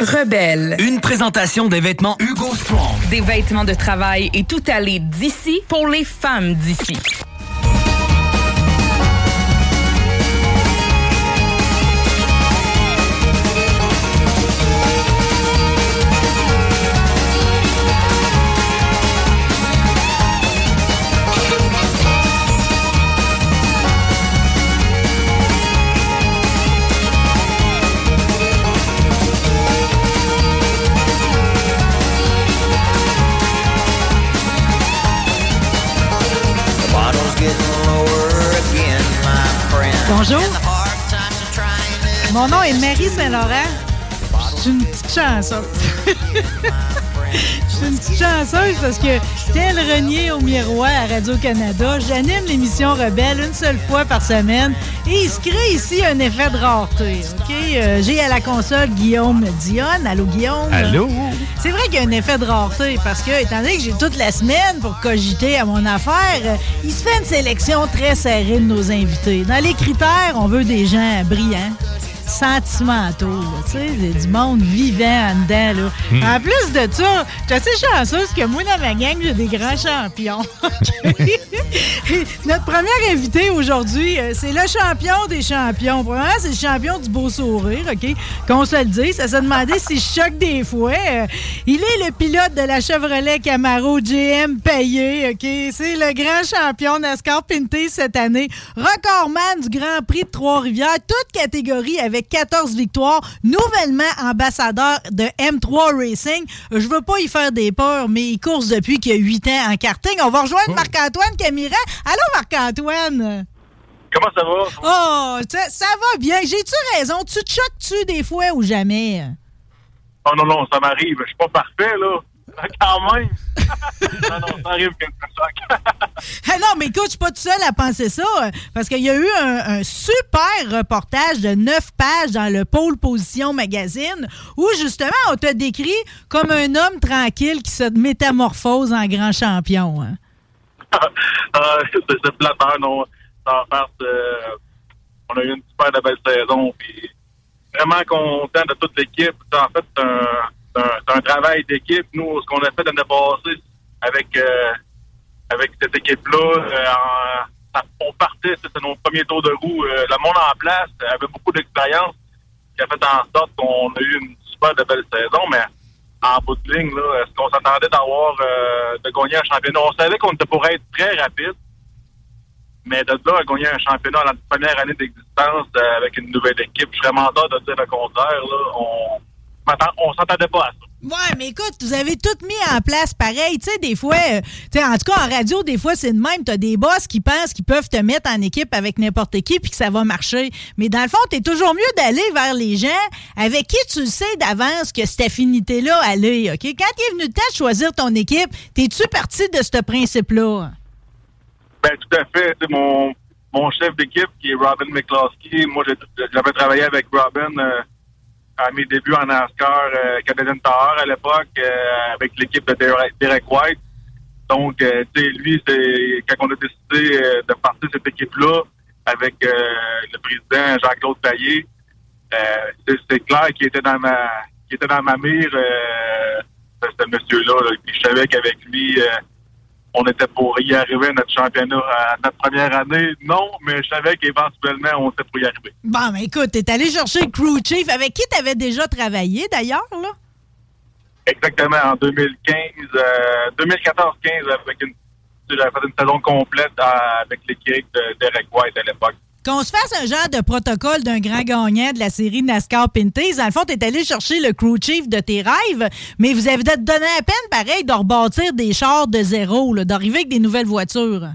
Rebelle. Une présentation des vêtements Hugo Strong. Des vêtements de travail et tout aller d'ici pour les femmes d'ici. Bonjour. Mon nom est Marie Saint-Laurent. Suis une petite chanceuse. Je suis une petite chanceuse parce que, tel Renier au miroir à Radio-Canada, j'anime l'émission Rebelle une seule fois par semaine et il se crée ici un effet de rareté. OK? Euh, J'ai à la console Guillaume Dionne. Allô, Guillaume? Allô? C'est vrai qu'il y a un effet de rareté parce que, étant donné que j'ai toute la semaine pour cogiter à mon affaire, euh, il se fait une sélection très serrée de nos invités. Dans les critères, on veut des gens brillants sentimentaux, tu sais, du monde vivant en dedans, là. Hmm. En plus de ça, je suis assez chanceuse que moi, dans ma gang, j'ai des grands champions. Notre premier invité aujourd'hui, euh, c'est le champion des champions. Premièrement, c'est le champion du beau sourire, OK? Qu'on se le dise. Ça se demandait si je choque des fois. Euh, il est le pilote de la Chevrolet Camaro GM payé, OK? C'est le grand champion NASCAR Pinté cette année. Recordman du Grand Prix de Trois-Rivières, toute catégorie avec 14 victoires. Nouvellement ambassadeur de M3 Racing. Je veux pas y faire des peurs, mais il course depuis qu'il a 8 ans en karting. On va rejoindre Marc-Antoine Camiran. Allô, Marc-Antoine? Comment ça va? Oh, ça, ça va bien. J'ai-tu raison? Tu te choques-tu des fois ou jamais? Oh non, non, ça m'arrive. Je suis pas parfait, là. Quand même. non, non, ça arrive que. Ah non, mais écoute, je suis pas tout seul à penser ça, euh, parce qu'il y a eu un, un super reportage de neuf pages dans le Pôle Position Magazine, où justement, on te décrit comme un homme tranquille qui se métamorphose en grand champion. hein. Ah, c'est flatteur, non. En fait, euh, on a eu une super belle saison. Puis vraiment content de toute l'équipe. En fait, un, c'est un, travail d'équipe. Nous, ce qu'on a fait l'année passée avec, euh, avec cette équipe-là, euh, on partait, c'était nos premiers tours de roue. Euh, le monde en place avait beaucoup d'expérience qui a fait en sorte qu'on a eu une super belle saison, mais en bout de ligne, là, est-ce qu'on s'attendait d'avoir de gagner un championnat? On savait qu'on était pour être très rapide, mais de là à gagner un championnat dans la première année d'existence avec une nouvelle équipe, je serais menteur de dire le contraire. Là, on s'attendait pas à ça. Ouais, mais écoute, vous avez tout mis en place pareil. Tu sais, des fois, euh, tu sais, en tout cas, en radio, des fois, c'est de même. Tu as des boss qui pensent qu'ils peuvent te mettre en équipe avec n'importe qui puis que ça va marcher. Mais dans le fond, tu es toujours mieux d'aller vers les gens avec qui tu sais d'avance que cette affinité-là allait. OK? Quand il est venu le temps de choisir ton équipe, t'es-tu parti de ce principe-là? Ben, tout à fait. Mon, mon chef d'équipe, qui est Robin McCloskey, moi, j'avais travaillé avec Robin euh, à mes débuts en NASCAR, euh, Canadian Tower à l'époque, euh, avec l'équipe de Derek, White. Donc, euh, tu sais, lui, c'est quand on a décidé euh, de partir cette équipe-là avec euh, le président Jean-Claude Taillé, euh, c'est- clair qu'il était dans ma qu'il était dans ma mire, ce, monsieur-là. là. Je savais qu'avec lui, on était pour y arriver à notre championnat à notre première année. Non, mais je savais qu'éventuellement, on était pour y arriver. Bon, mais écoute, t'es allé chercher le crew chief. Avec qui t'avais déjà travaillé, d'ailleurs, là? Exactement, en 2015, 2014-15, avec une, j'avais fait une saison complète avec l'équipe de Derek White à l'époque. Qu'on se fasse un genre de protocole d'un grand gagnant de la série NASCAR Pinties. Dans le fond, t'es allé chercher le crew chief de tes rêves, mais vous avez donné à peine, pareil, de rebâtir des chars de zéro, d'arriver avec des nouvelles voitures.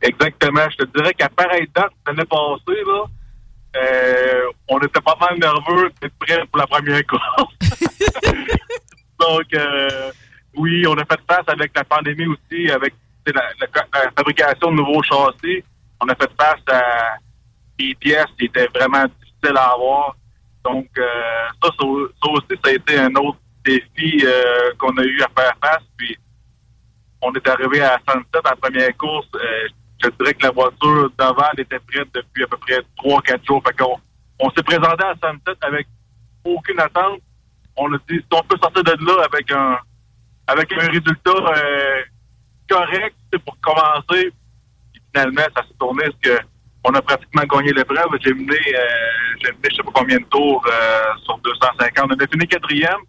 Exactement. Je te dirais qu'à pareille date, l'année passée, là, euh, on était pas mal nerveux d'être prêts pour la première course. Donc, euh, oui, on a fait face avec la pandémie aussi, avec la, la fabrication de nouveaux châssis on a fait face à des pièces qui étaient vraiment difficiles à avoir. Donc, euh, ça, ça, aussi, ça a été un autre défi euh, qu'on a eu à faire face. Puis, on est arrivé à Sunset la première course. Euh, je dirais que la voiture devant était prête depuis à peu près 3-4 jours. Fait qu'on on s'est présenté à Sunset avec aucune attente. On a dit, si on peut sortir de là avec un avec un résultat correct, c'est pour commencer, finalement, ça s'est tourné ce que on a pratiquement gagné l'épreuve. J'ai mené, euh, j'ai je sais pas combien de tours euh, sur 250. On a fini quatrième,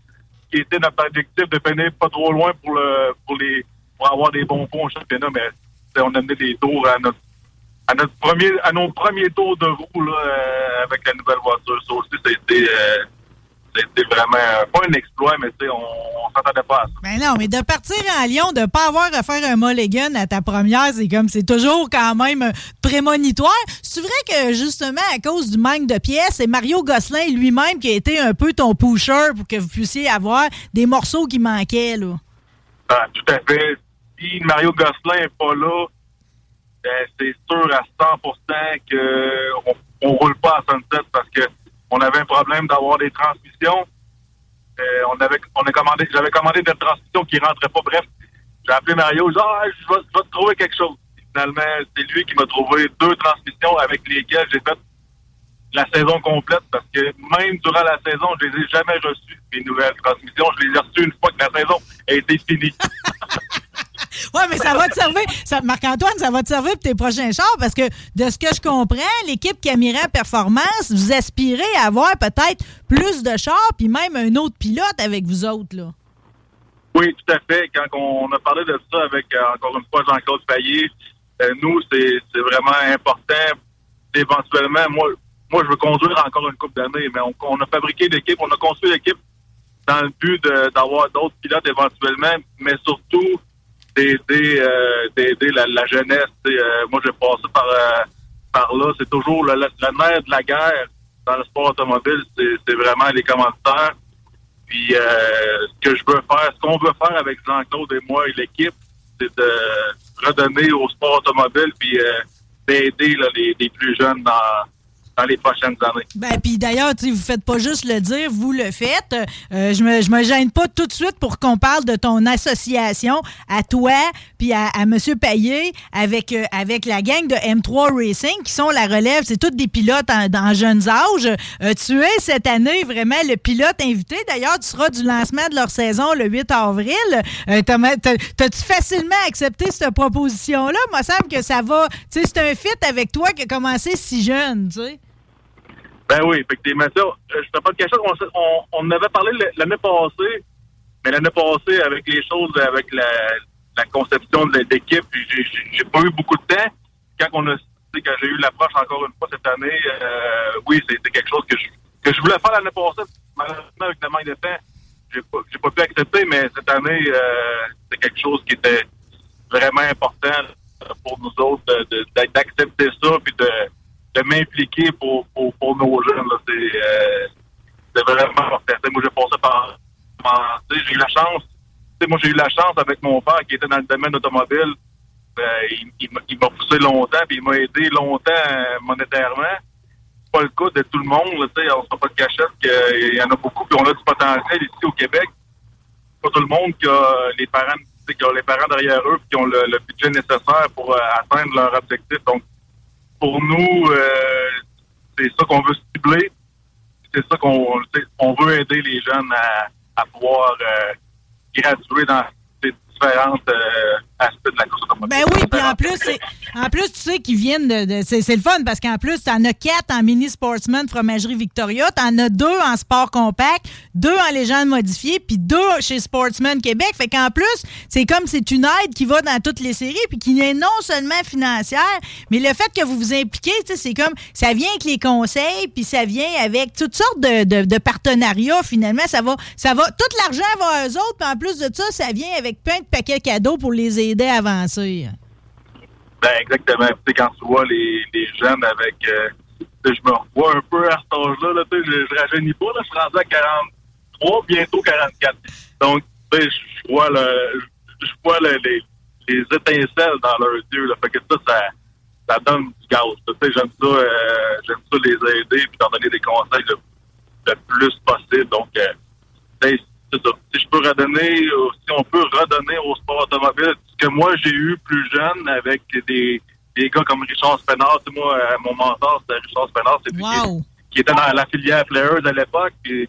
qui était notre objectif de finir pas trop loin pour le pour les pour avoir des bons points au championnat, mais on a mené des tours à notre à notre premier à nos premiers tours de roue euh, avec la nouvelle voiture. Ça aussi, ça a été c'était vraiment pas un exploit, mais on, on s'attendait pas à ça. Ben non, mais de partir en Lyon, de pas avoir à faire un mulligan à ta première, c'est comme c'est toujours quand même prémonitoire. C'est vrai que justement à cause du manque de pièces, c'est Mario Gosselin lui-même qui a été un peu ton pusher pour que vous puissiez avoir des morceaux qui manquaient là. Ah, tout à fait. Si Mario Gosselin n'est pas là, ben, c'est sûr à 100% qu'on on roule pas à Sunset parce que on avait un problème d'avoir des transmissions. Euh, on avait, on commandé, j'avais commandé des transmissions qui rentraient pas. Bref, j'ai appelé Mario, j'ai dit, ah, je vais, te trouver quelque chose. finalement, c'est lui qui m'a trouvé deux transmissions avec lesquelles j'ai fait la saison complète parce que même durant la saison, je les ai jamais reçues, mes nouvelles transmissions. Je les ai reçues une fois que la saison a été finie. Oui, mais ça va te servir. Marc-Antoine, ça va te servir pour tes prochains chars parce que de ce que je comprends, l'équipe Camiran Performance, vous aspirez à avoir peut-être plus de chars puis même un autre pilote avec vous autres, là. Oui, tout à fait. Quand on a parlé de ça avec, euh, encore une fois, Jean-Claude Payet, euh, nous, c'est vraiment important. Éventuellement, moi, moi, je veux conduire encore une coupe d'années, mais on, a fabriqué l'équipe, on a construit l'équipe dans le but d'avoir d'autres pilotes éventuellement, mais surtout d'aider euh, d'aider la, la, jeunesse. Euh, moi, j'ai passé par euh, par là. C'est toujours le, la nerf de la guerre dans le sport automobile. C'est vraiment les commentaires. Puis ce que je veux faire, ce qu'on veut faire avec Jean-Claude et moi et l'équipe, c'est de redonner au sport automobile puis d'aider les, les plus jeunes dans les prochaines années. Ben, puis d'ailleurs, vous faites pas juste le dire, vous le faites. Euh, je me, je me gêne pas tout de suite pour qu'on parle de ton association à toi puis à, M. Payet avec, euh, avec la gang de M3 Racing qui sont la relève. C'est tous des pilotes en, dans jeunes âges. Euh, tu es cette année vraiment le pilote invité. D'ailleurs, tu seras du lancement de leur saison le 8 avril. T'as-tu facilement accepté cette proposition-là? Moi, me semble que ça va. C'est un fit avec toi qui a commencé si jeune, tu sais. Ben oui, effectivement. Ça, euh, je te pas de quelque chose. On, on, avait parlé l'année passée, mais l'année passée, avec les choses, avec la, la conception de l'équipe, j'ai pas eu beaucoup de temps. Quand on a quand j'ai eu l'approche encore une fois cette année, euh, oui, c'était quelque chose que je, que voulais faire l'année passée. Malheureusement, avec le manque de temps, j'ai pas, pas pu accepter, mais cette année, euh, c'est quelque chose qui était vraiment important pour nous autres d'accepter ça, puis de de m'impliquer pour, pour, pour, nos jeunes. Euh, c'est vraiment important. Moi, j'ai passé par... J'ai eu la chance. Moi, j'ai eu la chance avec mon père qui était dans le domaine automobile. Ben, il, m'a poussé longtemps, puis il m'a aidé longtemps euh, monétairement. C'est pas le cas de tout le monde. Là, on ne pas de cachette qu'il y en a beaucoup, puis on a du potentiel ici au Québec. Pas tout le monde qui a les parents qui ont les parents derrière eux qui ont le, budget nécessaire pour euh, atteindre leur objectif. Donc, pour nous, euh, c'est ça qu'on veut cibler. C'est ça qu'on on veut aider les jeunes à, pouvoir euh, graduer dans ces différentes euh, Ben oui, puis en plus, en plus, tu sais qu'ils viennent de. c'est le fun parce qu'en plus, t'en as quatre en mini sportsman fromagerie Victoria, t'en as deux en sport compact, deux en légende modifiée, puis deux chez Sportsman Québec. Fait qu'en plus, c'est comme c'est une aide qui va dans toutes les séries, puis qui n'est non seulement financière, mais le fait que vous vous impliquez, c'est comme ça vient avec les conseils, puis ça vient avec toutes sortes de, de- de partenariats. Finalement, ça va, ça va, tout l'argent va à eux autres, puis en plus de ça, ça vient avec plein de paquets cadeaux pour les aider à avancer. Ben, exactement. Tu sais, quand tu vois les, les jeunes avec. euh, je me revois un peu à cet âge-là. Là, je, je rajeunis pas. Là, je suis rendu à 43, bientôt 44. Donc, je vois, le, je vois le- les, les étincelles dans leurs yeux. Là, fait que ça, ça, ça donne du gaz. J'aime ça, euh, j'aime ça les aider puis leur donner des conseils le, le plus possible. Donc, euh, c'est ça. Si je peux redonner, euh, si on peut redonner au sport automobile ce que moi j'ai eu plus jeune avec des, des gars comme Richard Spenard. Tu sais, moi, euh, mon mentor, c'était Richard Spenard. C'est lui qui- Wow! qui était dans la filière Players à l'époque. Il,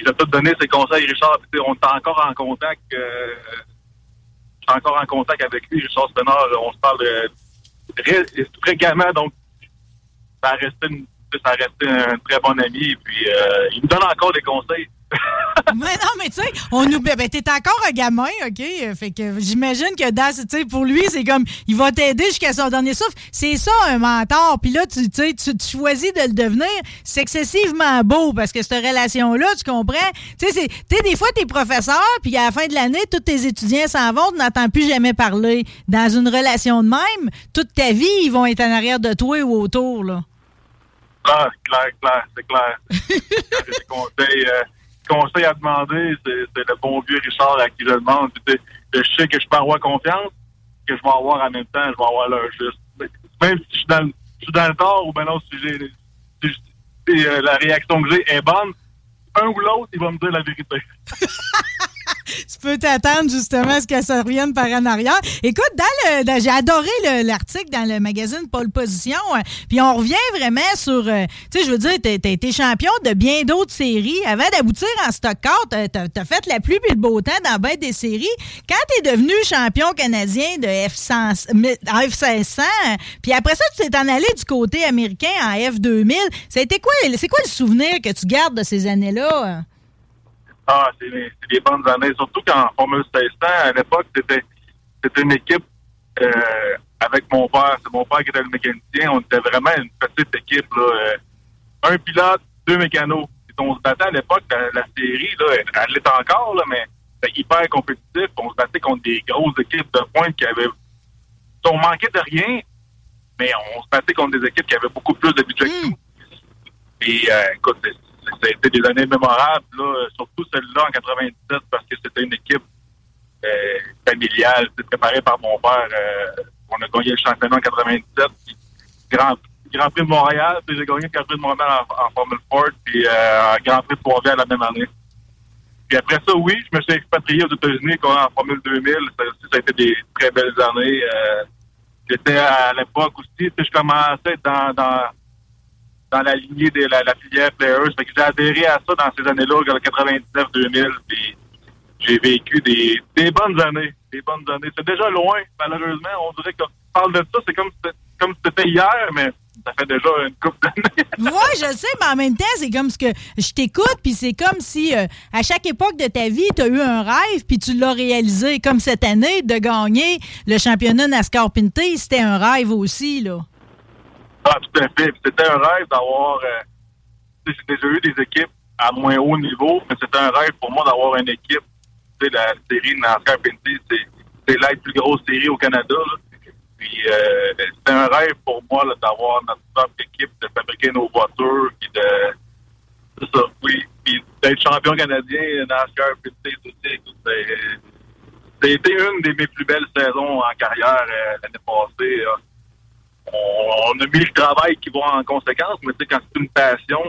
il a tout donné ses conseils, Richard. Puis, tu sais, on est encore en contact. euh, je suis encore en contact avec lui, Richard Spenard. On se parle euh, ré- fréquemment. Donc, ça a resté, une- ça a resté un très bon ami. Puis, euh, il me donne encore des conseils. Mais non, mais tu sais, on nous. Ben, t'es encore un gamin, OK? Fait que j'imagine que dans. Tu sais, pour lui, c'est comme. Il va t'aider jusqu'à son dernier souffle. C'est ça, un mentor. Puis là, tu, sais, tu, tu choisis de le devenir. C'est excessivement beau parce que cette relation-là, tu comprends? Tu sais, des fois, t'es professeur, puis à la fin de l'année, tous tes étudiants s'en vont, tu n'entends plus jamais parler. Dans une relation de même, toute ta vie, ils vont être en arrière de toi ou autour, là. Ah, clair, clair, c'est clair. Des conseils, euh, conseils à demander, c'est le bon vieux Richard à qui je demande. Je sais que je peux avoir confiance, que je vais avoir en même temps, je vais avoir l'heure juste. Même si je suis dans, le- tort ou ben non, si, si, euh, la réaction que j'ai est bonne, un ou l'autre, il va me dire la vérité. tu peux t'attendre justement à ce que ça revienne par en arrière. Écoute, dans dans- j'ai adoré le- l'article dans le magazine Pole Position. euh, Puis on revient vraiment sur, euh, tu sais, je veux dire, t'as été champion de bien d'autres séries. Avant d'aboutir en stock car, t'as t'as- fait la pluie et le beau temps dans bien des séries. Quand t'es devenu champion canadien de F100, mais- en F500, euh, puis après ça, tu t'es en allé du côté américain en F2000. Ça a été quoi, c'est quoi le souvenir que tu gardes de ces années-là? euh? Ah, c'est des, bonnes années. Surtout qu'en Formule 1600, à l'époque, c'était une équipe euh, avec mon père. C'est mon père qui était le mécanicien. On était vraiment une petite équipe. Là, euh, un pilote, deux mécanos. On se battait à l'époque, la, la série, là, elle, l'est encore, là, mais c'était hyper compétitif. On se battait contre des grosses équipes de pointe qui avaient... On manquait de rien, mais on se battait contre des équipes qui avaient beaucoup plus de budget que nous. Puis, euh, écoute, ça a été des années mémorables, là, surtout celle-là en 97, parce que c'était une équipe euh, familiale, préparée par mon père. euh, on a gagné le championnat en 97, puis Grand, Grand Prix de Montréal, puis j'ai gagné le Grand Prix de Montréal en, Formule Ford, puis euh, Grand Prix de Trois-Rivières la même année. Puis après ça, oui, je me suis expatrié aux États-Unis en Formule 2000. Ça, ça a été des très belles années. Euh, J'étais à l'époque aussi, tu sais, je commençais dans, dans la lignée de la, filière Players. J'ai adhéré à ça dans ces années-là, en 99-2000. Puis j'ai vécu des, bonnes années. Des bonnes années. C'est déjà loin, malheureusement. On dirait qu'on parle de ça, c'est comme, si- comme c'était hier, mais ça fait déjà une couple d'années. Oui, je sais, mais en même temps, c'est comme ce que je t'écoute, puis c'est comme si euh, à chaque époque de ta vie, tu as eu un rêve, puis tu l'as réalisé. Comme cette année, de gagner le championnat NASCAR Pinté, c'était un rêve aussi, là. Ah, tout à fait. C'était un rêve d'avoir. euh, J'ai déjà eu des équipes à moins haut niveau, mais c'était un rêve pour moi d'avoir une équipe. Tu sais, la série NASCAR Pinty, c'est la plus grosse série au Canada. Puis euh, c'était un rêve pour moi d'avoir notre propre équipe, de fabriquer nos voitures, puis de. Ça, oui. Puis d'être champion canadien NASCAR Pinty aussi. c'est- C'était une de mes plus belles saisons en carrière euh, l'année passée. On, a mis le travail qui va en conséquence, mais tu sais, quand c'est une passion,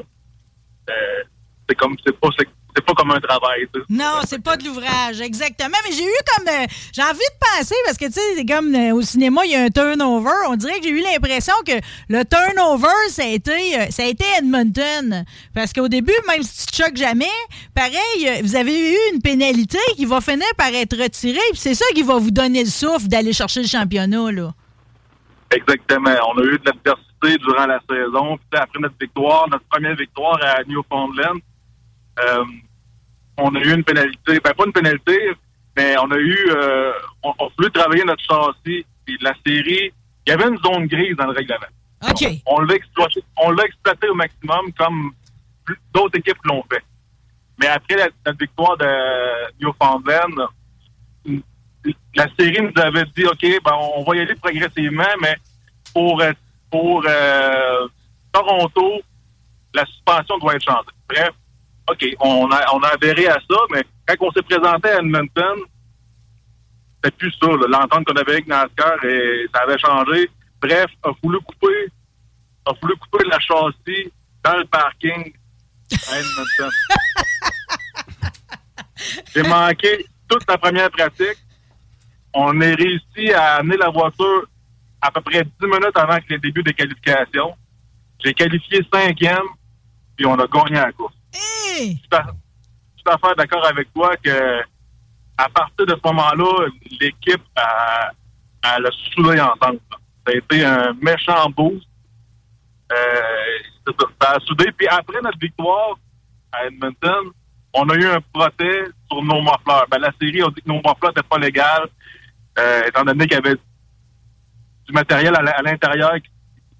euh, c'est comme c'est pas c'est pas comme un travail. tu sais. Non, c'est pas de l'ouvrage, exactement. Mais j'ai eu comme. euh, j'ai envie de penser, parce que, tu sais, c'est comme euh, au cinéma, il y a un turnover. On dirait que j'ai eu l'impression que le turnover, ça a été, ça a été Edmonton. Parce qu'au début, même si tu te choques jamais, pareil, vous avez eu une pénalité qui va finir par être retirée. Puis c'est ça qui va vous donner le souffle d'aller chercher le championnat, là. Exactement. On a eu de l'adversité durant la saison. Puis après notre victoire, notre première victoire à Newfoundland, euh, on a eu une pénalité. Ben, pas une pénalité, mais on a eu... Euh, on, on voulait travailler notre châssis. Puis la série, il y avait une zone grise dans le règlement. OK. On l'a exploité, on l'a exploité au maximum comme d'autres équipes l'ont fait. Mais après la, la victoire de Newfoundland, la série nous avait dit OK, ben on va y aller progressivement, mais pour euh, pour euh, Toronto, la suspension doit être changée. Bref, OK, on a on a adhéré à ça, mais quand on s'est présenté à Edmonton, c'était plus ça, l'entente qu'on avait avec NASCAR et ça avait changé. Bref, a voulu couper a voulu couper la châssis dans le parking à Edmonton. J'ai manqué toute la première pratique. On a réussi à amener la voiture à peu près 10 minutes avant que les débuts des qualifications. J'ai qualifié cinquième, puis on a gagné la course. Hey! Je suis suis à fait d'accord avec toi que à partir de ce moment-là, l'équipe a, a le soudé ensemble. Ça a été un méchant boost. Euh, ça, ça a soudé. Puis après notre victoire à Edmonton, on a eu un procès sur nos muffleurs. Ben, la série a dit que nos muffleurs n'étaient pas légales, euh, étant donné qu'il y avait du matériel à l'intérieur.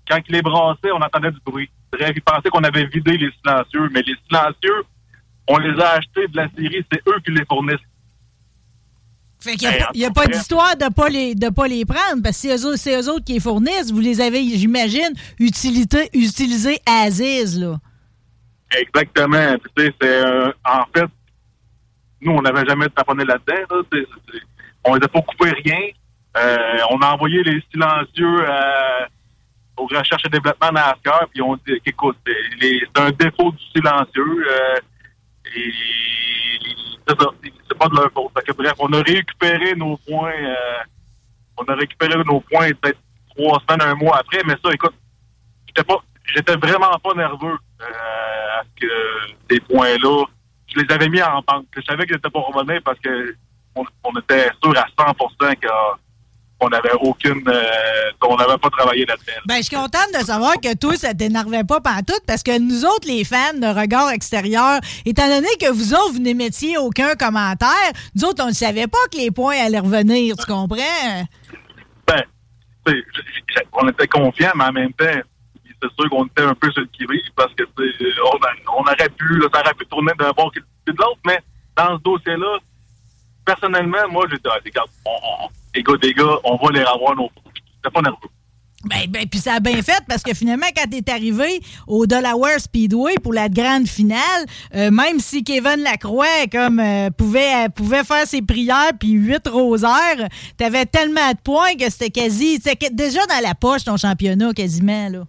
Quand il les brassait, on entendait du bruit. Bref, ils pensaient qu'on avait vidé les silencieux, mais les silencieux, on les a achetés de la série, c'est eux qui les fournissent. Fait qu'il n'y Hey, a, pas- d'histoire de pas les de pas les prendre parce que c'est eux, autres- c'est eux autres qui les fournissent. Vous les avez, j'imagine, utilisés utilisés Aziz, là. Exactement. Puis, tu sais, c'est euh, en fait, nous, on n'avait jamais taponné là-dedans. là. C'est- c'est- on n'avait pas coupé rien. Euh, on a envoyé les silencieux euh, aux recherches et développement NASCAR, puis on dit écoute, c'est les- un défaut du silencieux. euh, et c'est pas de leur faute. Que, bref, on a récupéré nos points. on a récupéré nos points peut-être trois semaines, un mois après. Mais ça, écoute, j'étais pas, j'étais vraiment pas nerveux à ce que ces points-là, je les avais mis en banque. Je savais qu'ils n'étaient pas revenus parce que on, on était sûr à 100% que- qu'on n'avait aucune, euh, qu'on n'avait pas travaillé là-dedans. Ben, je suis contente de savoir que toi, ça t'énervait pas pantoute parce que nous autres, les fans de regard extérieur, étant donné que vous autres, vous n'émettiez aucun commentaire, nous autres, on ne savait pas que les points allaient revenir, tu comprends? Ben, on était confiants, mais en même temps, c'est sûr qu'on était un peu sur le qui-vive parce que on, a- on aurait pu, là, ça aurait pu tourner d'un bord que de l'autre, mais dans ce dossier-là, personnellement, moi, j'ai dit, ah, on, on- les gars, les gars, on va les revoir nos J'étais pas nerveux. Ben, ben, puis ça a bien fait parce que finalement, quand t'es arrivé au Delaware Speedway pour la grande finale, euh, même si Kevin Lacroix comme euh, pouvait euh, pouvait faire ses prières puis huit rosaires, t'avais tellement de points que c'était quasi c'était déjà dans la poche ton championnat quasiment là.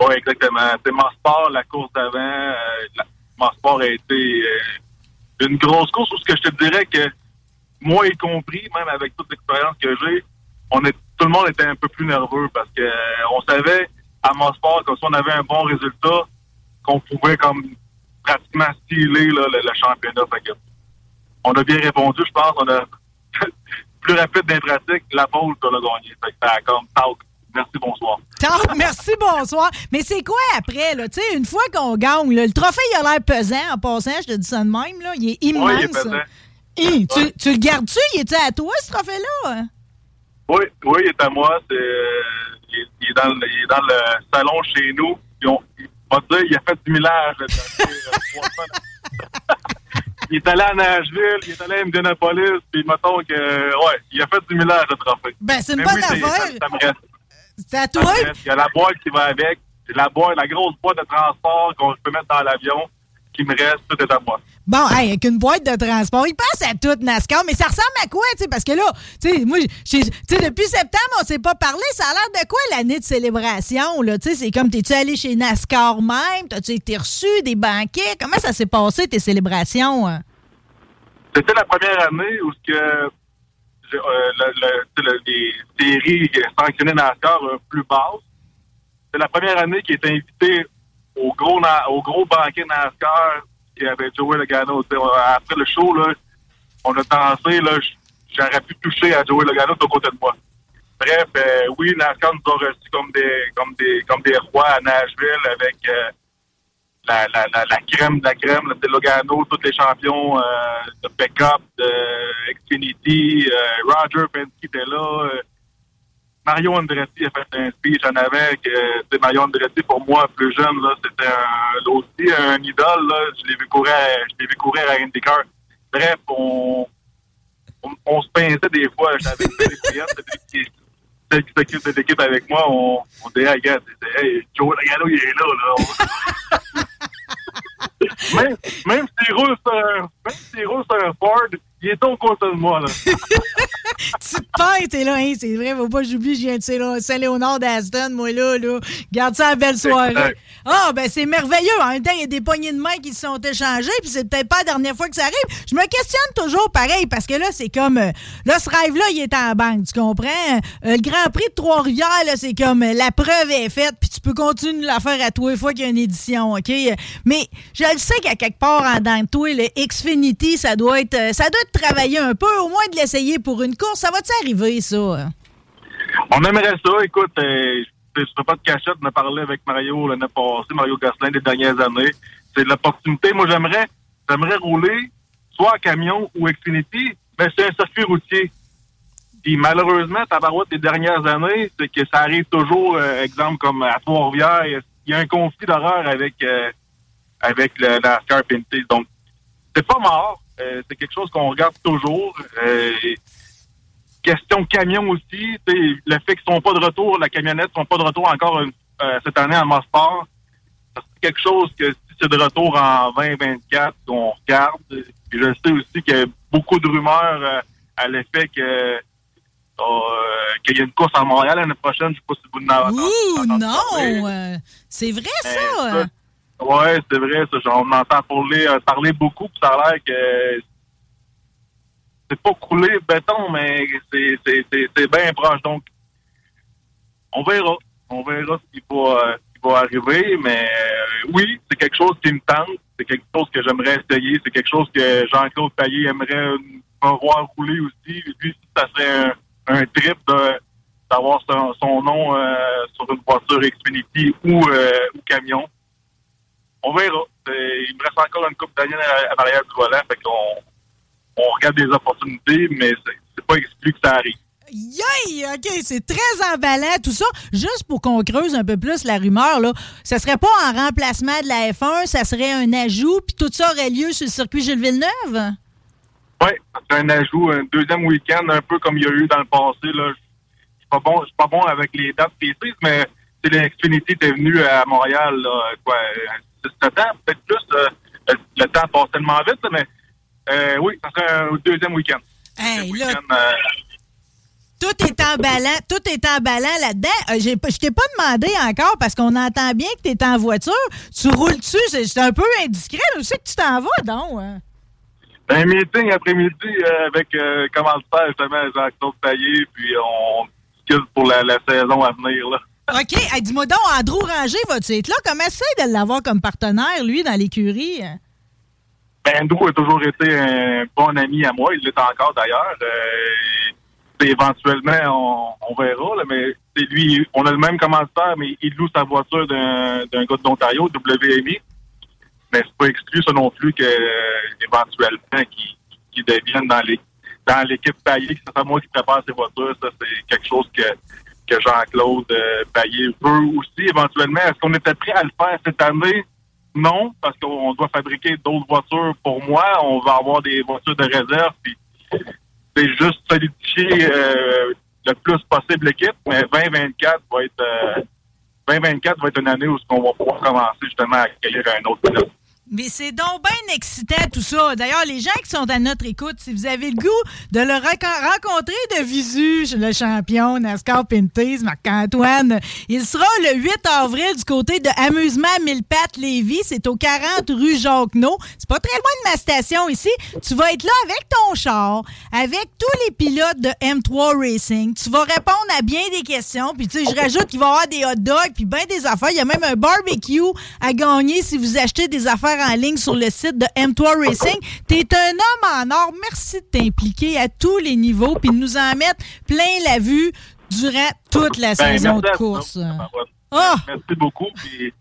Oui, exactement. C'est mon sport, la course d'avant. Mon sport a été une grosse course où ce que je te dirais que moi y compris, même avec toute l'expérience que j'ai, on est tout le monde était un peu plus nerveux parce que euh, on savait à mon sport que si on avait un bon résultat, qu'on pouvait comme pratiquement styler là, le, le championnat. Fait que on a bien répondu, je pense. On a plus rapide des pratiques, la pause qu'on a gagné. Fait que ça a comme talk. Merci, bonsoir. Tant- Merci, bonsoir. Mais c'est quoi après, là? Tu sais, une fois qu'on gagne, là, le trophée, il a l'air pesant en passant, je te dis ça de même, là. Il est immense. Oui, il est pesant. Tu, tu le gardes-tu? Il est à toi, ce trophée-là? Oui, oui, il est à moi. Il, est- il est dans, le- il est dans le salon chez nous. On, va te dire, il a fait du millage. il est allé à Nashville, il est allé à Indianapolis, puis mettons que, ouais, il a fait du millage de trophée. Ben, c'est une Mais bonne oui, affaire. Ça, ça me reste. C'est à toi? Il y a la boîte qui va avec. C'est la boîte, la grosse boîte de transport qu'on peut mettre dans l'avion, qui me reste, tout est à moi. Bon, hey, avec une boîte de transport, il passe à tout NASCAR, mais ça ressemble à quoi, tu sais, parce que là, tu sais, moi, j'ai- tu sais, depuis septembre, on s'est pas parlé, ça a l'air de quoi l'année de célébration, là, tu sais, c'est comme, t'es-tu allé chez NASCAR même, t'as-tu été reçu des banquets, comment ça s'est passé, tes célébrations? hein? C'était la première année où ce que euh, les séries sanctionnées NASCAR euh, plus basses. C'est la première année qui était invité au gros au gros banquet NASCAR qui avait Joey Logano. Après le show, là, on a j- j'aurais pu toucher à Joey Logano de côté de moi. Bref, euh, oui, NASCAR nous a reçus comme des comme des comme des rois à Nashville avec la, la, la, crème de la crème, c'est Logano, tous les champions euh, de Backup, de Xfinity, euh, Roger Penske était là, euh, Mario Andretti a fait un speech en avec, euh, sais, Mario Andretti pour moi, plus jeune, c'était un, aussi un idole, là, je l'ai vu courir, à- je courir à. Bref, on, on, se pinçait des fois, j'avais une celle qui s'occupe de l'équipe avec moi, on, on disait, hey, Joe Logano, il est là, là. Même, même s'il roule sur un, même s'il roule sur un Ford, il est au côté de moi, là. tu te perds, t'es là, hein, c'est vrai, faut pas que j'oublie, je viens de Saint- Saint-Léonard d'Aston, moi, là, là. Garde ça à belle soirée. Ah, ben, c'est merveilleux. En même temps, il y a des poignées de main qui se sont échangées, puis c'est peut-être pas la dernière fois que ça arrive. Je me questionne toujours pareil, parce que là, c'est comme, euh, là, ce rêve-là, il est en banque, tu comprends? Euh, le Grand Prix de Trois-Rivières, là, c'est comme, euh, la preuve est faite, puis tu peux continuer de la faire à toi une fois qu'il y a une édition, OK? Mais je le sais qu'à quelque part, en dans de toi, le Xfinity, ça doit être, ça doit être travaillé un peu, au moins de l'essayer pour une course. Ça va-tu arriver, ça? On aimerait ça. Écoute, euh, je ne pas de cachette. On a parlé avec Mario l'année passée, Mario Gosselin des dernières années. C'est de l'opportunité. Moi, j'aimerais j'aimerais rouler soit en camion ou Xfinity, mais c'est un circuit routier. Puis malheureusement, Tabarouette des dernières années, c'est que ça arrive toujours, euh, exemple comme à Trois-Rivières, il y a- un conflit d'horreur avec euh, avec le NASCAR Pinty. Donc, c'est pas mort. Euh, c'est quelque chose qu'on regarde toujours. Euh, question camion aussi, le fait qu'ils sont pas de retour, la camionnette sont pas de retour encore euh, cette année en Mosport, c'est quelque chose que si c'est de retour en 2024, on regarde. Puis je sais aussi qu'il y a beaucoup de rumeurs à l'effet que qu'il y a une course à Montréal l'année prochaine, je sais pas si vous en avez Ouh, non! c'est vrai, ça, Ouais, c'est vrai, ça. Genre, On entend parler, euh, parler beaucoup, puis ça a l'air que c'est pas coulé béton, mais c'est, bien proche. Donc, on verra. On verra ce qui va, euh, ce qui va arriver, mais euh, oui, c'est quelque chose qui me tente. C'est quelque chose que j'aimerais essayer. C'est quelque chose que Jean-Claude Payet aimerait me voir rouler aussi. Lui, ça serait un, un trip d'avoir son, son nom euh, sur une voiture Xfinity ou, euh, ou camion. On verra. C'est- Il me reste encore une coupe d'années à, à l'arrière du volant, fait qu'on on regarde des opportunités, mais c'est, pas exclu que ça arrive. Yay! OK, c'est très emballant, tout ça. Juste pour qu'on creuse un peu plus la rumeur, là, ça serait pas en remplacement de la F1, ça serait un ajout, puis tout ça aurait lieu sur le circuit Gilles Villeneuve? Oui, c'est un ajout, un deuxième week-end, un peu comme il y a eu dans le passé. Là. Je suis pas bon, je suis pas bon avec les dates précises, mais c'est l'Xfinity était venu à Montréal, là, quoi, 6-7 ans, peut-être plus. euh, le, le temps passe tellement vite, mais euh, oui, ça serait un deuxième week-end. Hey, euh, tout est emballant, tout est emballant là-dedans. Je t'ai pas demandé encore parce qu'on entend bien que tu es en voiture. Tu roules dessus, c'est un peu indiscret, mais où c'est que tu t'en vas, donc? hein? un meeting après-midi euh, avec comment le faire justement Jacques-Claude Taillé, puis on discute pour la, la saison à venir. Là. OK, dis-moi donc, Andrew Ranger, va-tu être là? Comment c'est de l'avoir comme partenaire, lui, dans l'écurie? Ben, Andrew a toujours été un bon ami à moi. Il l'est encore d'ailleurs. Euh, éventuellement, on, verra, mais c'est lui, on a le même commanditaire, mais il loue sa voiture d'un gars de WMI. Mais c'est pas exclu, ça non plus, que euh, éventuellement, qu'il devienne dans les dans l'équipe moi qui prépare ses voitures. Ça, c'est quelque chose que, que Jean-Claude euh, Payet veut aussi éventuellement. Est-ce qu'on était prêt à le faire cette année? Non, parce qu'on doit fabriquer d'autres voitures pour moi. On va avoir des voitures de réserve. C'est juste solidifier euh, le plus possible l'équipe. Mais 2024 va être euh, 2024 va être une année où on va pouvoir commencer justement à accueillir un autre pilote. Mais c'est donc bien excitant tout ça. D'ailleurs, les gens qui sont à notre écoute, si vous avez le goût de le rencontrer de visu, le champion NASCAR Pinties, Marc-Antoine, il sera le 8 avril du côté de Amusement Millepattes Lévis. C'est au 40 rue Jacques-No. C'est pas très loin de ma station ici. Tu vas être là avec ton char, avec tous les pilotes de M3 Racing. Tu vas répondre à bien des questions. Puis tu sais, je rajoute qu'il va y avoir des hot dogs puis bien des affaires. Il y a même un barbecue à gagner si vous achetez des affaires en ligne sur le site de M3 Racing. T'es un homme en or. Merci de t'impliquer à tous les niveaux puis de nous en mettre plein la vue durant toute la Ben, saison de course. Ah! Merci beaucoup. Puis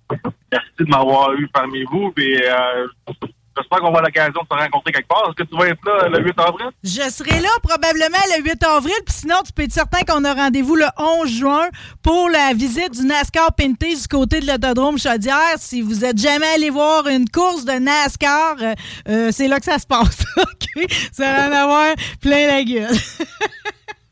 merci de m'avoir eu parmi vous. Puis euh, j'espère qu'on va avoir l'occasion de se rencontrer quelque part. Est-ce que tu vas être là le 8 avril? Je serai là probablement le 8 avril, puis sinon, tu peux être certain qu'on a rendez-vous le 11 juin pour la visite du NASCAR Pinty du côté de l'autodrome Chaudière. Si vous êtes jamais allé voir une course de NASCAR, euh, euh, c'est là que ça se passe. OK? Ça va en avoir plein la gueule.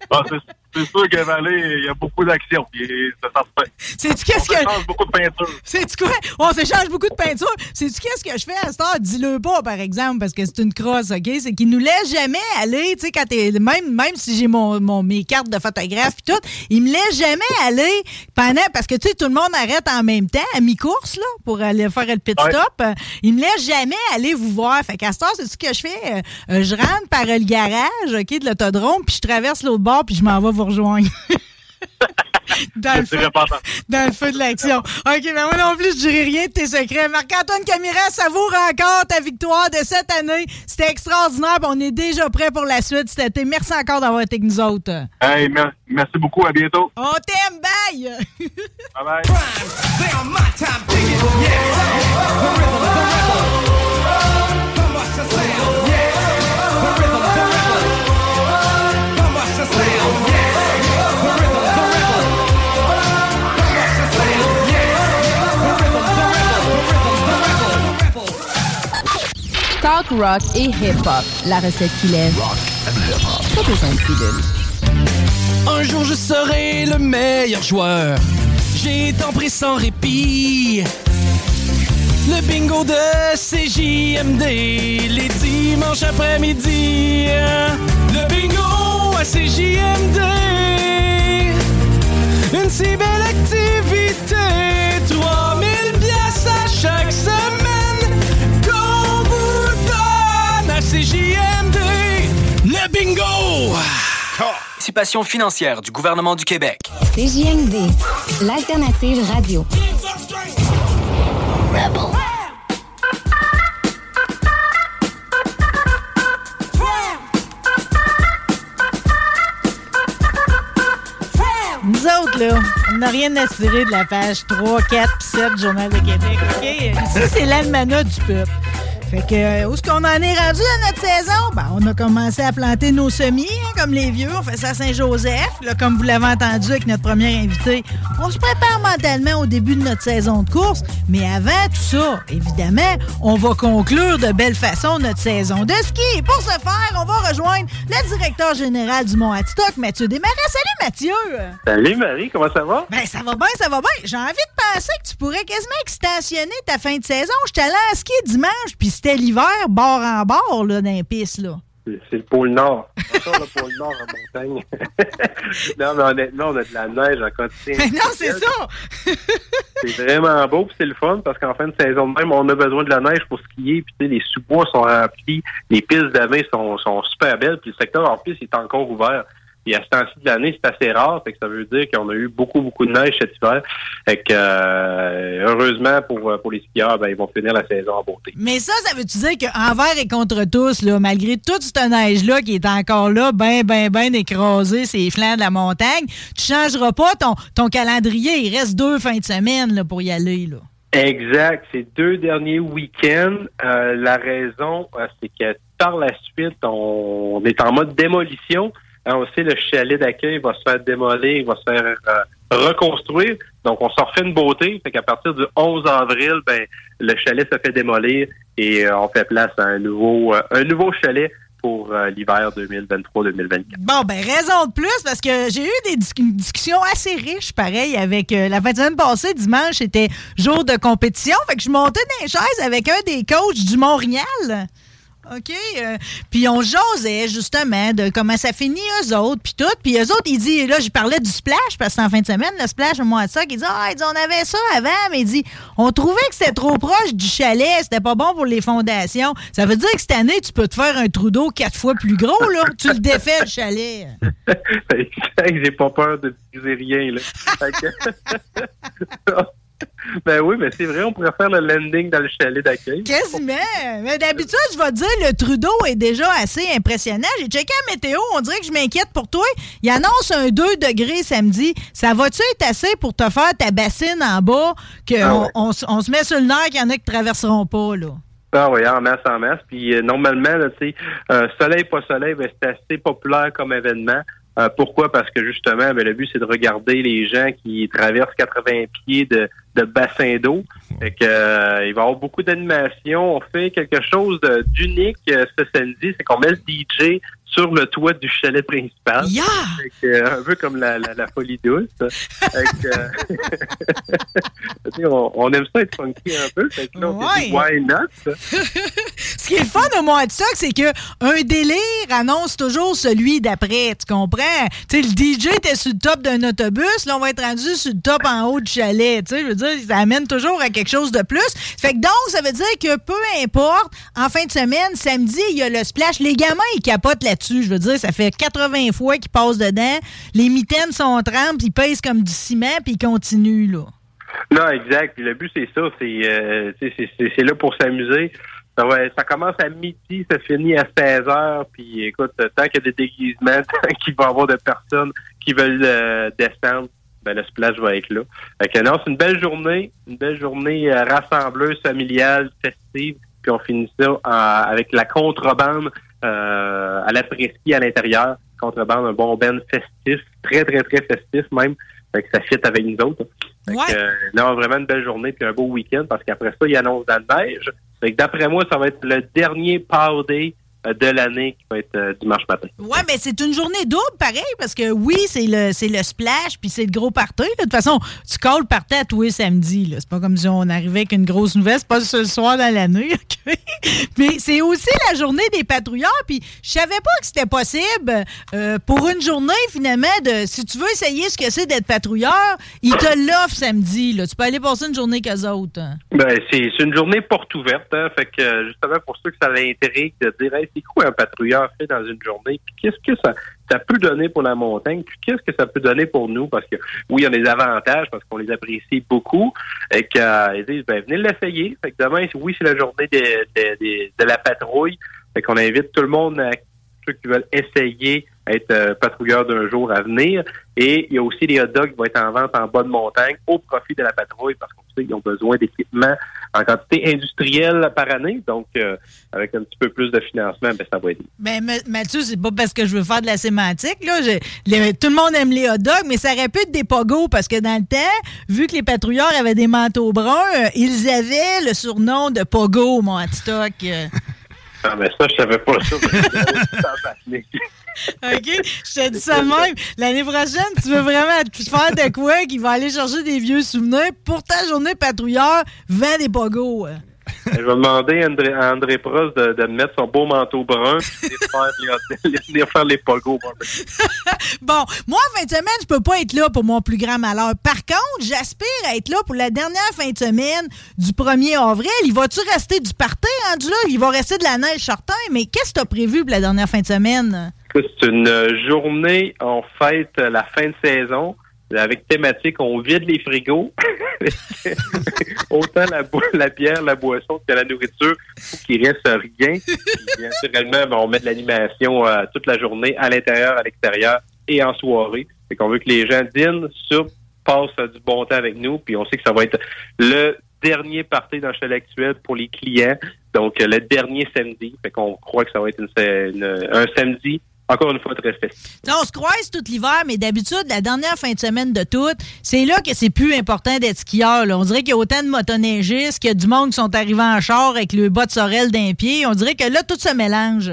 c'est- c'est sûr que Vallée, il y a beaucoup d'action. Puis ça, ça se fait. Sais-tu qu'est-ce On s'échange beaucoup de peinture. Sais-tu quoi? On s'échange beaucoup de peinture. Sais-tu qu'est-ce que je fais à cette heure? Dis-le pas, par exemple, parce que c'est une crosse, OK? C'est qu'ils nous laissent jamais aller, tu sais, quand t'es. Même, même si j'ai mon, mon- mes cartes de photographe et tout, ils me laissent jamais aller pendant. Parce que, tu sais, tout le monde arrête en même temps, à mi-course, là, pour aller faire le pit Ouais. stop. Euh, Ils me laissent jamais aller vous voir. Fait qu'à cette heure, c'est ce que je fais? Euh, je rentre par le garage, OK, de l'autodrome, puis je traverse l'autre bord, puis je m'en vais vous rejoindre. Dans le feu dans le feu de l'action. OK, mais moi non plus, je dirai rien de tes secrets. Marc-Antoine Camira, savoure encore ta victoire de cette année. C'était extraordinaire. On est déjà prêt pour la suite cet été. Merci encore d'avoir été avec nous autres. Hey, mer- merci beaucoup. À bientôt. On t'aime, bye! Bye bye. Talk rock et hip-hop. La recette qui lève. Pas besoin de pilule. Un jour je serai le meilleur joueur. J'ai tant pris sans répit. Le bingo de CJMD, les dimanches après-midi. Le bingo à CJMD. Participation financière du gouvernement du Québec. CJMD, l'alternative radio. Nous autres, là, on n'a rien à tirer de la page 3, 4 puis 7 du Journal de Québec, OK? Ici, c'est l'almanach du peuple. Fait que, euh, où est-ce qu'on en est rendu à notre saison? Ben, on a commencé à planter nos semis, hein, comme les vieux. On fait ça à Saint-Joseph. Là, comme vous l'avez entendu avec notre premier invité, on se prépare mentalement au début de notre saison de course. Mais avant tout ça, évidemment, on va conclure de belle façon notre saison de ski. Et pour ce faire, on va rejoindre le directeur général du Mont-Atstock, Mathieu Desmarais. Salut, Mathieu! Salut Marie, comment ça va? Ben, ça va bien, ça va bien. J'ai envie de penser que tu pourrais quasiment extensionner ta fin de saison. J'étais allé à skier dimanche, puis c'était l'hiver, bord en bord, là, dans les pistes, là. C'est le pôle Nord. Encore le pôle Nord en montagne. non, mais honnêtement, on a de la neige à côté. Mais non, c'est ça! C'est vraiment beau, puis c'est le fun, parce qu'en fin de saison de même, on a besoin de la neige pour skier, puis tu sais, les sous-bois sont remplis, les pistes d'avant sont, sont super belles, puis le secteur en piste est encore ouvert. Et à ce temps-ci de l'année, c'est assez rare, fait que ça veut dire qu'on a eu beaucoup, beaucoup de neige cet hiver. Fait que, euh, heureusement pour, pour les skieurs, ben, ils vont finir la saison en beauté. Mais ça, ça veut-tu dire qu'envers et contre tous, là, malgré toute cette neige-là qui est encore là, ben, ben, ben écrasée ces flancs de la montagne, tu changeras pas ton, ton calendrier. Il reste deux fins de semaine là, pour y aller, là. Exact. Ces deux derniers week-ends, euh, la raison, euh, c'est que par la suite, on, est en mode démolition. Hein, sait le chalet d'accueil va se faire démolir, va se faire euh, reconstruire. Donc, on s'en refait une beauté. Fait qu'à partir du 11 avril, ben, le chalet se fait démolir et euh, on fait place à un nouveau, euh, un nouveau chalet pour l'hiver 2023-2024. Bon, ben raison de plus, parce que j'ai eu des dis- une discussion assez riche, pareil, avec la fin de semaine passée, dimanche, c'était jour de compétition. Fait que je montais les chaises avec un des coachs du Montréal. OK? euh, puis on jasait justement de comment ça finit eux autres, puis tout. Puis eux autres, ils disent, là, je parlais du splash, parce que c'est en fin de semaine, le splash, au mois de ça, ils disent, ah, ils disent, on avait ça avant, mais ils disent, on trouvait que c'était trop proche du chalet, c'était pas bon pour les fondations. Ça veut dire que cette année, tu peux te faire un trou d'eau quatre fois plus gros, là. tu le défais, le chalet. J'ai pas peur de briser rien, là. Ben oui, mais c'est vrai, on pourrait faire le landing dans le chalet d'accueil. Quasiment. Mais d'habitude, je vais te dire, le Trudeau est déjà assez impressionnant. J'ai checké la météo, on dirait que je m'inquiète pour toi. Il annonce un 2 degrés samedi. Ça va-tu être assez pour te faire ta bassine en bas qu'on Ah ouais. on, se met sur le nerf qu'il y en a qui traverseront pas, là? Ah oui, en masse, en masse. Puis euh, normalement, là, euh, soleil, pas soleil, ben, c'est assez populaire comme événement. Euh, pourquoi? Parce que justement, ben, le but, c'est de regarder les gens qui traversent 80 pieds de, de bassin d'eau. Fait que, euh, il va y avoir beaucoup d'animation. On fait quelque chose d'unique euh, ce samedi, c'est qu'on met le DJ sur le toit du chalet principal. Yeah! Fait que, euh, un peu comme la, la, la folie douce. Fait que, euh, on, on aime ça être funky un peu. Fait que là, on s'est dit, Ouais. why not? Ce qui est fun au mois de ça, c'est que un délire annonce toujours celui d'après. Tu comprends? Sais, le DJ était sur le top d'un autobus, là, on va être rendu sur le top en haut du chalet. Tu sais, je veux dire, ça amène toujours à quelque chose de plus. Fait que donc, ça veut dire que peu importe, en fin de semaine, samedi, il y a le splash. Les gamins, ils capotent là-dessus. Je veux dire, ça fait 80 fois qu'ils passent dedans. Les mitaines sont trempes, ils pèsent comme du ciment, puis ils continuent, là. Non, exact. Le but, c'est ça. C'est euh, là pour s'amuser. Ça, ça commence à midi, ça finit à 16 heures. Puis écoute, tant qu'il y a des déguisements, tant qu'il va y avoir de personnes qui veulent euh, descendre, ben, le splash va être là. Fait que non, c'est une belle journée, une belle journée euh, rassembleuse, familiale, festive. Puis on finit ça en- avec la contrebande euh, à l'après-ski à l'intérieur. Contrebande, un bon ben festif, très, très, très festif même. Fait que ça fit avec nous autres. Fait que, euh, là, vraiment une belle journée puis un beau week-end parce qu'après ça, il annonce de la neige. Fait que d'après moi, ça va être le dernier power day euh, de l'année qui va être euh, dimanche matin. Ouais, mais c'est une journée double, pareil, parce que oui, c'est le, c'est le splash, puis c'est le gros party. là. De toute façon, tu calls le party à tous les samedis. là. C'est pas comme si on arrivait avec une grosse nouvelle. C'est pas ce soir dans l'année. Mais c'est aussi la journée des patrouilleurs. Puis je savais pas que c'était possible euh, pour une journée, finalement, de si tu veux essayer ce que c'est d'être patrouilleur, ils te l'offrent samedi. Là. Tu peux aller passer une journée qu'eux autres. hein. Ben, c'est c'est une journée porte ouverte. Hein, fait que euh, justement, pour ceux que ça l'intrigue de dire hey, c'est quoi un patrouilleur fait dans une journée, puis qu'est-ce que ça, peut donner pour la montagne, puis qu'est-ce que ça peut donner pour nous, parce que oui, il y a des avantages, parce qu'on les apprécie beaucoup, et que euh, ils disent ben venez l'essayer. Fait que demain, oui, c'est la journée de- de la patrouille. Fait qu'on invite tout le monde à ceux qui veulent essayer être euh, patrouilleur d'un jour à venir. Et il y a aussi les hot dogs qui vont être en vente en bas de montagne au profit de la patrouille parce qu'on sait qu'ils ont besoin d'équipements en quantité industrielle par année. Donc, euh, avec un petit peu plus de financement, ben, ça va aider. Ben, Ma- Mathieu, c'est pas parce que je veux faire de la sémantique. Là. Tout le monde aime les hot dogs, mais ça aurait pu être des pogos parce que dans le temps, vu que les patrouilleurs avaient des manteaux bruns, euh, ils avaient le surnom de pogo, mon stock. Ah, mais ça, je savais pas ça. OK? Je te dis ça même. L'année prochaine, tu veux vraiment te faire de quoi qui va aller chercher des vieux souvenirs pour ta journée patrouilleur, vends des pogos. Hein. Je vais demander à André, à André Prost de, de mettre son beau manteau brun et de faire les, de venir faire les pogos. Bon, moi, en fin de semaine, je peux pas être là pour mon plus grand malheur. Par contre, j'aspire à être là pour la dernière fin de semaine du 1er avril. Il va-tu rester du party rendu là? Il va rester de la neige certain, mais qu'est-ce que tu as prévu pour la dernière fin de semaine? C'est une journée, on fête la fin de saison avec thématique, on vide les frigos. Autant la, la bière, la boisson que la nourriture, faut qu'il reste rien. Puis, naturellement, ben, on met de l'animation euh, toute la journée, à l'intérieur, à l'extérieur et en soirée. Fait qu'on veut que les gens dînent, soupent, passent euh, du bon temps avec nous. Puis on sait que ça va être le dernier party dans le chalet actuel pour les clients. Donc, euh, le dernier samedi. Fait qu'on croit que ça va être une- une- un samedi, encore une fois, très festif. Tu sais, on se croise tout l'hiver, mais d'habitude, la dernière fin de semaine de toute, c'est là que c'est plus important d'être skieur. là. On dirait qu'il y a autant de motoneigistes qu'il y a du monde qui sont arrivés en char avec le bas de sorel d'un pied. On dirait que là, tout se mélange.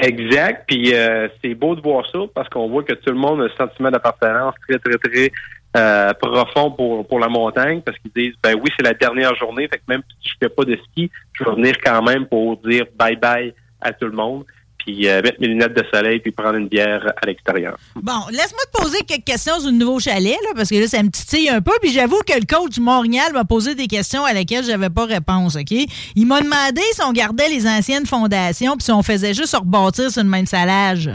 Exact. Puis euh, c'est beau de voir ça parce qu'on voit que tout le monde a un sentiment d'appartenance très, très, très euh, profond pour, pour la montagne parce qu'ils disent ben oui, c'est la dernière journée, fait que même si je fais pas de ski, je vais venir quand même pour dire bye bye à tout le monde. Puis euh, mettre mes lunettes de soleil puis prendre une bière à l'extérieur. Bon, laisse-moi te poser quelques questions sur le nouveau chalet, là, parce que là, ça me titille un peu. Puis j'avoue que le coach du Montréal m'a posé des questions à lesquelles j'avais pas réponse, OK? Il m'a demandé si on gardait les anciennes fondations puis si on faisait juste rebâtir sur le même salage.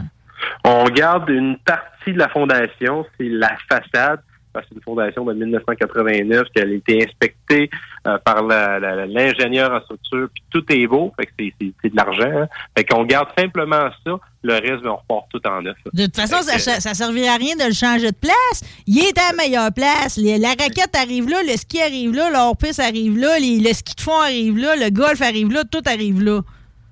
On garde une partie de la fondation, c'est la façade. parce que C'est une fondation de 1989 qui a été inspectée euh, par l'ingénieur en structure, puis tout est beau, fait que c'est- de l'argent. Hein. Fait qu'on garde simplement ça, le reste, ben, on repart tout en neuf. De toute façon, Fait ça, que- ça servirait à rien de le changer de place. Il est à la meilleure place. Les- la raquette arrive là, le ski arrive là, l'hors-piste arrive là, les- le ski de fond arrive là, le golf arrive là, tout arrive là.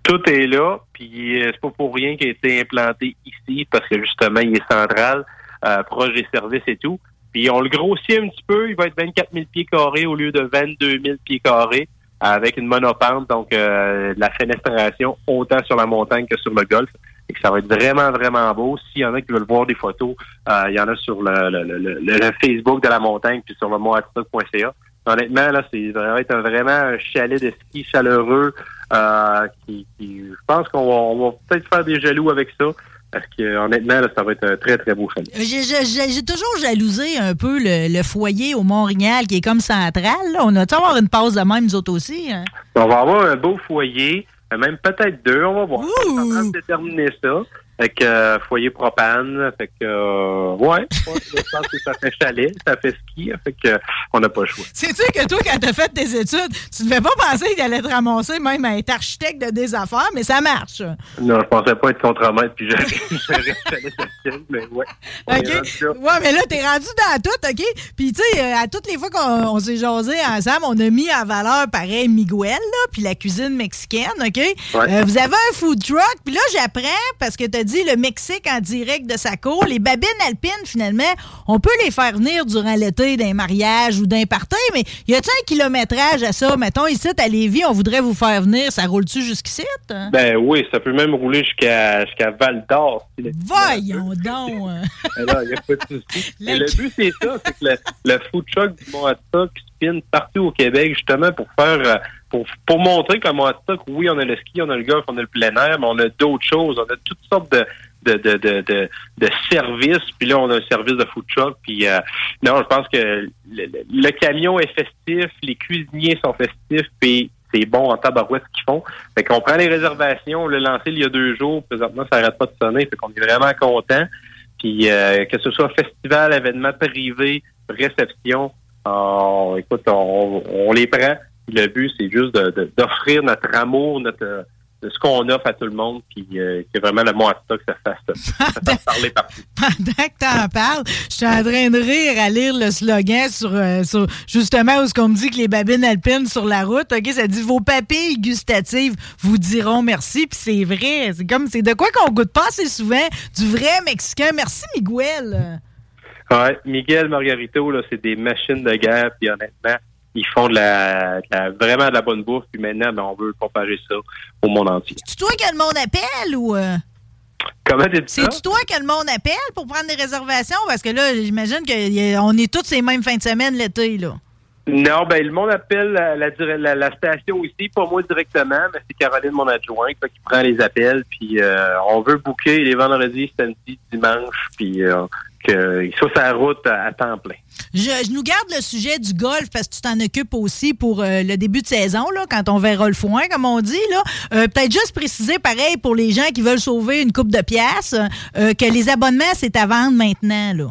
Tout est là, puis euh, c'est pas pour rien qu'il a été implanté ici, parce que justement, il est central, euh, proche des services et tout. Puis on le grossit un petit peu, il va être 24 000 pieds carrés au lieu de 22 000 pieds carrés, avec une monopente, donc euh, la fenestration autant sur la montagne que sur le golf. Et que ça va être vraiment, vraiment beau. S'il y en a qui veulent voir des photos, euh, il y en a sur le, le, le, le- Facebook de la montagne, puis sur le moatstock.ca. Honnêtement, là, c'est ça va être un- vraiment un chalet de ski chaleureux euh, qui, qui- je pense qu'on va, va peut-être faire des jaloux avec ça. Parce que honnêtement, là, ça va être un très, très beau chalet. J'ai toujours jalousé un peu le, le foyer au Montréal qui est comme central. là. On a-tu avoir une pause de même, nous autres aussi? hein? On va avoir un beau foyer, euh, même peut-être deux, on va voir. On de déterminer ça. Fait que euh, foyer propane, fait que euh, ouais, ouais, je pense que ça fait chalet, ça fait ski, fait que euh, on n'a pas le choix. Sais-tu que toi, quand t'as fait tes études, tu devais pas penser qu'il allait te ramasser même à être architecte de des affaires, mais ça marche. Non, je pensais pas être contremaître puis le chalet mais ouais. OK? Ouais, mais là, t'es rendu dans tout, OK? Puis, tu sais, euh, à toutes les fois qu'on on s'est jasé ensemble, on a mis en valeur, pareil, Miguel, là, puis la cuisine mexicaine, OK? Euh, vous avez un food truck, puis là, j'apprends, parce que t'as dit le Mexique en direct de sa cour, les babines alpines, finalement, on peut les faire venir durant l'été d'un mariage ou d'un party, mais y a-tu un kilométrage à ça? Mettons, ici, à Lévis, on voudrait vous faire venir, ça roule-tu jusqu'ici? hein? Ben oui, ça peut même rouler jusqu'à Val d'Or. le- Voyons donc! là, il n'y a pas de Mais le but, c'est ça, c'est que le, le food truck du Moatstock spin partout au Québec, justement, pour faire, euh, pour, pour montrer qu'à Moatstock, oui, on a le ski, on a le golf, on a le plein air, mais on a d'autres choses. On a toutes sortes de, de, de, de, de, services. Puis là, on a un service de food truck. Puis euh, non, je pense que le, le- camion est festif, les cuisiniers sont festifs, puis c'est bon en tabarouette ce qu'ils font. Fait qu'on prend les réservations, on l'a lancé il y a deux jours, présentement, ça n'arrête pas de sonner, fait qu'on est vraiment content. Puis euh, que ce soit festival, événement privé, réception, euh, écoute, on, on les prend. Le but, c'est juste d'offrir notre amour, notre euh, de ce qu'on offre à tout le monde, puis euh, que vraiment le mot à stock, ça fasse, ça fasse parler partout. Pendant que t'en parles, je suis en train de rire à lire le slogan sur, euh, sur justement où ce qu'on me dit que les babines alpines sur la route, OK, ça dit vos papilles gustatives vous diront merci, puis c'est vrai, c'est comme c'est de quoi qu'on goûte pas assez souvent du vrai mexicain. Merci Miguel. Ouais, Miguel Margarito, là, c'est des machines de guerre, puis honnêtement, ils font de la, de la- vraiment de la bonne bouffe, puis maintenant, ben, on veut comparer ça au monde entier. C'est toi que le monde appelle ou euh, Comment tu c'est toi que le monde appelle pour prendre des réservations? Parce que là, j'imagine qu'on est tous ces mêmes fins de semaine l'été là. Non, ben le monde appelle la, station ici, pas moi directement, mais c'est Caroline, mon adjointe, qui prend les appels. Puis euh, on veut booker les vendredis, samedis, dimanche, puis euh, ça, c'est la route à, à temps plein. Je, je nous garde le sujet du golf parce que tu t'en occupes aussi pour euh, le début de saison, là, quand on verra le foin, comme on dit. là. Euh, Peut-être juste préciser, pareil, pour les gens qui veulent sauver une coupe de pièces, euh, que les abonnements, c'est à vendre maintenant. Là.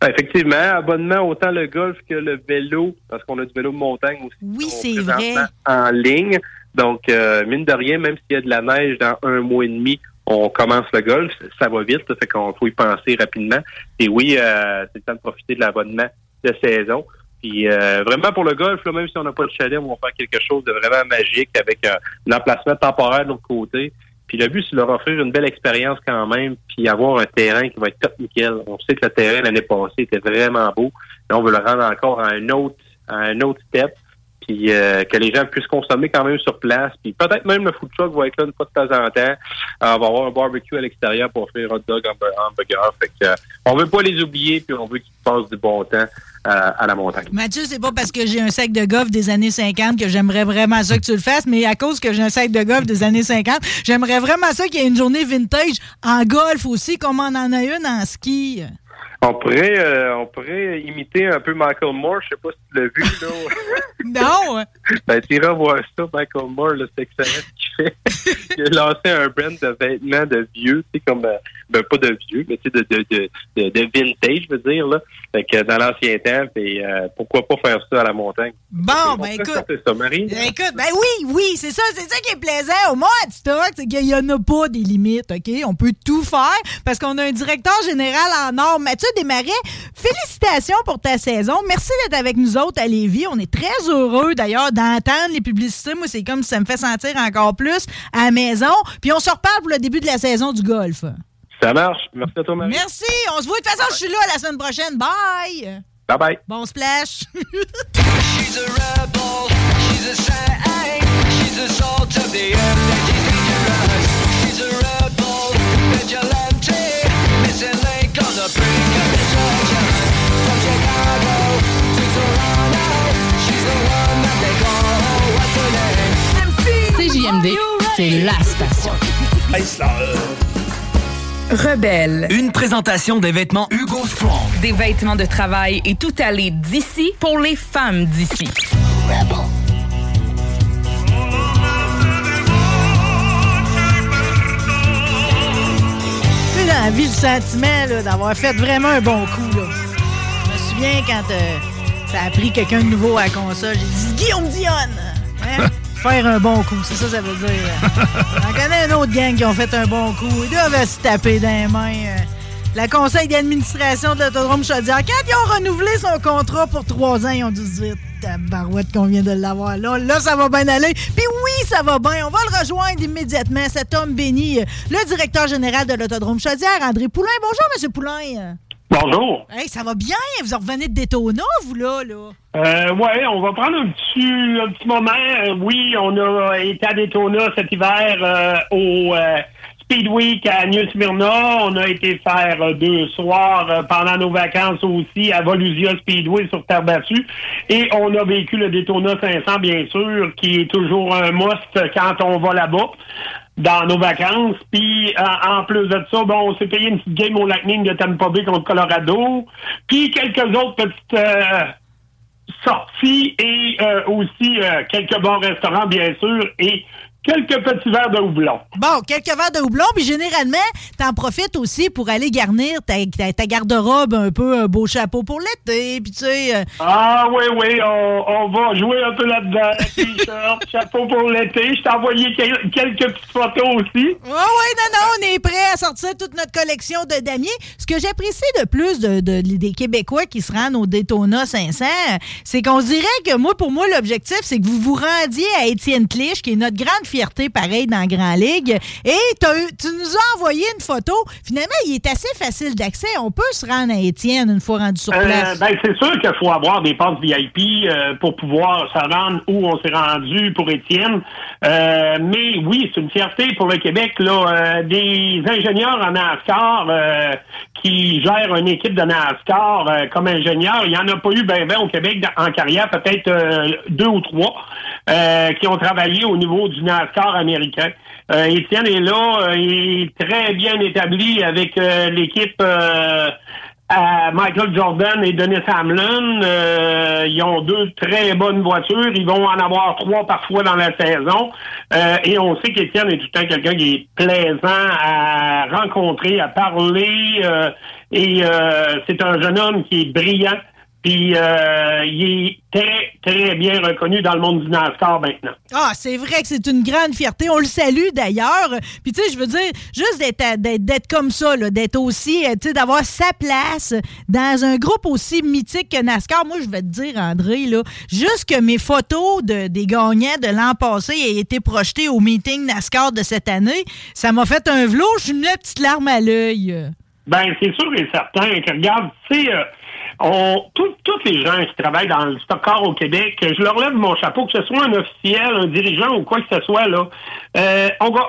Ah, Effectivement, abonnement autant le golf que le vélo, parce qu'on a du vélo de montagne aussi. Oui, c'est vrai. En ligne. Donc, mine de rien, même s'il y a de la neige dans un mois et demi, on commence le golf. Ça va vite, ça fait qu'on faut y penser rapidement. Et oui, euh, c'est le temps de profiter de l'abonnement de saison. Puis euh, vraiment pour le golf, là, même si on n'a pas de chalet, on va faire quelque chose de vraiment magique avec euh, un emplacement temporaire de l'autre côté. Puis le but, c'est de leur offrir une belle expérience quand même, puis avoir un terrain qui va être top nickel. On sait que le terrain l'année passée était vraiment beau. Là, on veut le rendre encore à un autre, à un autre step. Qui euh, que les gens puissent consommer quand même sur place. Puis peut-être même le food truck va être là une fois de temps en temps. Euh, on va avoir un barbecue à l'extérieur pour offrir hot dog, hamburger. Fait que, euh, on veut pas les oublier, puis on veut qu'ils passent du bon temps euh, à la montagne. Mathieu, c'est pas parce que j'ai un sac de golf des années 50 que j'aimerais vraiment ça que tu le fasses, mais à cause que j'ai un sac de golf des années 50, j'aimerais vraiment ça qu'il y ait une journée vintage en golf aussi, comme on en a une en ski. On pourrait, euh, on pourrait imiter un peu Michael Moore. Je sais pas si tu l'as vu, là. non! ben, tu iras voir ça, Michael Moore, c'est excellent ce qu'il fait. Il a lancé un brand de vêtements de vieux, tu sais, comme, euh, ben, pas de vieux, mais tu sais, de, de, de, de, vintage, je veux dire, là. Fait que dans l'ancien temps, puis euh, pourquoi pas faire ça à la montagne? Bon, ben écoute. C'est ça, Marie? Écoute, ben oui, oui, c'est ça, c'est ça qui est plaisant au moins à stock, c'est qu'il y en a pas des limites, OK? On peut tout faire parce qu'on a un directeur général en or, Mathieu Desmarais. Félicitations pour ta saison. Merci d'être avec nous autres à Lévis. On est très heureux d'ailleurs d'entendre les publicités. Moi, c'est comme si ça me fait sentir encore plus à la maison. Puis on se reparle pour le début de la saison du golf. Ça marche. Merci à toi, Marie. Merci. On se voit. De toute façon, je suis là la semaine prochaine. Bye. Bye bye. Bon splash. She's a rebel, she's a saint, she's a salt of the earth, la station. Rebelle. Une présentation des vêtements Hugo Strong. Des vêtements de travail et tout aller d'ici pour les femmes d'ici. Tu sais, dans la vie, le sentiment là, d'avoir fait vraiment un bon coup. Là. Je me souviens quand euh, ça a pris quelqu'un de nouveau à la console, j'ai dit Guillaume Dionne! Hein? Faire un bon coup, c'est ça que ça veut dire. J'en connais un autre gang qui ont fait un bon coup. Ils doivent se taper dans les mains. euh. La conseil d'administration de l'Autodrome Chaudière, quand ils ont renouvelé son contrat pour trois ans, ils ont dû se dire tabarouette qu'on vient de l'avoir. Là, là, ça va bien aller. Puis oui, ça va bien. On va le rejoindre immédiatement, cet homme béni, euh, le directeur général de l'Autodrome Chaudière, André Poulain. Bonjour, Monsieur Poulain. Bonjour. Hey, ça va bien? Vous en revenez de Daytona, vous, là? là? Euh, ouais, on va prendre un petit, un petit moment. Euh, oui, on a été à Daytona cet hiver euh, au euh, Speed Week à New Smyrna. On a été faire deux soirs pendant nos vacances aussi à Volusia Speedway sur terre battue. Et on a vécu le Daytona 500, bien sûr, qui est toujours un must quand on va là-bas dans nos vacances. Puis en, en plus de ça, bon, on s'est payé une petite game au Lightning de Tampa Bay contre Colorado. Puis quelques autres petites euh, sorties et euh, aussi euh, quelques bons restaurants, bien sûr, et quelques petits verres de houblon. Bon, quelques verres de houblon, puis généralement, t'en profites aussi pour aller garnir ta, ta- ta garde-robe un peu, un beau chapeau pour l'été, puis tu sais... euh, Ah oui, oui, on, on va jouer un peu là-dedans. T-shirt, chapeau pour l'été. Je t'ai envoyé quel- quelques petites photos aussi. Ouais, ouais, non, non, on est prêt à sortir toute notre collection de damiers. Ce que j'apprécie de plus de, de- des Québécois qui se rendent au Daytona 500, c'est qu'on se dirait que moi, pour moi, l'objectif, c'est que vous vous rendiez à Étienne Clich, qui est notre grande fierté, pareil, dans la Grand Ligue. Et tu nous as envoyé une photo. Finalement, il est assez facile d'accès. On peut se rendre à Étienne une fois rendu sur Euh, place. ben, c'est sûr qu'il faut avoir des passes VIP euh, pour pouvoir se rendre où on s'est rendu pour Étienne. Euh, mais oui, c'est une fierté pour le Québec. Là, des ingénieurs en NASCAR qui gèrent une équipe de NASCAR comme ingénieur, il n'y en a pas eu ben, ben au Québec en carrière, peut-être deux ou trois euh, qui ont travaillé au niveau du NASCAR américain. Euh, Étienne est là, euh, il est très bien établi avec euh, l'équipe Michael Jordan et Dennis Hamlin. Euh, ils ont deux très bonnes voitures. Ils vont en avoir trois parfois dans la saison. Euh, et on sait qu'Étienne est tout le temps quelqu'un qui est plaisant à rencontrer, à parler. euh, et c'est un jeune homme qui est brillant. Puis euh, il est très, très bien reconnu dans le monde du NASCAR maintenant. Ah, c'est vrai que c'est une grande fierté. On le salue d'ailleurs. Puis tu sais, je veux dire, juste d'être comme ça, d'être aussi, euh, tu sais, d'avoir sa place dans un groupe aussi mythique que NASCAR. Moi, je vais te dire, André, là, juste que mes photos de, des gagnants de l'an passé aient été projetées au meeting NASCAR de cette année, ça m'a fait un velours. Je suis une petite larme à l'œil. Ben, c'est sûr et certain que, regarde, tu sais, euh, on, tous les gens qui travaillent dans le stock car au Québec, je leur lève mon chapeau, que ce soit un officiel, un dirigeant ou quoi que ce soit, là. Euh, on va,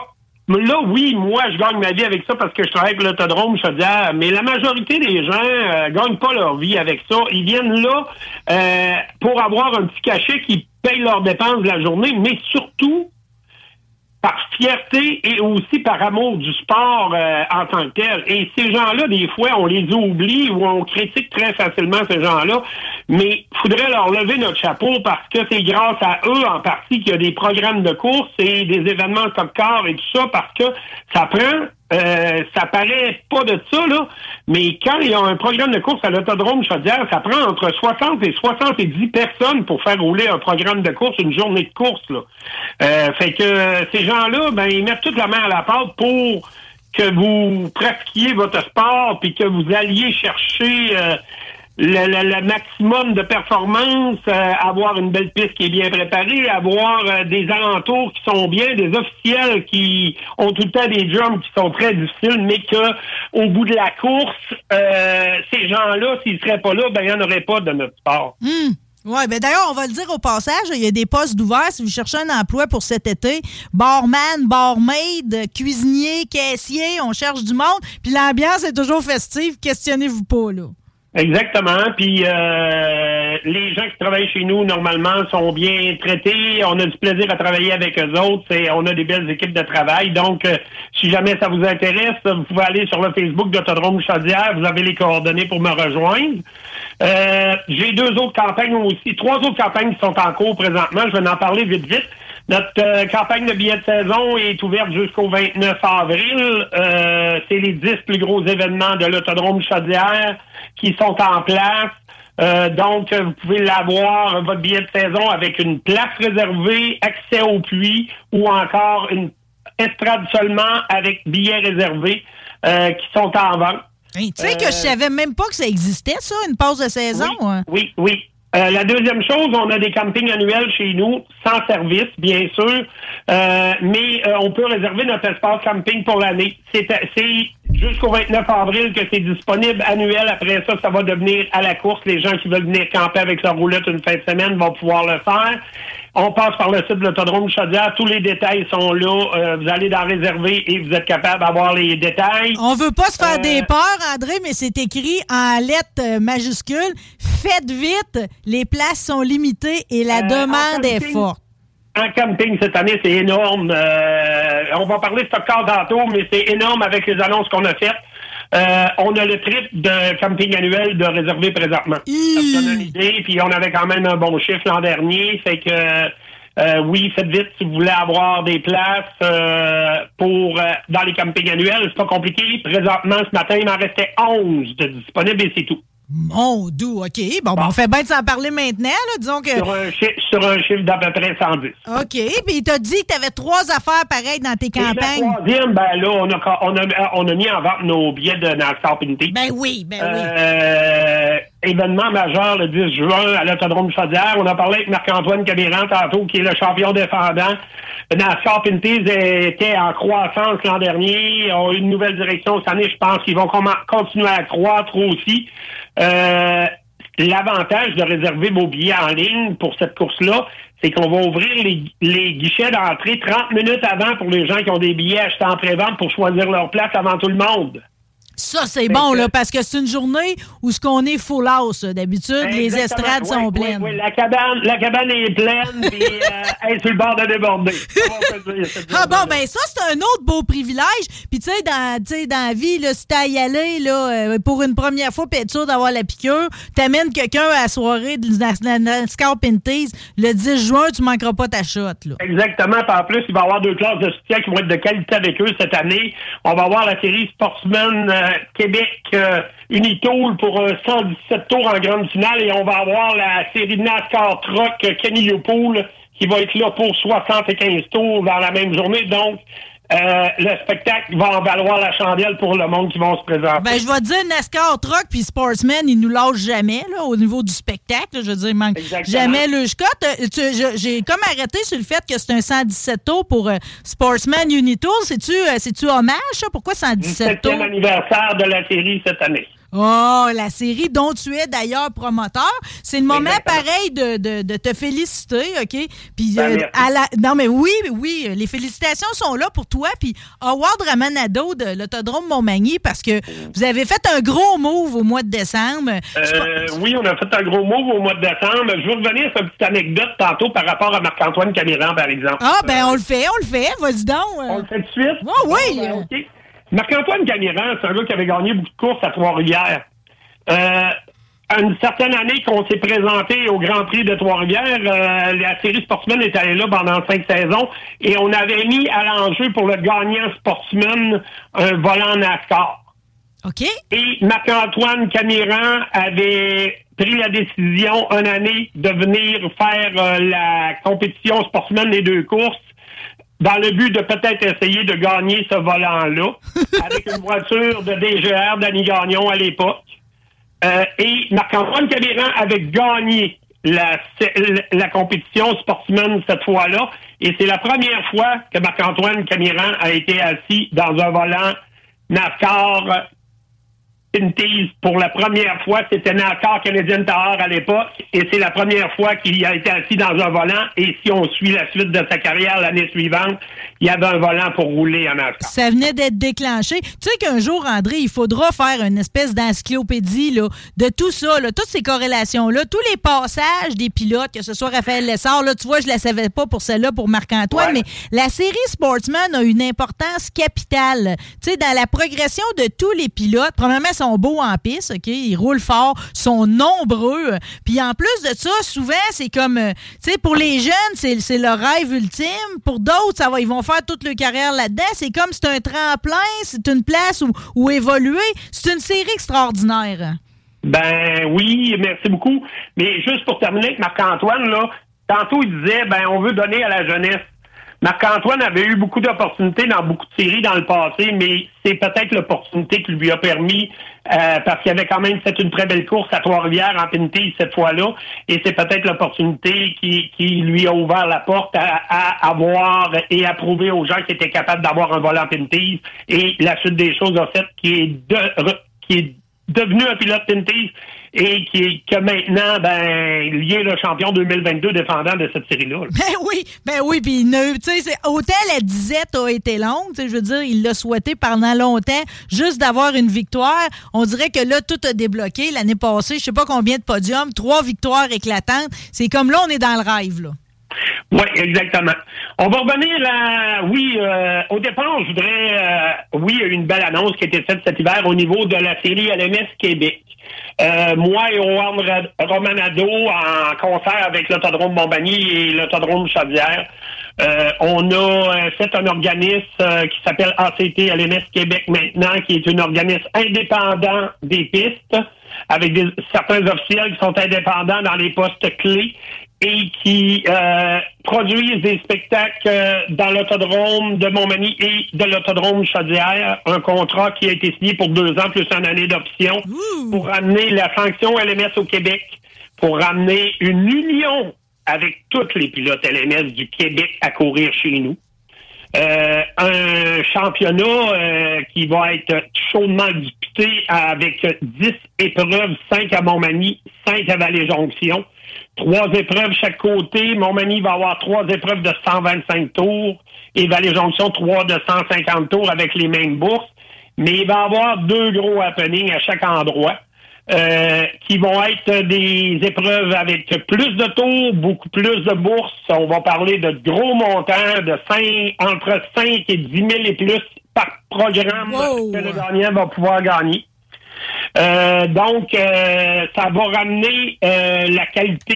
Là, oui, moi, je gagne ma vie avec ça parce que je travaille avec l'autodrome Chaudière, mais la majorité des gens euh, gagnent pas leur vie avec ça. Ils viennent là euh, pour avoir un petit cachet qui paye leurs dépenses de la journée, mais surtout par fierté et aussi par amour du sport euh, en tant que tel. Et ces gens-là, des fois, on les oublie ou on critique très facilement ces gens-là, mais faudrait leur lever notre chapeau parce que c'est grâce à eux en partie qu'il y a des programmes de course et des événements top car et tout ça parce que ça prend euh, ça paraît pas de ça, là, mais quand il y a un programme de course à l'autodrome Chaudière, ça prend entre 60 et 70 personnes pour faire rouler un programme de course, une journée de course, là. Euh, fait que euh, ces gens-là, ben, ils mettent toute la main à la pâte pour que vous pratiquiez votre sport puis que vous alliez chercher euh, le, le- le maximum de performance, euh, avoir une belle piste qui est bien préparée, avoir euh, des alentours qui sont bien, des officiels qui ont tout le temps des jumps qui sont très difficiles, mais que au bout de la course, euh, ces gens-là, s'ils seraient pas là, ben il n'y en aurait pas de notre sport. Hmm. Oui, ben d'ailleurs, on va le dire au passage, il y a des postes d'ouverts si vous cherchez un emploi pour cet été. Barman, barmaid, cuisinier, caissier, on cherche du monde. Puis l'ambiance est toujours festive, questionnez-vous pas, là. Exactement. Puis euh, les gens qui travaillent chez nous normalement sont bien traités. On a du plaisir à travailler avec eux autres. C'est- on a des belles équipes de travail. Donc, euh, si jamais ça vous intéresse, vous pouvez aller sur le Facebook d'Autodrome Chaudière. Vous avez les coordonnées pour me rejoindre. Euh, J'ai deux autres campagnes aussi, trois autres campagnes qui sont en cours présentement. Je vais en parler vite vite. Notre euh, campagne de billets de saison est ouverte jusqu'au 29 avril. Euh, C'est les 10 plus gros événements de l'autodrome Chaudière qui sont en place. Euh, donc, vous pouvez l'avoir, votre billet de saison, avec une place réservée, accès au puits ou encore une estrade seulement avec billets réservés euh, qui sont en vente. Hey, tu sais que je Euh, savais même pas que ça existait, ça, une pause de saison. hein? Oui, oui. La deuxième chose, on a des campings annuels chez nous, sans service, bien sûr, mais on peut réserver notre espace camping pour l'année. C'est c'est jusqu'au 29 avril que c'est disponible annuel. Après ça, ça va devenir à la course. Les gens qui veulent venir camper avec leur roulette une fin de semaine vont pouvoir le faire. On passe par le site de l'autodrome Chaudière. Tous les détails sont là. Euh, vous allez dans réserver et vous êtes capable d'avoir les détails. On veut pas se faire Euh, des peurs, André, mais c'est écrit en lettres euh, majuscules. Faites vite, les places sont limitées et la Euh, demande est forte. En camping cette année, c'est énorme. Euh, on va parler de stock car tantôt, mais c'est énorme avec les annonces qu'on a faites. Euh, on a le triple de camping annuel de réservé présentement. Ça donne une idée. Puis on avait quand même un bon chiffre l'an dernier. Fait que euh, oui, faites vite si vous voulez avoir des places euh, pour euh, dans les campings annuels. C'est pas compliqué. Présentement, ce matin, il m'en restait 11 de disponibles et c'est tout. Mon doux, OK. Bon, ben, on fait bien de s'en parler maintenant, là. Disons que. Sur un, chi- sur un chiffre d'à peu près 110. OK. Puis il t'a dit que tu avais trois affaires pareilles dans tes Et la campagnes. troisième, ben là, on a, on a, on a mis en vente nos billets de Pinty. Ben oui, ben oui. Euh, événement majeur le 10 juin à l'Autodrome Chaudière. On a parlé avec Marc-Antoine Caméran tantôt, qui est le champion défendant. NASCAR Pinties était en croissance l'an dernier. Ils ont eu une nouvelle direction cette année. Je pense qu'ils vont continuer à croître aussi. Euh, L'avantage de réserver vos billets en ligne pour cette course-là, c'est qu'on va ouvrir les, les guichets d'entrée 30 minutes avant pour les gens qui ont des billets achetés en pré-vente pour choisir leur place avant tout le monde. Ça, c'est bon, là, parce que c'est une journée où ce qu'on est full house. D'habitude, les estrades Oui, sont oui, pleines. oui, la cabane, la cabane est pleine, puis euh, elle est sur le bord de déborder. Ah bon, ben ça, c'est un autre beau privilège. Puis tu sais, dans, dans la vie, là, si t'as à y aller là, euh, pour une première fois, puis être sûr d'avoir la piqûre, t'amènes quelqu'un à la soirée de la NASCAR Pinties, le 10 juin, tu manqueras pas ta shot. Là. Exactement. Puis en plus, il va y avoir deux classes de soutien qui vont être de qualité avec eux cette année. On va avoir la série Sportsman euh, Québec euh, Unitool pour euh, 117 tours en grande finale et on va avoir la série NASCAR Truck euh, Kenny Youpool qui va être là pour 75 tours dans la même journée. Donc, euh, le spectacle va en valoir la chandelle pour le monde qui vont se présenter. Ben, je vais dire, NASCAR Truck puis Sportsman, ils nous lâchent jamais là, au niveau du spectacle. là. Je veux dire, manque Exactement. jamais le cote. Euh, J'ai comme arrêté sur le fait que c'est un 117 tours pour euh, Sportsman Unitool. C'est-tu euh, hommage, ça? Pourquoi 117 tours? 17e anniversaire de la série cette année. Oh, la série dont tu es d'ailleurs promoteur. C'est le moment Exactement. pareil de, de- de te féliciter, OK? Puis, Ben, euh, merci. à la... Non, mais oui, oui, les félicitations sont là pour toi. Puis, Howard Ramanado de l'Autodrome Montmagny, parce que vous avez fait un gros move au mois de décembre. Euh, oui, on a fait un gros move au mois de décembre. Je veux revenir sur une petite anecdote tantôt par rapport à Marc-Antoine Camiran, par exemple. Ah, ben, on le fait, on le fait. Vas-y donc. On le fait tout de suite? Oh, oui. Ben, OK. Marc-Antoine Camiran, c'est un gars qui avait gagné beaucoup de courses à Trois-Rivières. Euh, une certaine année qu'on s'est présenté au Grand Prix de Trois-Rivières, euh, la série sportsman est allée là pendant cinq saisons et on avait mis à l'enjeu pour le gagnant sportsman un volant NASCAR. OK. Et Marc-Antoine Camiran avait pris la décision une année de venir faire euh, la compétition sportsman des deux courses dans le but de peut-être essayer de gagner ce volant-là avec une voiture de DGR d'Annie Gagnon à l'époque. Euh, et Marc-Antoine Camiran avait gagné la, la compétition sportsman cette fois-là. Et c'est la première fois que Marc-Antoine Camiran a été assis dans un volant NASCAR Pinties pour la première fois. C'était NASCAR Canadian Tower à l'époque. Et c'est la première fois qu'il a été assis dans un volant. Et si on suit la suite de sa carrière l'année suivante, il y avait un volant pour rouler en NASCAR. Ça venait d'être déclenché. Tu sais qu'un jour, André, il faudra faire une espèce d'encyclopédie là, de tout ça, là, toutes ces corrélations-là, tous les passages des pilotes, que ce soit Raphaël Lessard, là, tu vois, je ne la savais pas pour celle-là, pour Marc-Antoine, mais la série Sportsman a une importance capitale. Tu sais, dans la progression de tous les pilotes, premièrement, sont beaux en piste, OK? Ils roulent fort, sont nombreux. Puis en plus de ça, souvent, c'est comme, euh, tu sais, pour les jeunes, c'est leur rêve ultime. Pour d'autres, ça va, ils vont faire toute leur carrière là-dedans. C'est comme, c'est un tremplin, c'est une place où, où évoluer. C'est une série extraordinaire. Ben oui, merci beaucoup. Mais juste pour terminer avec Marc-Antoine, là, tantôt il disait ben on veut donner à la jeunesse. Marc-Antoine avait eu beaucoup d'opportunités dans beaucoup de séries dans le passé, mais c'est peut-être l'opportunité qui lui a permis, euh, parce qu'il avait quand même fait une très belle course à Trois-Rivières en Pinty cette fois-là, et c'est peut-être l'opportunité qui, qui lui a ouvert la porte à, avoir et à prouver aux gens qu'il était capable d'avoir un volant Pinty, et la suite des choses a fait qui est de, qui est devenu un pilote Pinty et qui que maintenant ben il est le champion 2022 défendant de cette série-là. là. Ben oui, ben oui, puis il n'a eu- tu sais, autant la disette a été longue, tu sais, je veux dire, il l'a souhaité pendant longtemps, juste d'avoir une victoire. On dirait que là, tout a débloqué. L'année passée, je sais pas combien de podiums, trois victoires éclatantes. C'est comme là, on est dans le rêve, là. Oui, exactement. On va revenir à oui, euh, au départ, je voudrais euh, oui, il y a eu une belle annonce qui a été faite cet hiver au niveau de la série LMS Québec. Euh, moi et Owen Romanado, en concert avec l'Autodrome Montmagny et l'Autodrome Chaudière, euh, on a euh, fait un organisme euh, qui s'appelle ACT LMS Québec maintenant, qui est un organisme indépendant des pistes, avec des, certains officiels qui sont indépendants dans les postes clés et qui euh, produisent des spectacles euh, dans l'autodrome de Montmagny et de l'autodrome Chaudière, un contrat qui a été signé pour deux ans plus une année d'option pour ramener la sanction LMS au Québec, pour ramener une union avec tous les pilotes LMS du Québec à courir chez nous. Euh, un championnat euh, qui va être chaudement disputé avec 10 épreuves, 5 à Montmagny, 5 à Vallée-Jonction. Trois épreuves chaque côté. Montmagny va avoir trois épreuves de 125 tours et Vallée-Jonction, trois de 150 tours avec les mêmes bourses. Mais il va y avoir deux gros happenings à chaque endroit. euh, qui vont être des épreuves avec plus de tours, beaucoup plus de bourses. On va parler de gros montants, de 5, entre 5 et 10 000 et plus par programme que le gagnant va pouvoir gagner. Euh, donc, euh, ça va ramener euh, la qualité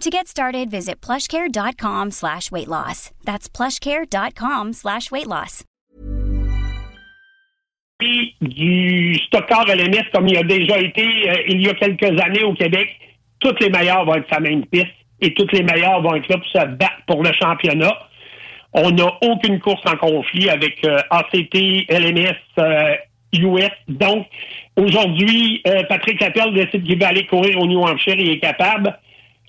To get started, visit plushcare.com slash weight loss. That's plushcare.com slash weight loss. Du stockeur LMS comme il a déjà été euh, il y a quelques années au Québec, toutes les meilleurs vont être sa même piste et toutes les meilleurs vont être là pour se battre pour le championnat. On n'a aucune course en conflit avec euh, ACT, LMS, euh, US. Donc, aujourd'hui, euh, Patrick Lapierre décide qu'il va aller courir au New Hampshire. Il est capable.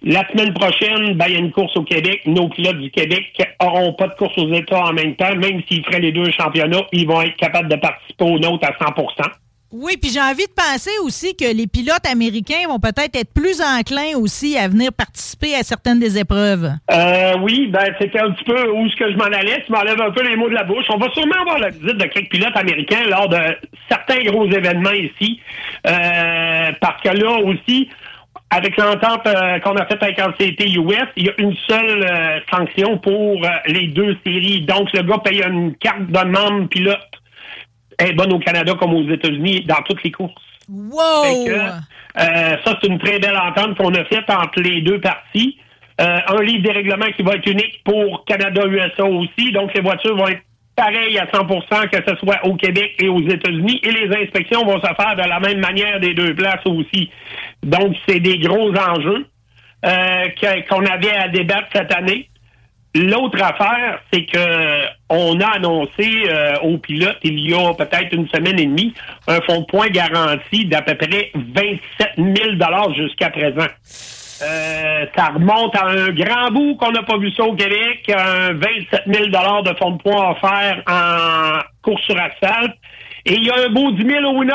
La semaine prochaine, ben, il y a une course au Québec. Nos pilotes du Québec n'auront pas de course aux États en même temps. Même s'ils feraient les deux championnats, ils vont être capables de participer aux nôtres à 100% Oui, puis j'ai envie de penser aussi que les pilotes américains vont peut-être être plus enclins aussi à venir participer à certaines des épreuves. Euh, oui, ben c'était un petit peu où ce que je m'en allais. Tu m'enlèves un peu les mots de la bouche. On va sûrement avoir la visite de quelques pilotes américains lors de certains gros événements ici. Euh, parce que là aussi, avec l'entente euh, qu'on a faite avec LCT US, il y a une seule euh, sanction pour euh, les deux séries. Donc, le gars paye une carte de membre pilote. Elle est bonne au Canada comme aux États-Unis dans toutes les courses. Wow! Que, ça, c'est une très belle entente qu'on a faite entre les deux parties. Un livre des règlements qui va être unique pour Canada-USA aussi. Donc, les voitures vont être pareilles à 100% que ce soit au Québec et aux États-Unis. Et les inspections vont se faire de la même manière des deux places aussi. Donc, c'est des gros enjeux euh, qu'on avait à débattre cette année. L'autre affaire, c'est que on a annoncé euh, aux pilotes il y a peut-être une semaine et demie un fonds de points garanti d'à peu près 27 000 jusqu'à présent. Euh, ça remonte à un grand bout qu'on n'a pas vu ça au Québec, un 27 000 de fonds de points offerts en course sur asphalte. Et il y a un beau 10 000 au winner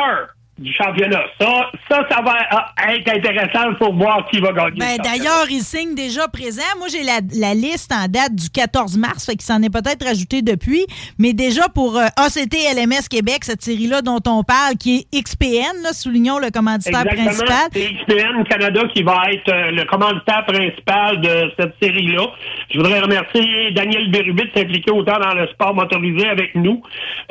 du championnat. Ça, ça, ça va euh, être intéressant pour voir qui va gagner. Ben. D'ailleurs, il signe déjà présent. Moi, j'ai la, la liste en date du 14 mars, fait qu'il s'en est peut-être rajouté depuis. Mais déjà, pour euh, ACT LMS Québec, cette série-là dont on parle, qui est XPN, là, soulignons le commanditaire Exactement. principal. C'est XPN Canada qui va être euh, le commanditaire principal de cette série-là. Je voudrais remercier Daniel Bérubit de s'impliquer autant dans le sport motorisé avec nous.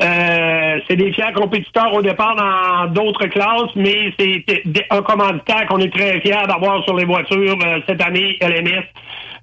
Euh, c'est des fiers compétiteurs au départ dans d'autres classes, mais c'est un commanditaire qu'on est très fiers d'avoir sur les voitures euh, cette année, LMS.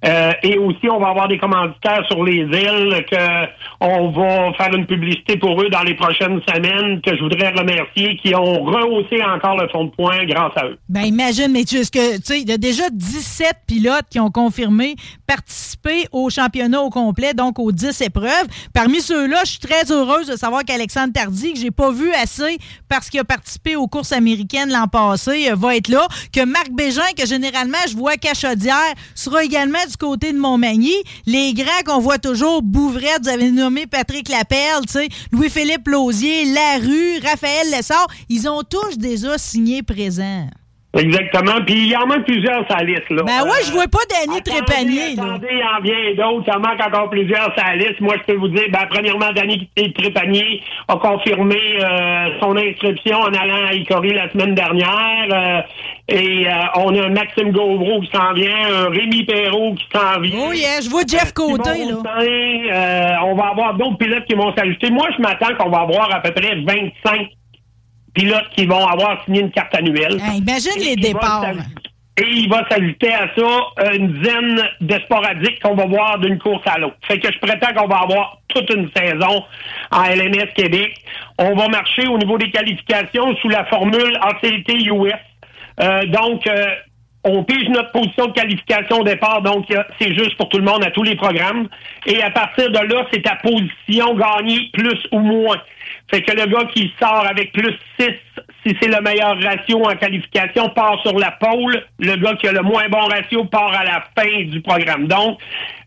Euh, et aussi, on va avoir des commanditaires sur les îles que on va faire une publicité pour eux dans les prochaines semaines que je voudrais remercier, qui ont rehaussé encore le fond de points grâce à eux. Ben imagine, mais tu sais, il y a déjà 17 pilotes qui ont confirmé participer au championnat au complet, donc aux 10 épreuves. Parmi ceux-là, je suis très heureuse de savoir qu'Alexandre Tardy, que j'ai pas vu assez parce qu'il a participé aux courses américaines l'an passé, euh, va être là. Que Marc Bégin, que généralement je vois qu'à Chaudière, sera également du côté de Montmagny. Les grands qu'on voit toujours, Bouvrette, vous avez nommé Patrick Lapelle, Louis-Philippe Lausier, Larue, Raphaël Lessard, ils ont tous déjà signé présent. Exactement. Puis il y en manque plusieurs la liste. Là. Ben ouais, je vois pas Danny attendez, Trépanier. Attendez, il en vient d'autres. Il en manque encore plusieurs la liste. Moi, je peux vous dire, ben, premièrement, Danny Trépanier a confirmé euh, son inscription en allant à Icori la semaine dernière. Euh, et euh, on a un Maxime Gauvreau qui s'en vient, un Rémi Perrault qui s'en vient. Oh yeah, je vois Jeff Côté, là. Euh, on va avoir d'autres pilotes qui vont s'ajouter. Moi, je m'attends qu'on va avoir à peu près 25 pilotes qui vont avoir signé une carte annuelle. Hey, imagine Et les il va départs. Et il va s'ajouter à ça une dizaine de sporadiques qu'on va voir d'une course à l'autre. Fait que je prétends qu'on va avoir toute une saison en LMS Québec. On va marcher au niveau des qualifications sous la formule ACT US. Euh, donc, euh, on pige notre position de qualification au départ, donc euh, c'est juste pour tout le monde à tous les programmes. Et à partir de là, c'est ta position gagnée plus ou moins. Fait que le gars qui sort avec plus 6, si c'est le meilleur ratio en qualification, part sur la pole. Le gars qui a le moins bon ratio part à la fin du programme. Donc,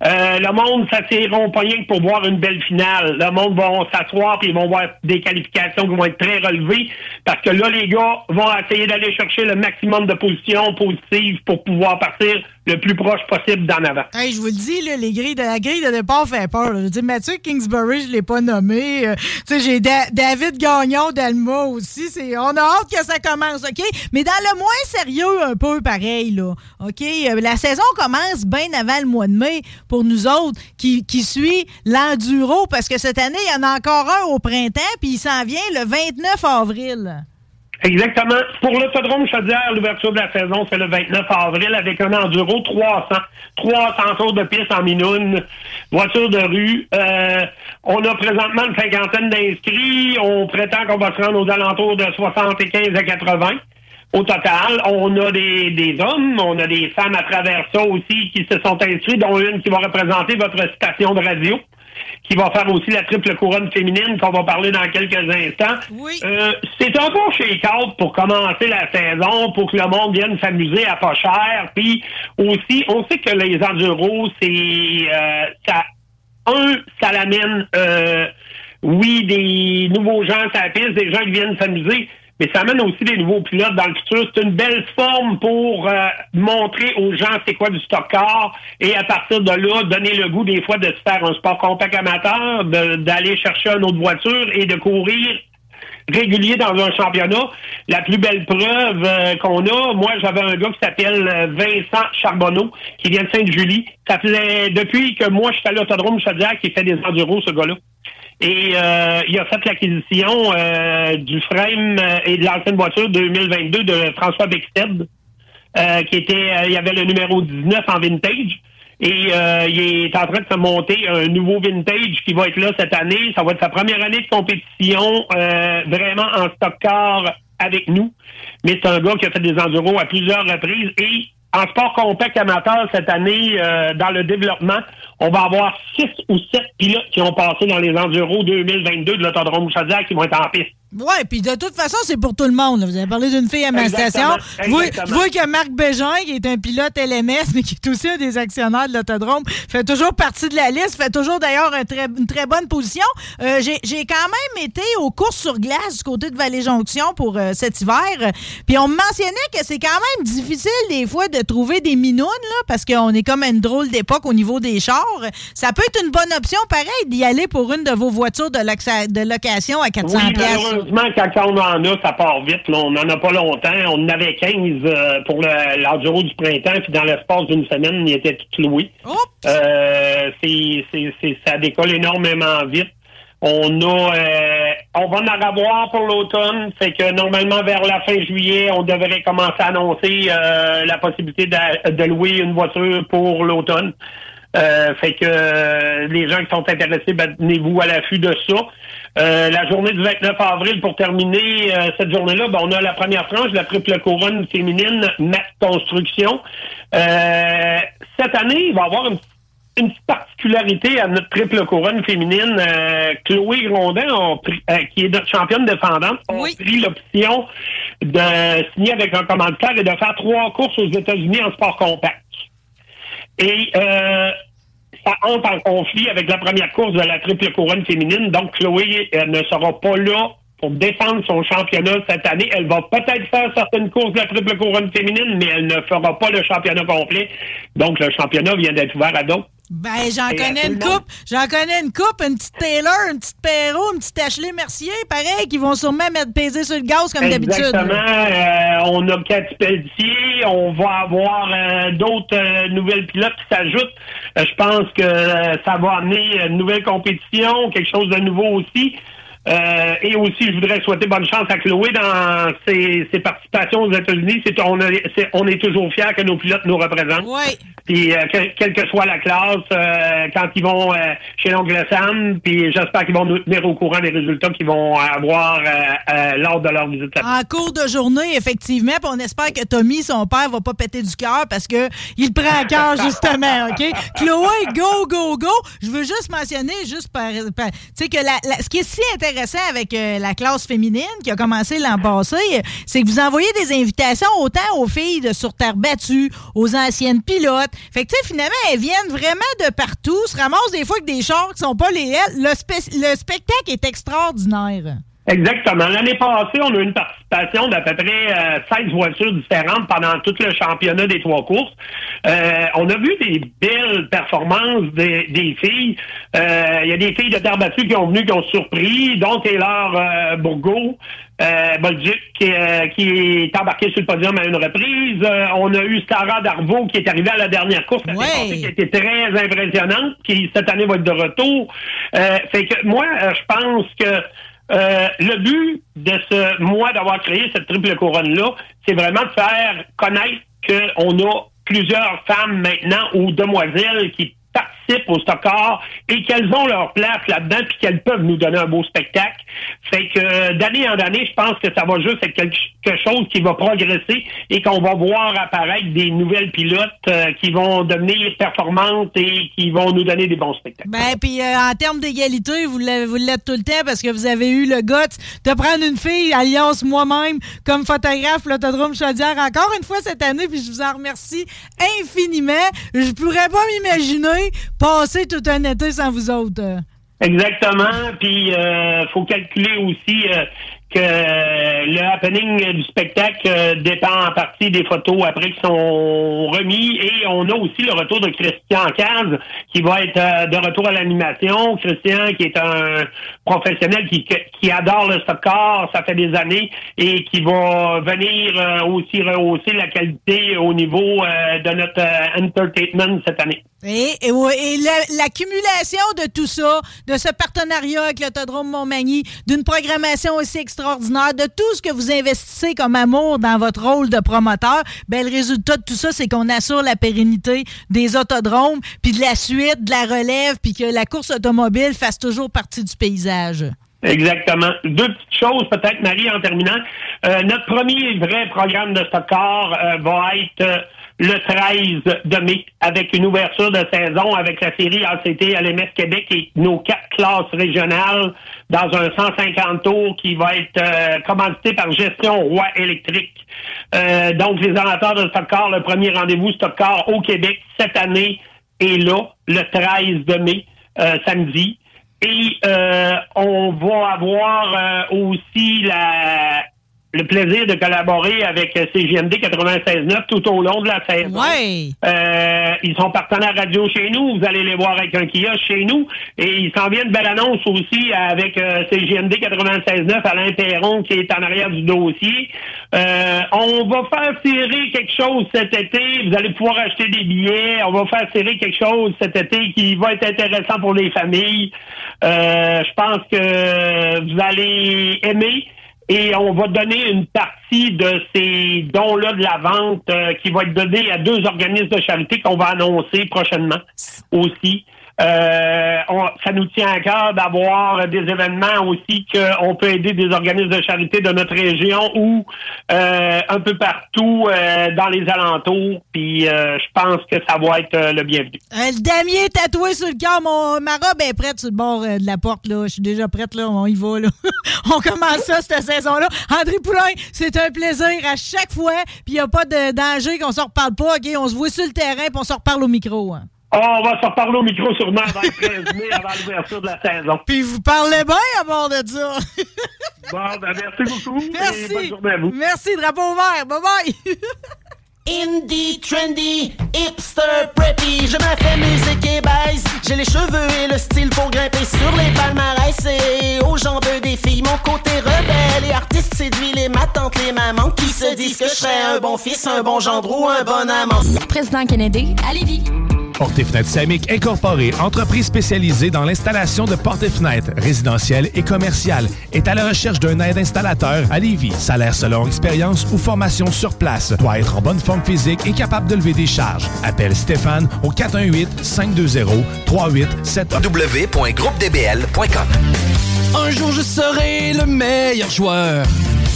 euh, le monde s'assiront pas rien que pour voir une belle finale. Le monde va s'asseoir puis ils vont voir des qualifications qui vont être très relevées parce que là, les gars vont essayer d'aller chercher le maximum de positions positives pour pouvoir partir le plus proche possible d'en avant. Hey, je vous le dis, là, les grilles de, la grille de départ fait peur. Je dire, Mathieu Kingsbury, je l'ai pas nommé. Euh, j'ai Da- David Gagnon d'Alma aussi. On a hâte que ça commence, OK? Mais dans le moins sérieux, un peu pareil, là. OK? Euh, La saison commence bien avant le mois de mai pour nous autres qui, qui suit l'enduro parce que cette année, il y en a encore un au printemps puis il s'en vient le 29 avril. Exactement. Pour l'autodrome Chaudière, l'ouverture de la saison, c'est le 29 avril avec un enduro 300. 300 tours de piste en minoune, voiture de rue. Euh, on a présentement une cinquantaine d'inscrits. On prétend qu'on va se rendre aux alentours de 75 à 80. Au total, on a des, des hommes, on a des femmes à travers ça aussi qui se sont inscrits, dont une qui va représenter votre station de radio qui va faire aussi la triple couronne féminine qu'on va parler dans quelques instants. Euh, c'est un bon shake-out pour commencer la saison, pour que le monde vienne s'amuser à pas cher. Puis aussi, on sait que les enduros, c'est euh, ça un, ça l'amène euh, oui, des nouveaux gens sur la piste, des gens qui viennent s'amuser, mais ça amène aussi des nouveaux pilotes dans le futur. C'est une belle forme pour euh, montrer aux gens c'est quoi du stock car et à partir de là, donner le goût des fois de se faire un sport compact amateur, d'aller chercher une autre voiture et de courir régulier dans un championnat. La plus belle preuve euh, qu'on a, moi j'avais un gars qui s'appelle euh, Vincent Charbonneau, qui vient de Sainte-Julie. Ça faisait depuis que moi je suis à l'autodrome Chaudière qui fait des enduros, ce gars-là. Et euh, il a fait l'acquisition euh, du frame euh, et de l'ancienne voiture 2022 de François Bexted, euh, qui était, euh, il y avait le numéro 19 en vintage. Et euh, il est en train de se monter un nouveau vintage qui va être là cette année. Ça va être sa première année de compétition euh, vraiment en stock car avec nous. Mais c'est un gars qui a fait des enduros à plusieurs reprises. Et en sport compact amateur cette année, euh, dans le développement, on va avoir six ou sept pilotes qui ont passé dans les enduros 2022 de l'autodrome Chaudière qui vont être en piste. Ouais, puis de toute façon, c'est pour tout le monde. là. Vous avez parlé d'une fille à ma Exactement, station. Exactement. Je vois que Marc Bégin, qui est un pilote LMS, mais qui est aussi un des actionnaires de l'autodrome, fait toujours partie de la liste, fait toujours d'ailleurs un très- une très bonne position. Euh, J'ai quand même été aux courses sur glace du côté de Vallée-Jonction pour euh, cet hiver. Puis on me mentionnait que c'est quand même difficile des fois de trouver des minounes, là, parce qu'on est comme à une drôle d'époque au niveau des chars. Ça peut être une bonne option, pareil, d'y aller pour une de vos voitures de, location à 400 Oui, piastres. Malheureusement, quand on en a, ça part vite. là. On n'en a pas longtemps. On en avait 15 euh, pour le- l'enduro du printemps, puis dans l'espace d'une semaine, ils étaient tous loués. Euh, c'est, c'est, c'est- ça décolle énormément vite. On a, euh, on va en avoir pour l'automne. Fait que normalement vers la fin juillet, on devrait commencer à annoncer euh, la possibilité de, de louer une voiture pour l'automne. Euh, fait que euh, les gens qui sont intéressés, ben, tenez-vous à l'affût de ça. Euh, la journée du 29 avril, pour terminer euh, cette journée-là, ben, on a la première tranche de la triple couronne féminine Mat Construction. Euh, cette année, il va y avoir une, une petite particularité à notre triple couronne féminine. Euh, Chloé Grondin, euh, qui est notre championne défendante, a pris l'option de signer avec un commanditaire et de faire trois courses aux États-Unis en sport compact. Et euh, ça entre en conflit avec la première course de la triple couronne féminine. Donc, Chloé euh, ne sera pas là pour défendre son championnat cette année. Elle va peut-être faire certaines courses de la triple couronne féminine, mais elle ne fera pas le championnat complet. Donc, le championnat vient d'être ouvert à d'autres. Ben, j'en connais une coupe. J'en connais une coupe, une petite Taylor, une petite Perrault, une petite Ashley Mercier, pareil, qui vont sûrement mettre peser sur le gaz comme d'habitude. Exactement. Euh, on a Cathy Pelletier. On va avoir euh, d'autres euh, nouvelles pilotes qui s'ajoutent. Je pense que ça va amener une nouvelle compétition, quelque chose de nouveau aussi. Euh, et aussi, je voudrais souhaiter bonne chance à Chloé dans ses, ses participations aux États-Unis. C'est, on, est toujours fiers que nos pilotes nous représentent. Oui. Puis, euh, que- quelle que soit la classe, euh, quand ils vont chez l'oncle Sam, puis j'espère qu'ils vont nous tenir au courant des résultats qu'ils vont avoir lors de leur visite En cours de journée, effectivement, puis on espère que Tommy, son père, va pas péter du cœur parce que il prend à cœur, justement, OK? Chloé, go, go, go! Je veux juste mentionner, juste par... par- tu sais, que la, la- ce qui est si intéressant avec euh, la classe féminine qui a commencé l'an passé, c'est que vous envoyez des invitations autant aux filles de sur terre battue, aux anciennes pilotes. Fait que, tu sais, finalement, elles viennent vraiment de partout, se ramassent des fois avec des chars qui sont pas les elles. Le spectacle est extraordinaire. Exactement. L'année passée, on a eu une participation d'à peu près euh, 16 voitures différentes pendant tout le championnat des trois courses. Euh, on a vu des belles performances des, des filles. Euh, Il y a des filles de terre battue qui ont venu, qui ont surpris, dont Taylor euh. Euh, Bolduc qui, euh, qui est embarqué sur le podium à une reprise. Euh, on a eu Sarah Darvaux qui est arrivée à la dernière course passée, qui était très impressionnante, qui cette année va être de retour. Euh, fait que moi, euh, je pense que euh, le but de ce mois d'avoir créé cette triple couronne-là, c'est vraiment de faire connaître qu'on a plusieurs femmes maintenant ou demoiselles qui participent au stockard et qu'elles ont leur place là-dedans puis qu'elles peuvent nous donner un beau spectacle. Fait que euh, d'année en année, je pense que ça va juste être quelque chose qui va progresser et qu'on va voir apparaître des nouvelles pilotes euh, qui vont devenir performantes et qui vont nous donner des bons spectacles. Ben, puis euh, en termes d'égalité, vous l'êtes tout le temps parce que vous avez eu le guts de prendre une fille, alliance moi-même, comme photographe l'autodrome Chaudière encore une fois cette année, puis je vous en remercie infiniment. Je pourrais pas m'imaginer passer tout un été sans vous autres. Exactement. Puis euh, faut calculer aussi euh, que le happening du spectacle euh, dépend en partie des photos après qui sont remis. Et on a aussi le retour de Christian Caz qui va être de retour à l'animation. Christian qui est un professionnel qui, qui adore le stock-car, ça fait des années, et qui va venir aussi rehausser la qualité au niveau de notre entertainment cette année. Et, et, l'accumulation de tout ça, de ce partenariat avec l'Autodrome Montmagny, d'une programmation aussi extraordinaire, de tout ce que vous investissez comme amour dans votre rôle de promoteur, ben, le résultat de tout ça, c'est qu'on assure la pérennité des autodromes, puis de la suite, de la relève, puis que la course automobile fasse toujours partie du paysage. Exactement. Deux petites choses, peut-être, Marie, en terminant. Euh, notre premier vrai programme de stock car euh, va être euh, le 13 de mai, avec une ouverture de saison avec la série ACT LMS Québec et nos quatre classes régionales dans un 150 tours qui va être euh, commandité par Gestion Roi électrique. Euh, donc, les amateurs de stock car, le premier rendez-vous stock car au Québec cette année est là, le 13 de mai, euh, samedi. Et euh, on va avoir euh, aussi la, le plaisir de collaborer avec euh, CGMD 96.9 tout au long de la saison. Euh, ils sont partenaires radio chez nous. Vous allez les voir avec un kiosque chez nous. Et il s'en vient une belle annonce aussi avec euh, CGMD 96.9 Alain Perron qui est en arrière du dossier. Euh, on va faire tirer quelque chose cet été. Vous allez pouvoir acheter des billets. On va faire tirer quelque chose cet été qui va être intéressant pour les familles. Euh, je pense que vous allez aimer. Et on va donner une partie de ces dons-là de la vente euh, qui va être donnée à deux organismes de charité qu'on va annoncer prochainement aussi. Euh, ça nous tient à cœur d'avoir des événements aussi qu'on peut aider des organismes de charité de notre région ou euh, un peu partout euh, dans les alentours. Puis je pense que ça va être le bienvenu. Le damier est tatoué sur le cœur. Mon, ma robe est prête sur le bord de la porte. là. Je suis déjà prête. là. On y va. Là. on commence ça cette saison-là. André Poulain, c'est un plaisir à chaque fois. Puis il n'y a pas de danger qu'on se reparle pas. On se voit sur le terrain puis on se reparle au micro. hein. Oh, on va se reparler au micro sûrement avant le 13 mai, avant l'ouverture de la saison. Puis vous parlez bien à bord de ça. Bon, ben, merci beaucoup. Merci. Et bonne journée à vous. Merci, drapeau vert. Bye bye. Indie, trendy, hipster, preppy, je me fais musique et baise. J'ai les cheveux et le style pour grimper sur les palmarès. Et aux jambes des filles, mon côté rebelle et artiste séduit les ma tante, les mamans qui se disent que je serais un bon fils, un bon gendre ou un bon amant. Président Kennedy, à Lévis. Portes et fenêtres Samic Incorporée, entreprise spécialisée dans l'installation de portes et fenêtres résidentielles et commerciales, est à la recherche d'un aide installateur à Lévis. Salaire selon expérience ou formation sur place. Doit être en bonne forme physique et capable de lever des charges. Appelle Stéphane au 418-520-3871. www.groupedbl.com Un jour je serai le meilleur joueur.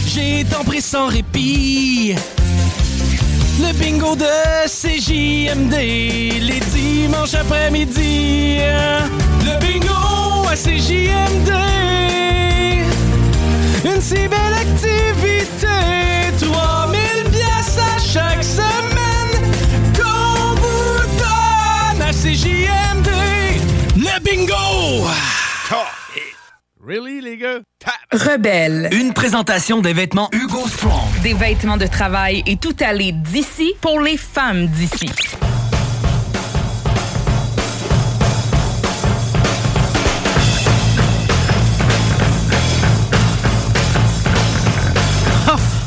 J'ai tant pris sans répit. Le bingo de CJMD, les dimanches après-midi. Le bingo à CJMD. Une si belle activité. 3000 pièces à chaque semaine qu'on vous donne à CJMD. Le bingo! Really, les gars? Rebelle. Une présentation des vêtements Hugo Strong. Des vêtements de travail et tout aller d'ici pour les femmes d'ici.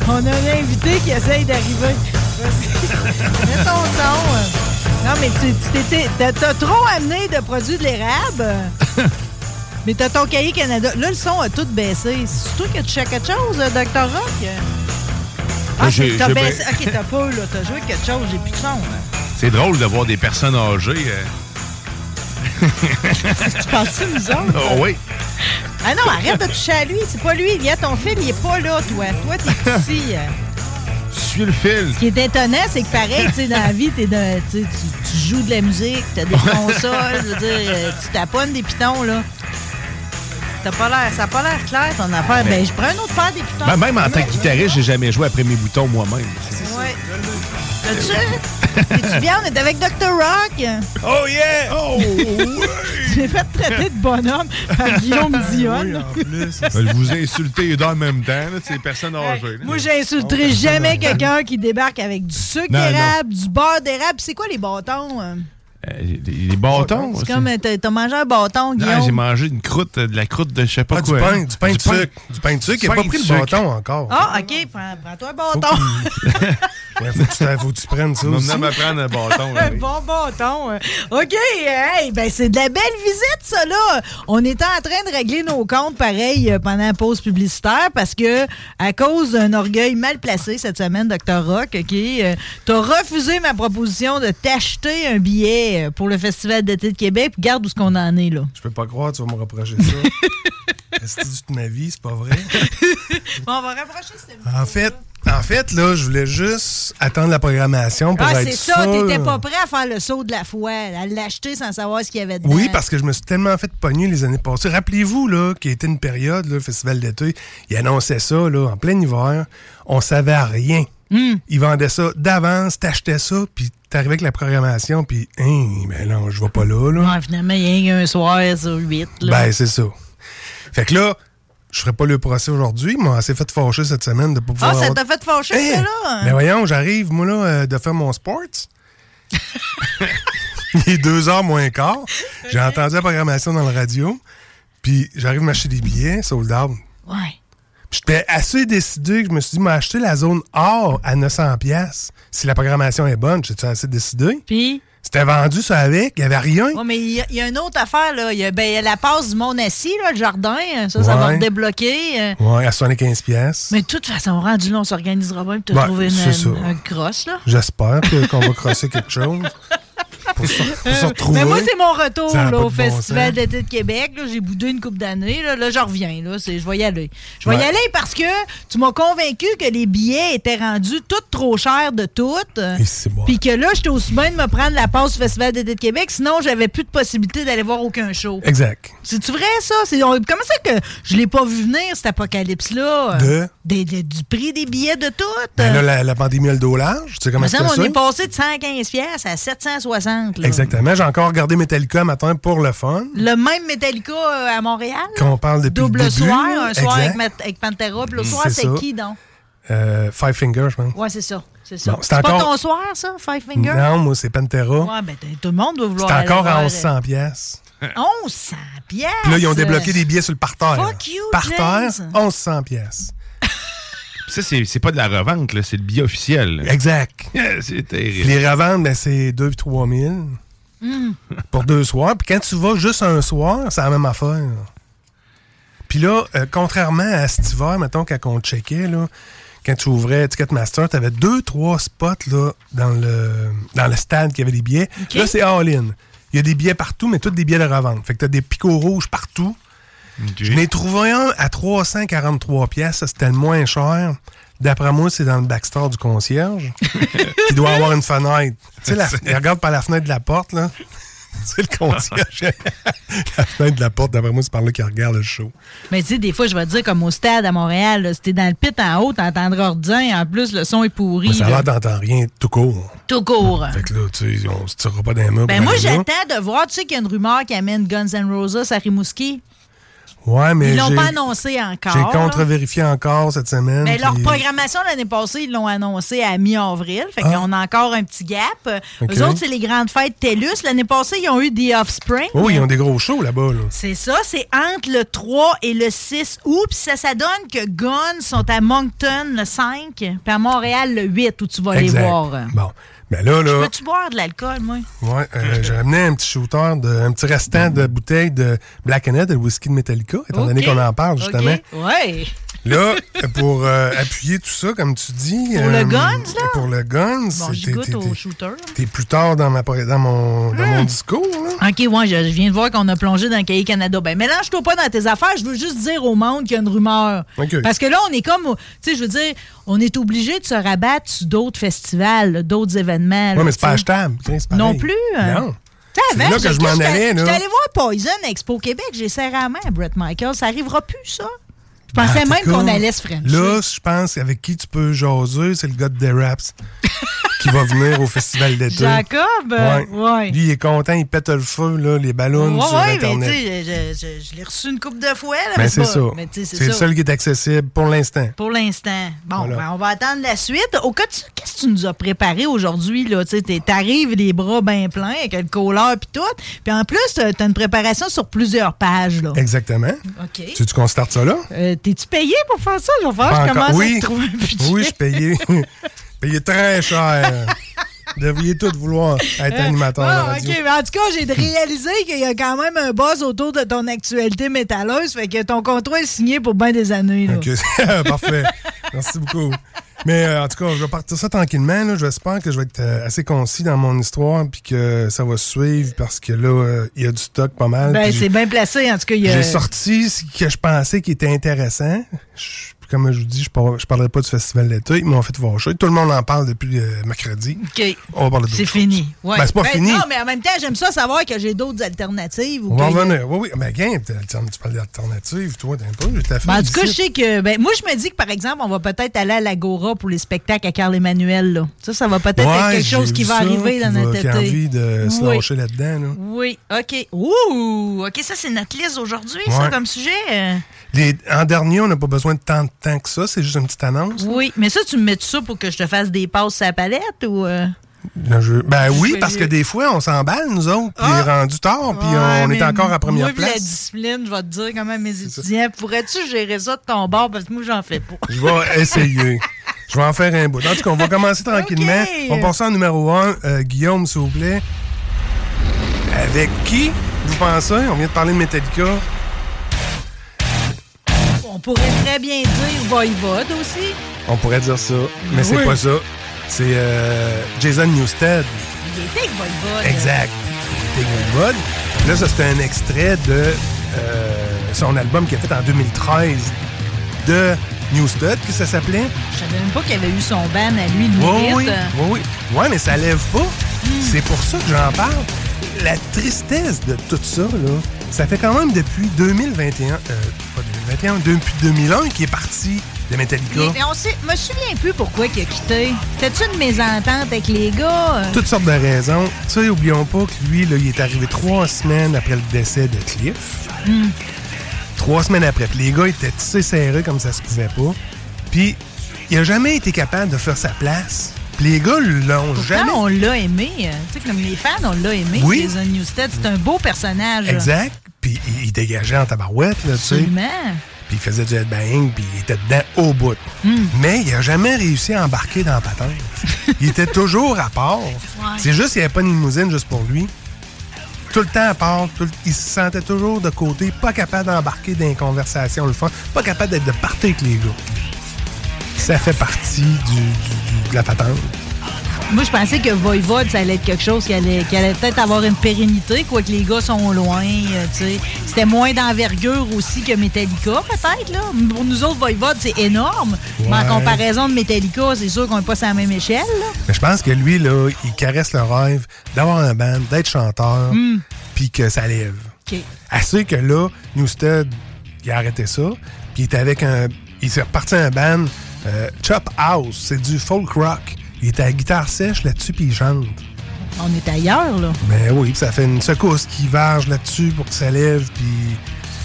On a un invité qui essaye d'arriver. Vas-y. Mets ton son. Non, mais tu t'étais- t'as t'as trop amené de produits de l'érable. Mais t'as ton cahier Canada. Là, le son a tout baissé. C'est toi qui as touché à quelque chose, euh, Dr. Rock? Ah, j'ai- c'est- t'as baissé. Ok, t'as pas, là. T'as joué quelque chose. J'ai plus de son. là. C'est drôle de voir des personnes âgées. euh. Tu penses-tu, nous autres? Oh oui. Ah non, arrête de toucher à lui. C'est pas lui. Viens, ton fil, il est pas là, toi. Toi, t'es ici. euh. Suis le fil. Ce qui est étonnant, c'est que pareil, tu sais, dans la vie, dans- tu, joues de la musique, t'as des consoles, je veux dire, euh, tu taponnes des pitons, là. T'as pas l'air, ça a pas l'air clair, ton affaire. Ben, je prends un autre paire pitons. Ben, même en tant que guitariste, j'ai jamais joué après mes boutons moi-même. Ouais. T'as-tu? T'es-tu bien? On est avec Dr. Rock. Oh yeah! Oh! Tu m'es fait traiter de bonhomme par Guillaume Dion. Je vous ai insulté les deux en même temps, là, c'est des personnes âgées. là. Moi, j'insulterai jamais quelqu'un qui débarque avec du sucre d'érable, du beurre d'érable. C'est quoi les bâtons? Hein? Euh, les, bâtons. C'est comme, t'as mangé un bâton, Guillaume. j'ai mangé une croûte, euh, de la croûte de je sais pas Ah, du quoi. pain, du pain de sucre. Du pain de sucre, il a pain pas pris le sucre. bâton encore. Ah, OK, prends- prends-toi un bâton. Faut, que tu, t'a- faut que tu prennes ça aussi. Maintenant, me prendre un bâton. Un bon bâton. euh. OK, hey, ben c'est de la belle visite, ça, là. On était en train de régler nos comptes, pareil, euh, pendant la pause publicitaire, parce que, à cause d'un orgueil mal placé cette semaine, Dr. Rock, OK, t'as refusé ma proposition de t'acheter un billet euh, pour le Festival d'été de Québec, puis garde où ce qu'on en est, là. Je peux pas croire, tu vas me reprocher ça. Rester toute ma vie, c'est pas vrai. Bon, on va rapprocher cette En fait, en fait, là, je voulais juste attendre la programmation pour Ah, être c'est ça, sûr. t'étais pas prêt à faire le saut de la foi, à l'acheter sans savoir ce qu'il y avait dedans. Oui, parce que je me suis tellement fait pogner les années passées. Rappelez-vous, là, qu'il été une période, là, le festival d'été, il annonçait ça, là, en plein hiver. On savait rien. Hmm. Ils vendaient ça d'avance, t'achetais ça, puis t'arrivais avec la programmation, puis, hein, ben non, je vais pas là, là. Ouais, finalement, il y a un soir sur huit. Là. Ben, c'est ça. Fait que là, je ferai pas le procès aujourd'hui, mais on s'est fait fâcher cette semaine de pas pouvoir. ah, ça t'a fait fâcher, Hey! ça, là? Ben voyons, j'arrive, moi, là, euh, de faire mon sports. Il est deux heures moins quart. J'ai entendu la programmation dans le radio. Puis j'arrive à m'acheter des billets, sold out. Ouais. J'étais assez décidé que je me suis dit, m'acheter la zone or à 900$. pièces Si la programmation est bonne, j'étais assez décidé. Puis? C'était vendu, ça avec. Il n'y avait rien. Ouais, mais il y, a- il y a une autre affaire, là. Il y a, ben, y a la passe du monde assis, là, le jardin. Ça, ça va Ouais. redébloquer. euh. Ouais, à 75$. pièces Mais de toute façon, rendu là, on s'organisera bien pour te Ouais, trouver une, un cross, là. J'espère qu'on va crosser quelque chose. Pour se, pour se retrouver. Mais moi, c'est mon retour là, au de bon Festival sens. d'été de Québec. là. J'ai boudé une coupe d'années. Là, là je reviens. Là. C'est- Je vais y aller. Je vais y aller parce que tu m'as convaincu que les billets étaient rendus tout trop chers de toutes. Et c'est bon. Puis que là, j'étais aussi bien de me prendre la passe au Festival d'été de Québec. Sinon, j'avais plus de possibilité d'aller voir aucun show. Exact. C'est-tu vrai, ça? C'est- on- comment ça que je l'ai pas vu venir, cet apocalypse-là? De? Des- des- du prix des billets de tout? Ben là, la, la pandémie a le dos large. Tu sais comment ça? on est passé de 115 pièces à 760. Là. Exactement. J'ai encore regardé Metallica matin pour le fun. Le même Metallica euh, à Montréal? Qu'on parle depuis Double le début. soir, un soir avec, Pantera, puis l'autre Mm. soir, C'est qui donc? Euh, Five Fingers, je pense. Ouais, c'est ça. C'est ça. Bon, c'est pas ton soir, ça, Five Finger? Non, moi, c'est Pantera. Ouais, ben tout le monde doit vouloir. C'est encore à euh, 1100 pièces. 1100 pièces. Puis là, ils ont débloqué des billets sur le parterre. Fuck you, Parterre, James. 1100 pièces. Ça, c'est c'est pas de la revente, là, c'est le billet officiel. là. Exact. c'est Puis terrible. les reventes, ben, c'est 2 3 000 Hmm. pour deux soirs. Puis quand tu vas juste un soir, c'est la même affaire. Puis là, euh, contrairement à cet hiver, mettons, quand on checkait, là, quand tu ouvrais Ticketmaster, tu avais deux, trois spots là, dans, le, dans le stade qui avait des billets. Là, c'est all-in. Il y a des billets partout, mais tous des billets de revente. Fait que tu as des picots rouges partout. Je n'ai trouvé un à 343 pièces. Ça, c'était le moins cher. D'après moi, c'est dans le backstore du concierge. qui doit avoir une fenêtre. Tu sais, la- il regarde par la fenêtre de la porte, là. C'est le concierge. la fenêtre de la porte, d'après moi, c'est par là qu'il regarde le show. Mais tu sais, des fois, je vais te dire, comme au stade à Montréal, là, si t'es dans le pit en haut, t'entendras rien. En plus, le son est pourri. Mais ça a là. l'air d'entendre rien tout court. Tout court. Fait que là, tu sais, on se tirera pas dans les murs. Ben moi, j'attends de voir. Tu sais qu'il y a une rumeur qui amène Guns N' Roses à Rimouski. Ouais, mais Ils l'ont pas annoncé encore. J'ai contre-vérifié encore cette semaine. Mais leur programmation l'année passée, ils l'ont annoncé à mi-avril. Fait Ah. qu'on a encore un petit gap. Ok. Eux autres, c'est les grandes fêtes TELUS. L'année passée, ils ont eu The Offspring. Oh, ils ont des gros shows là-bas. Là. C'est ça, c'est entre le 3 et le 6 août. Puis ça, ça donne que Guns sont à Moncton le 5, puis à Montréal le 8, où tu vas Exact. les voir. Bon. Ben là, là. Peux-tu boire de l'alcool, moi? Ouais, euh, j'ai amené un petit shooter, de, un petit restant de bouteille de Black Head, le whisky de Metallica, étant donné qu'on en parle justement. OK. Ouais. Là, pour euh, appuyer tout ça, comme tu dis. Pour le Guns, là? Pour le Guns. Bon, j'y goûte au shooter. T'es plus tard dans, ma, dans, mon, dans mon discours. Là. OK, ouais, je, je viens de voir qu'on a plongé dans le cahier Canada. Ben, mélange-toi pas dans tes affaires. Je veux juste dire au monde qu'il y a une rumeur. OK. Parce que là, on est comme, tu sais, je veux dire, on est obligé de se rabattre sur d'autres festivals, d'autres événements. Ouais, mais c'est pas achetable. Non plus. hein. Non. C'est là que je m'en allais. J'étais allé voir Poison Expo Québec. J'ai serré la main à Brett Michael. Ça arrivera plus, ça. Je pensais même qu'on allait se frencher. Là, je pense avec qui tu peux jaser, c'est le gars de The Raps qui va venir au festival d'été. Jacob, ouais. Lui, il est content, il pète le feu, là, les ballons Ouais, sur ouais, mais Internet. tu sais, je, je- je l'ai reçu une couple de fois. Là, Ben, mais c'est ça. mais tu C'est le seul qui est accessible pour l'instant. Pour l'instant. Bon, Voilà. ben, on va attendre la suite. Au cas, tu- qu'est-ce que tu nous as préparé aujourd'hui? là? Tu T'arrives les bras bien pleins avec le colleur puis tout. Puis en plus, t'as t'as une préparation sur plusieurs pages. Là. Exactement. OK. Tu qu'on starte ça là? Euh, T'es-tu payé pour faire ça? Je vais faire, je commence oui. à trouver un budget. Oui, je suis payé. payé très cher. Vous devriez tous vouloir être animateur la Ah, radio. OK, mais en tout cas, j'ai réalisé qu'il y a quand même un buzz autour de ton actualité métalleuse. Fait que ton contrat est signé pour bien des années. Là. OK, parfait. Merci beaucoup. Mais euh, en tout cas, je vais partir ça tranquillement. J'espère que je vais être euh, assez concis dans mon histoire puis que ça va suivre parce que là, euh, il y a du stock pas mal. Ben, c'est bien placé. En tout cas, a... J'ai sorti ce que je pensais qui était intéressant. Je- comme je vous dis, je ne parlerai pas du festival d'été. Ils m'ont fait fâcher. Tout le monde en parle depuis euh, mercredi. OK. On va parler de C'est fini. Ouais. Ben, c'est pas Ben, fini. Non, mais en même temps, j'aime ça savoir que j'ai d'autres alternatives. ou On va revenir. Oui, oui. Ben, gain, tu parles d'alternative, toi, t'as un peu. J'ai fait Ben, en tout cas, je sais que. Ben, moi, je me dis que, par exemple, on va peut-être aller à l'Agora pour les spectacles à Carl Emmanuel. Là. Ça, ça va peut-être être quelque chose j'ai qui va arriver dans notre été. A envie de se Oui. lâcher là-dedans. Là. Oui, OK. Ouh! OK, ça, c'est notre liste aujourd'hui, ça, comme sujet. Euh. En dernier, on n'a pas besoin de tant de temps que ça. C'est juste une petite annonce. Oui, mais ça, tu me mets ça pour que je te fasse des passes à la palette ou. euh? Jeu- Ben oui, parce que des fois, on s'emballe, nous autres, puis Ah! rendu tard, puis Ouais, on est encore à première moi, puis la place. discipline, je vais te dire comment mes étudiants. Pourrais-tu gérer ça de ton bord? Parce que moi, j'en fais pas. Je vais essayer. Je vais en faire un bout. En tout cas, on va commencer tranquillement. On passe en numéro 1. Guillaume, s'il vous plaît. Avec qui, vous pensez? On vient de parler de Metallica. On pourrait très bien dire Voivode aussi. On pourrait dire ça, mais c'est pas ça. C'est euh, Jason Newsted. Il était avec Voivode. Exact. Big Wood. Là, ça, c'est un extrait de euh, son album qu'il a fait en 2013 de Newsted, que ça s'appelait. Je savais même pas qu'il avait eu son ban à lui, le Oui, mérite. oui, oui, oui. Ouais, mais ça lève pas. C'est pour ça que j'en parle. La tristesse de tout ça, là, ça fait quand même depuis 2021, euh, pas 2021, depuis 2001 qu'il est parti de Metallica. Mais, mais on sait, me souviens plus pourquoi il a quitté. C'était-tu une mésentente avec les gars? euh? Toutes sortes de raisons. Tu sais, oublions pas que lui, là, il est arrivé trois semaines après le décès de Cliff. Hmm. Trois semaines après. Puis les gars étaient tissés serrés comme ça se pouvait pas. Puis il a jamais été capable de faire sa place. Puis les gars l'ont jamais. on l'a aimé. euh, Tu sais, comme les fans, on l'a aimé. Oui. Jason Newsted, c'est un beau personnage. Exact. Puis il, dégageait en tabarouette, là, tu sais. Puis il faisait du headbang, puis il était dedans au bout. Hmm. Mais il a jamais réussi à embarquer dans la patente. il était toujours à part. C'est juste qu'il n'y avait pas une limousine juste pour lui. Tout le temps à part. tout le- il se sentait toujours de côté, pas capable d'embarquer dans les conversations le fun, pas capable d'être de partir avec les gars. Ça fait partie du, du- de la patente. Moi, je pensais que Voivode, ça allait être quelque chose qui allait, qui allait peut-être avoir une pérennité, quoique les gars sont loin, euh, tu sais. C'était moins d'envergure aussi que Metallica, peut-être, là. Pour nous autres, Voivode, c'est énorme. Mais en comparaison de Metallica, c'est sûr qu'on n'est pas sur la même échelle, là. Mais je pense que lui, là, il caresse le rêve d'avoir un band, d'être chanteur, Hmm. puis que ça lève. OK. Assez que là, Newsted, il a arrêté ça, puis il était avec un. Il s'est reparti un band, euh, Chop House, c'est du folk rock. Il était à la guitare sèche là-dessus, puis il chante. On est ailleurs, là. Ben oui, puis ça fait une secousse qui varge là-dessus pour que ça lève, puis.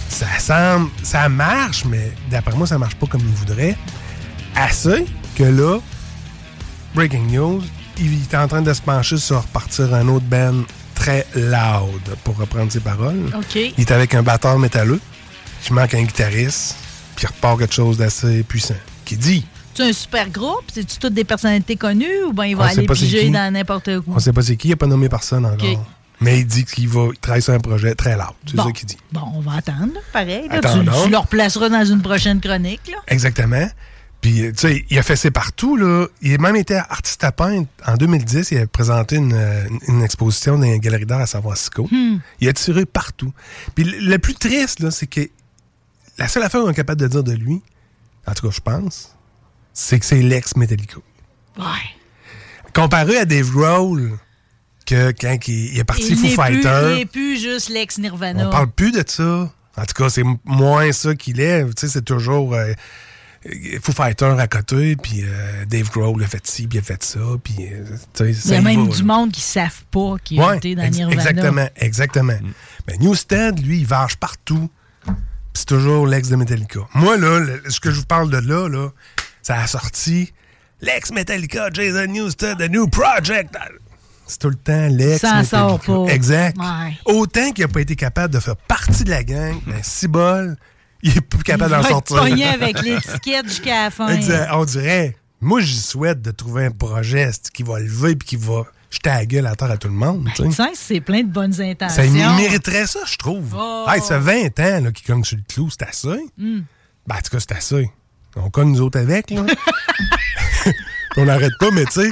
ça semble, ça marche, mais d'après moi, ça marche pas comme il voudrait. Assez que là, breaking news, il est en train de se pencher sur repartir un autre band très loud, pour reprendre ses paroles. OK. Il est avec un batteur métalleux, qui manque un guitariste, puis il repart quelque chose d'assez puissant. Qui dit, C'est un super groupe? C'est-tu toutes des personnalités connues ou bien il va aller piger dans n'importe où? on sait pas c'est qui, il a pas nommé personne encore. Mais il dit qu'il va il travaille sur un projet très loud. C'est Bon. ça qu'il dit. Bon, on va attendre, pareil. là. Tu, tu le replaceras dans une prochaine chronique. Là. Exactement. Puis, tu sais, il a fait ses partout, là. Il a même été artiste à peindre. En 2010, il a présenté une, euh, une exposition dans une galerie d'art à San Francisco. Hmm. Il a tiré partout. Puis, le, le plus triste, là, c'est que la seule affaire qu'on est capable de dire de lui, en tout cas, je pense, c'est que c'est l'ex-Metallica. Ouais. Comparé à Dave Grohl, que quand il, il est parti il Foo Fighter, il n'est plus juste l'ex-Nirvana. on parle plus de ça. En tout cas, c'est moins ça qu'il est. Tu sais, c'est toujours euh, Foo Fighter à côté, puis euh, Dave Grohl a fait ci, puis il a fait ça, puis euh, tu sais, Il y a même va, du là. monde qui ne savent pas qui a Ouais, été dans ex- Nirvana. Exactement, exactement. Mais Newstead, lui, il varge partout. puis C'est toujours l'ex de Metallica. Moi, là, le- ce que je vous parle de là, là, ça a sorti l'ex Metallica, Jason Newsted, The New Project. C'est tout le temps l'ex Ça sort pas. Exact. Ouais. Autant qu'il n'a pas été capable de faire partie de la gang, mais si bol, il est plus capable il d'en sortir. pogné avec l'étiquette jusqu'à la fin. Exact. On dirait. Moi, j'y souhaite de trouver un projet qui va lever puis qui va jeter la gueule à terre à tout le monde. Ça, c'est plein de bonnes intentions. Ça il mériterait ça, je trouve. Oh. Hey, ça fait 20 ans qu'il cogne sur le clou, c'est assez. Hmm. Ben, en tout cas, c'est assez. On cogne nous autres avec, là. on n'arrête pas, mais tu sais,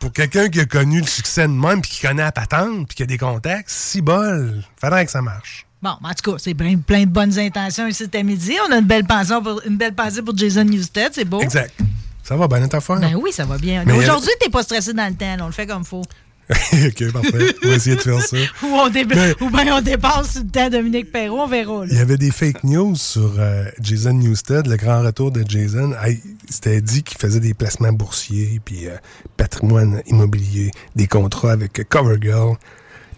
pour quelqu'un qui a connu le succès de même, puis qui connaît la patente, puis qui a des contacts, si bol, faudrait que ça marche. Bon, en tout cas, c'est plein, plein de bonnes intentions ici à midi. On a une belle pensée pour, une belle pensée pour Jason Newsted, c'est beau. Exact. Ça va bien, notre affaire? Ben oui, ça va bien. Mais, euh, Aujourd'hui, t'es pas stressé dans le temps, là, on le fait comme faut. ok, parfait. On va essayer de faire ça. Ou, on dé- Mais- ou bien on dépasse le temps Dominique Perrault, on verra. Il y avait des fake news sur euh, Jason Newsted, le grand retour de Jason. C'était dit qu'il faisait des placements boursiers, puis euh, patrimoine immobilier, des contrats avec CoverGirl,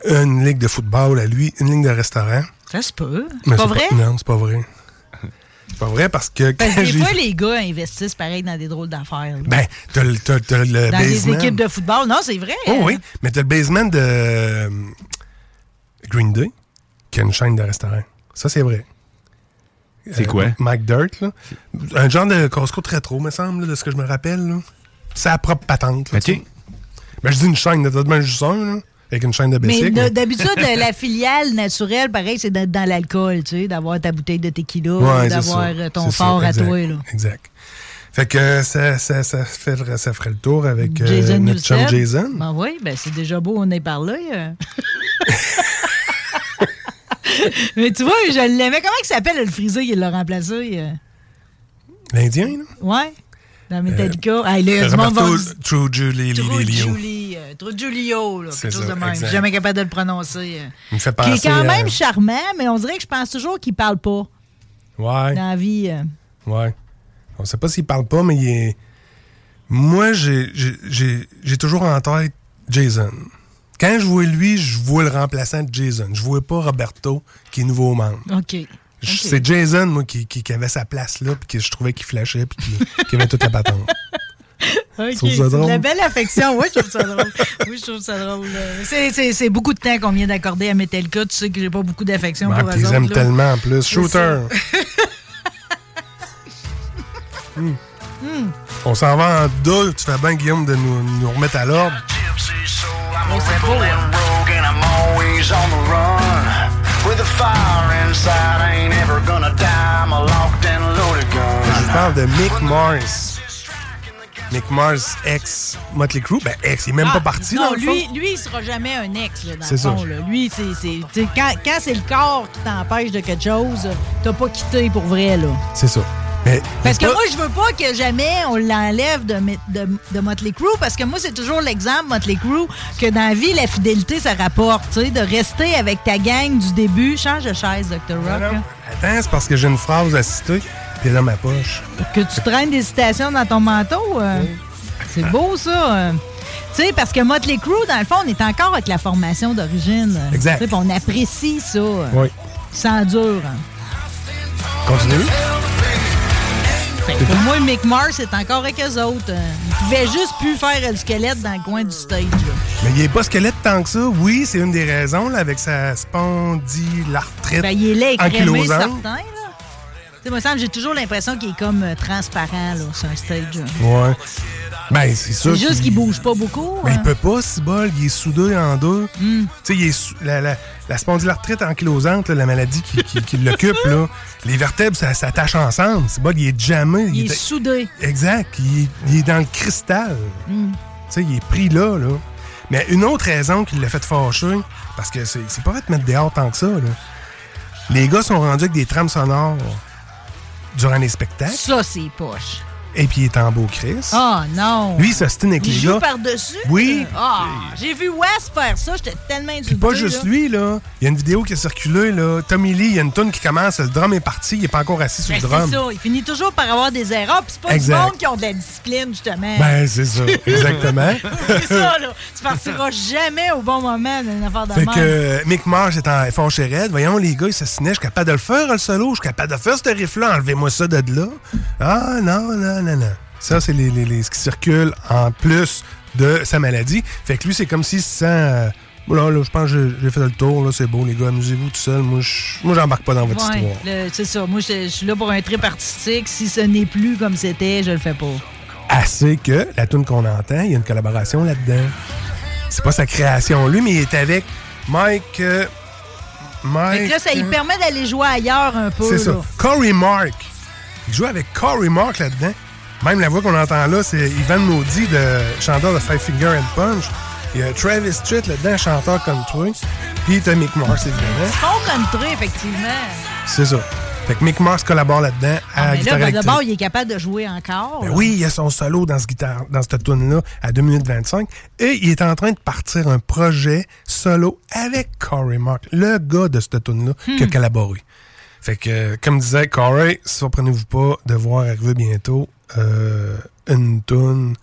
une ligue de football à lui, une ligne de restaurant. Ça se peut. Mais C'est pas vrai? non, c'est pas vrai. C'est pas vrai parce que Parce que des fois, les gars investissent pareil dans des drôles d'affaires. Ben, t'as le, t'as- t'as le dans basement. des équipes de football. Non, c'est vrai. Oh oui, mais t'as le basement de euh, Green Day, qui a une chaîne de restaurants. Ça, c'est vrai. C'est quoi? Mike Dirt, là. Un genre de Costco rétro, me semble, là, de ce que je me rappelle. là. C'est sa propre patente. Là, OK. tu sais. Ben, je dis une chaîne, t'as de juste un, là, avec une chaîne de Mais bicycle. de- d'habitude, la filiale naturelle, pareil, c'est d'être dans l'alcool, tu sais, d'avoir ta bouteille de tequila, Ouais, d'avoir euh, ton fort à exact, toi. Là. Exact. Fait que euh, ça, ça, ça, fait, ça ferait le tour avec euh, Jason notre chum. Jason. Ben oui, ben c'est déjà beau, on est par là. euh. Mais tu vois, je l'aimais. Comment il s'appelle le frisé qui l'a remplacé? L'Indien, là? Ouais, dans Metallica. Ah, il y a du monde Roberto va- True Julie True. Julie, euh, True Julio, là, quelque chose de même. Je suis jamais capable de le prononcer. euh. Il me fait Qui est penser quand même charmant, mais on dirait que je pense toujours qu'il parle pas Ouais. dans la vie. euh. Ouais. On sait pas s'il parle pas, mais il est. Moi, j'ai toujours en tête Jason. Quand je vois lui, je vois le remplaçant de Jason. Je vois pas Roberto, qui est nouveau membre. OK. C'est Jason, moi, qui, qui- qui avait sa place là, puis que je trouvais qu'il flashait, puis qui, qui avait toute la patente. OK, trouves ça c'est de drôle? la belle affection. Oui, je trouve ça drôle. Oui, je trouve ça drôle. C'est- C'est c'est beaucoup de temps qu'on vient d'accorder à Metallica. Tu sais que j'ai pas beaucoup d'affection Ah, pour eux ils autres, aiment là. tellement en plus. Shooter. Hmm. On s'en va en deux. Tu fais bien, Guillaume, de nous, nous remettre à l'ordre. Oh, With a fire inside, I ain't ever gonna die. I'm a locked and loaded gun. Je parle de Mick Mars. Mick Mars, ex Motley Crue? Ben, ex, il est même Ah, pas parti, non, dans le lui, fond. lui, il sera jamais un ex, là, dans C'est le fond. là. Lui, c'est. Quand, quand c'est le corps qui t'empêche de quelque chose, t'as pas quitté pour vrai, là. C'est ça. Mais, Parce que pas- moi, je veux pas que jamais on l'enlève de, Met- de, de Motley Crue, parce que moi, c'est toujours l'exemple, Motley Crue, que dans la vie, la fidélité, ça rapporte, tu sais, de rester avec ta gang du début. Change de chaise, Dr. Rock. hein. Attends, c'est parce que j'ai une phrase à citer, puis dans ma poche. Que tu traînes des citations dans ton manteau. euh, C'est beau, ça. euh. Tu sais, parce que Motley Crue, dans le fond, on est encore avec la formation d'origine. Exact. on apprécie ça. Oui. Sans dur. hein. Continue. Pour moi, Mick Mars est encore avec eux autres. Euh, Il pouvait juste plus faire le squelette dans le coin du stage. là. Mais il n'est pas squelette tant que ça. Oui, c'est une des raisons, là, avec sa spondylarthrite Ben, il est crémé, ankylosante. certain. Là. Tu sais, moi, j'ai toujours l'impression qu'il est comme euh, transparent là, sur un stage. là. Ouais. Ben, c'est sûr. C'est juste qu'il- qu'il bouge pas beaucoup. Mais hein. il peut pas, ce bol. Il est soudé en deux. Hmm. Tu sais, il est sou- la, la, la spondylarthrite ankylosante, là, la maladie qui, qui- qui l'occupe, là, les vertèbres, ça s'attache ensemble. Ce bol, il est jamais. Il est soudé. Exact. Il est, il est dans le cristal. Hmm. Tu sais, il est pris là, là. Mais une autre raison qui l'a fait fâcher, parce que c'est pas fait de mettre dehors tant que ça, là. Les gars sont rendus avec des trames sonores durant les spectacles. Ça, c'est poche. Et puis il est en beau Chris. Oh non. Lui, il s'ostine avec Il les joue gars. par-dessus? Oui. Ah, j'ai vu West faire ça, j'étais tellement Puis pas juste là. lui, là. Il y a une vidéo qui a circulé, là. Tommy Lee, il y a une tune qui commence, le drum est parti, il est pas encore assis sur Ben, le drum. c'est ça, il finit toujours par avoir des erreurs, puis c'est pas Exact. du monde qui ont de la discipline, justement. Ben, c'est ça, exactement. c'est ça, là. Tu partiras jamais au bon moment d'une affaire de Fait que euh, Mick Mars est en fâché raide. Voyons, les gars, ils s'assinaient. Je suis capable de le faire, le solo. Je suis capable de faire ce riff-là. Enlevez-moi ça de là. Ah, non, non, non, non. Ça, c'est les, les- les- ce qui circule en plus de sa maladie. Fait que lui, c'est comme s'il se sent. euh, Voilà, là, je pense que j'ai- fait le tour. là, C'est beau, les gars. Amusez-vous tout seul. Moi, je- j'embarque pas dans votre Ouais, histoire. c'est ça. Moi, je suis là pour un trip artistique. Si ce n'est plus comme c'était, je le fais pas. Assez que la tune qu'on entend, il y a une collaboration là-dedans. C'est pas sa création, lui, mais il est avec Mike. euh, Mike. Fait que là, ça lui euh, permet d'aller jouer ailleurs un peu. C'est ça. là. Corey Mark. Il joue avec Corey Mark là-dedans. Même la voix qu'on entend là, c'est Ivan Maudit, de chanteur de Five Finger and Punch. Il y a Travis Street là-dedans, chanteur country. Puis t'as Mick Mars, évidemment. Fond country, effectivement. C'est ça. Fait que Mick Mars collabore là-dedans à Mais là, guitare ben, électrique. d'abord, il est capable de jouer encore. Ben oui, il y a son solo dans, ce guitare, dans cette tune-là à 2 minutes 25. Et il est en train de partir un projet solo avec Corey Mark, le gars de cette tune-là qui a Hmm. collaboré. Fait que, comme disait Corey, surprenez-vous pas de voir arriver bientôt euh, une tune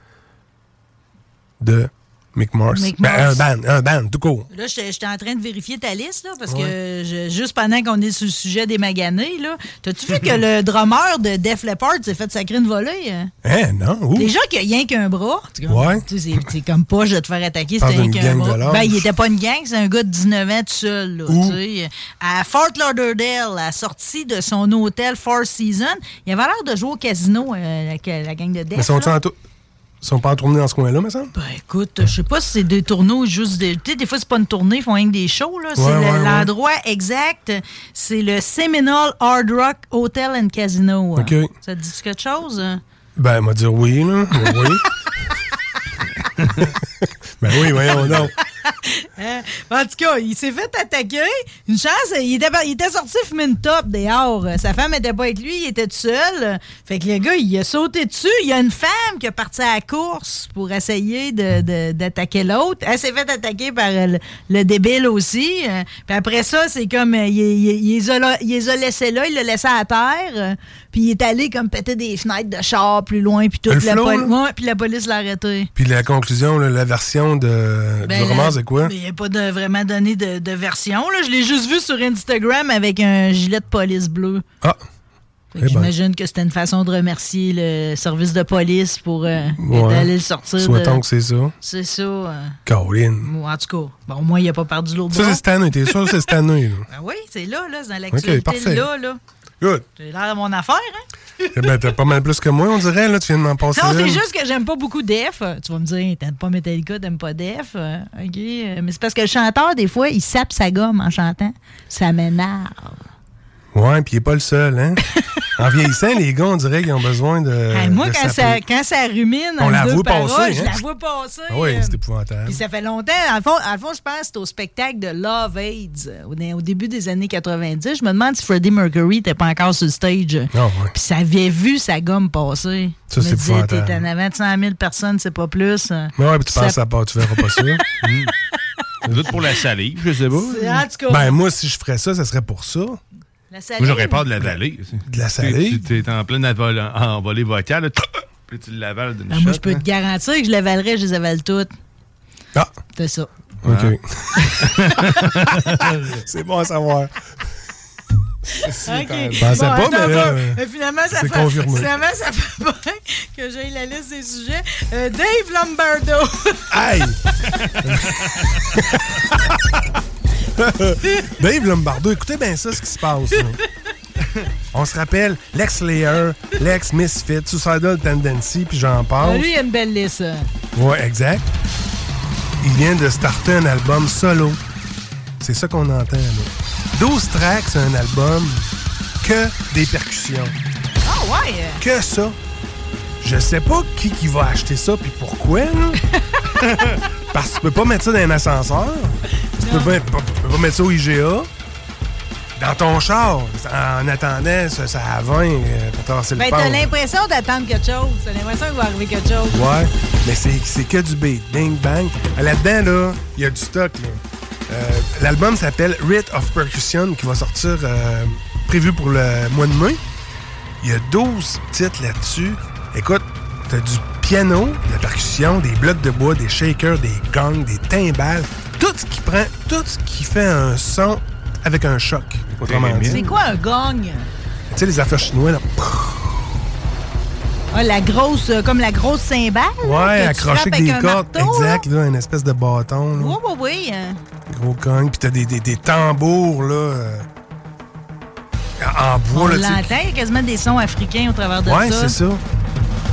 de Mick. Mick Ben, un band, un band, tout court. Là, j'étais en train de vérifier ta liste, là, parce que je- juste pendant qu'on est sur le sujet des maganés, là, t'as-tu vu que le drummer de Def Leppard s'est fait sacrer une volée? hein? Hein, non? Ouh. Les gens qui ont rien qu'un bras, Ouais. tu sais, c'est c'est comme pas je vais te faire attaquer, c'était rien qu'un de bras. Ben, il était pas une gang, c'est un gars de 19 ans tout seul. Là, à Fort Lauderdale, à la sortie de son hôtel Four Seasons, il avait l'air de jouer au casino, euh, avec la gang de Def. Mais sont-ils en tou- sont pas en tournée dans ce coin-là, me semble? Ben, écoute, je sais pas si c'est des tourneaux ou juste des. Tu sais, des fois, c'est pas une tournée, ils font rien que des shows, là. C'est Ouais, ouais. l'endroit exact. C'est le Seminole Hard Rock Hotel and Casino. OK. Ça te dit quelque chose? Ben, elle m'a dit oui, là. Oui. ben oui, voyons donc. Hein? En tout cas, il s'est fait attaquer. Une chance, il était, sorti fumer une top dehors. Sa femme était pas avec lui, il était tout seul. Fait que le gars, il a sauté dessus. Il y a une femme qui est partie à la course pour essayer d'attaquer l'autre. Elle s'est fait attaquer par le, le débile aussi. Euh, Puis après ça, c'est comme, euh, il, les a, il les a laissés là, il l'a laissé à terre. Puis il est allé comme péter des fenêtres de char plus loin. Puis toute Le la, poli- là? ouais, puis la police l'a arrêté. Puis la conclusion, là, la version de, Ben, du roman, c'est quoi? Il n'y a pas de, vraiment donné de, de version. Là. Je l'ai juste vu sur Instagram avec un gilet de police bleu. Ah! Fait que Eh ben. J'imagine que c'était une façon de remercier le service de police pour euh, Ouais. d'aller le sortir. Souhaitons de- que c'est ça. C'est ça. euh, Caroline. ou en tout cas, bon, au moins, il n'a pas perdu l'autre Ça, c'est cette année. T'es sûr que c'est cette année, là? Ben oui, c'est là, là, c'est dans l'actualité. OK, parfait. là, là. Good. J'ai l'air de mon affaire, hein? Eh ben, t'as pas mal plus que moi, on dirait, là. Tu viens de m'en passer Non, c'est juste que j'aime pas beaucoup Def. Tu vas me dire, t'aimes pas Metallica, t'aimes pas Def. Euh, OK. euh, Mais c'est parce que le chanteur, des fois, il sape sa gomme en chantant. Ça m'énerve. Ouais, puis il est pas le seul, hein? en vieillissant, les gars, on dirait qu'ils ont besoin de. Hey, moi, de quand ça, quand ça rumine On la voit passer, je hein? la vois passer. Ah oui, euh, c'est épouvantable. Puis ça fait longtemps. En fond, fond, je pense que c'était au spectacle de Love AIDS au, début des années 90. Je me demande si Freddie Mercury n'était pas encore sur le stage. Ah ouais. Puis ça avait vu sa gomme passer. Ça, Je c'est épouvantable. t'es en avant de 100 000 personnes, c'est pas plus. Mais ouais, puis tu Ça- penses à part, tu verras pas ça. Doute pour la salive, je sais pas. En tout cas, Ben, moi, si je ferais ça, ça serait pour ça. La Moi, j'aurais peur de la vallée. De la salive? Tu es en pleine envolée vocale, puis tu l'avales d'une Ben, moi, shot, je peux hein. te garantir que je l'avalerais, je les avale toutes. Ah! C'est ça. OK. c'est bon à savoir. OK. Je pensais pas, mais là, euh, finalement, ça c'est fait, confirmé. finalement, ça fait bien que j'ai la liste des sujets. Euh, Dave Lombardo. Aïe! Dave Lombardo, écoutez bien ça, ce qui se passe. là. On se rappelle Lex Slayer, Lex Misfit, Suicidal Tendency, puis j'en passe. Lui, il a une belle liste. Ouais, exact. Il vient de starter un album solo. C'est ça qu'on entend, là. 12 tracks, c'est un album que des percussions. Ah ouais! Que ça. Je sais pas qui, qui va acheter ça puis pourquoi, là. Parce que tu peux pas mettre ça dans un ascenseur. Tu peux pas, tu peux pas mettre ça au IGA. Dans ton char, en attendant, ça, ça à 20 euh, pour traverser le Ben, t'as l'impression d'attendre quelque chose. T'as l'impression qu'il va arriver quelque chose. Ouais, mais c'est c'est que du beat. Bing, bang. Là-dedans, là, il y a du stock. là. Euh, L'album s'appelle Rite of Percussion, qui va sortir euh, prévu pour le mois de mai. Il y a 12 titres là-dessus. Écoute, t'as du piano, de la percussion, des blocs de bois, des shakers, des gongs, des timbales. Tout ce qui prend, tout ce qui fait un son avec un choc, autrement dit. C'est quoi un gong? Tu sais, les affaires chinois, là. Ah, la grosse, euh, comme la grosse cymbale? Ouais, que tu accroché frappes avec des cordes. marteau, exact, là, une espèce de bâton. là. Oui, oui, oui. hein. Gros cogne. Puis t'as des, des, des tambours, là. euh, en bois, On là, tu sais. l'entend, il y a quasiment des sons africains au travers de Ouais, ça. c'est ça.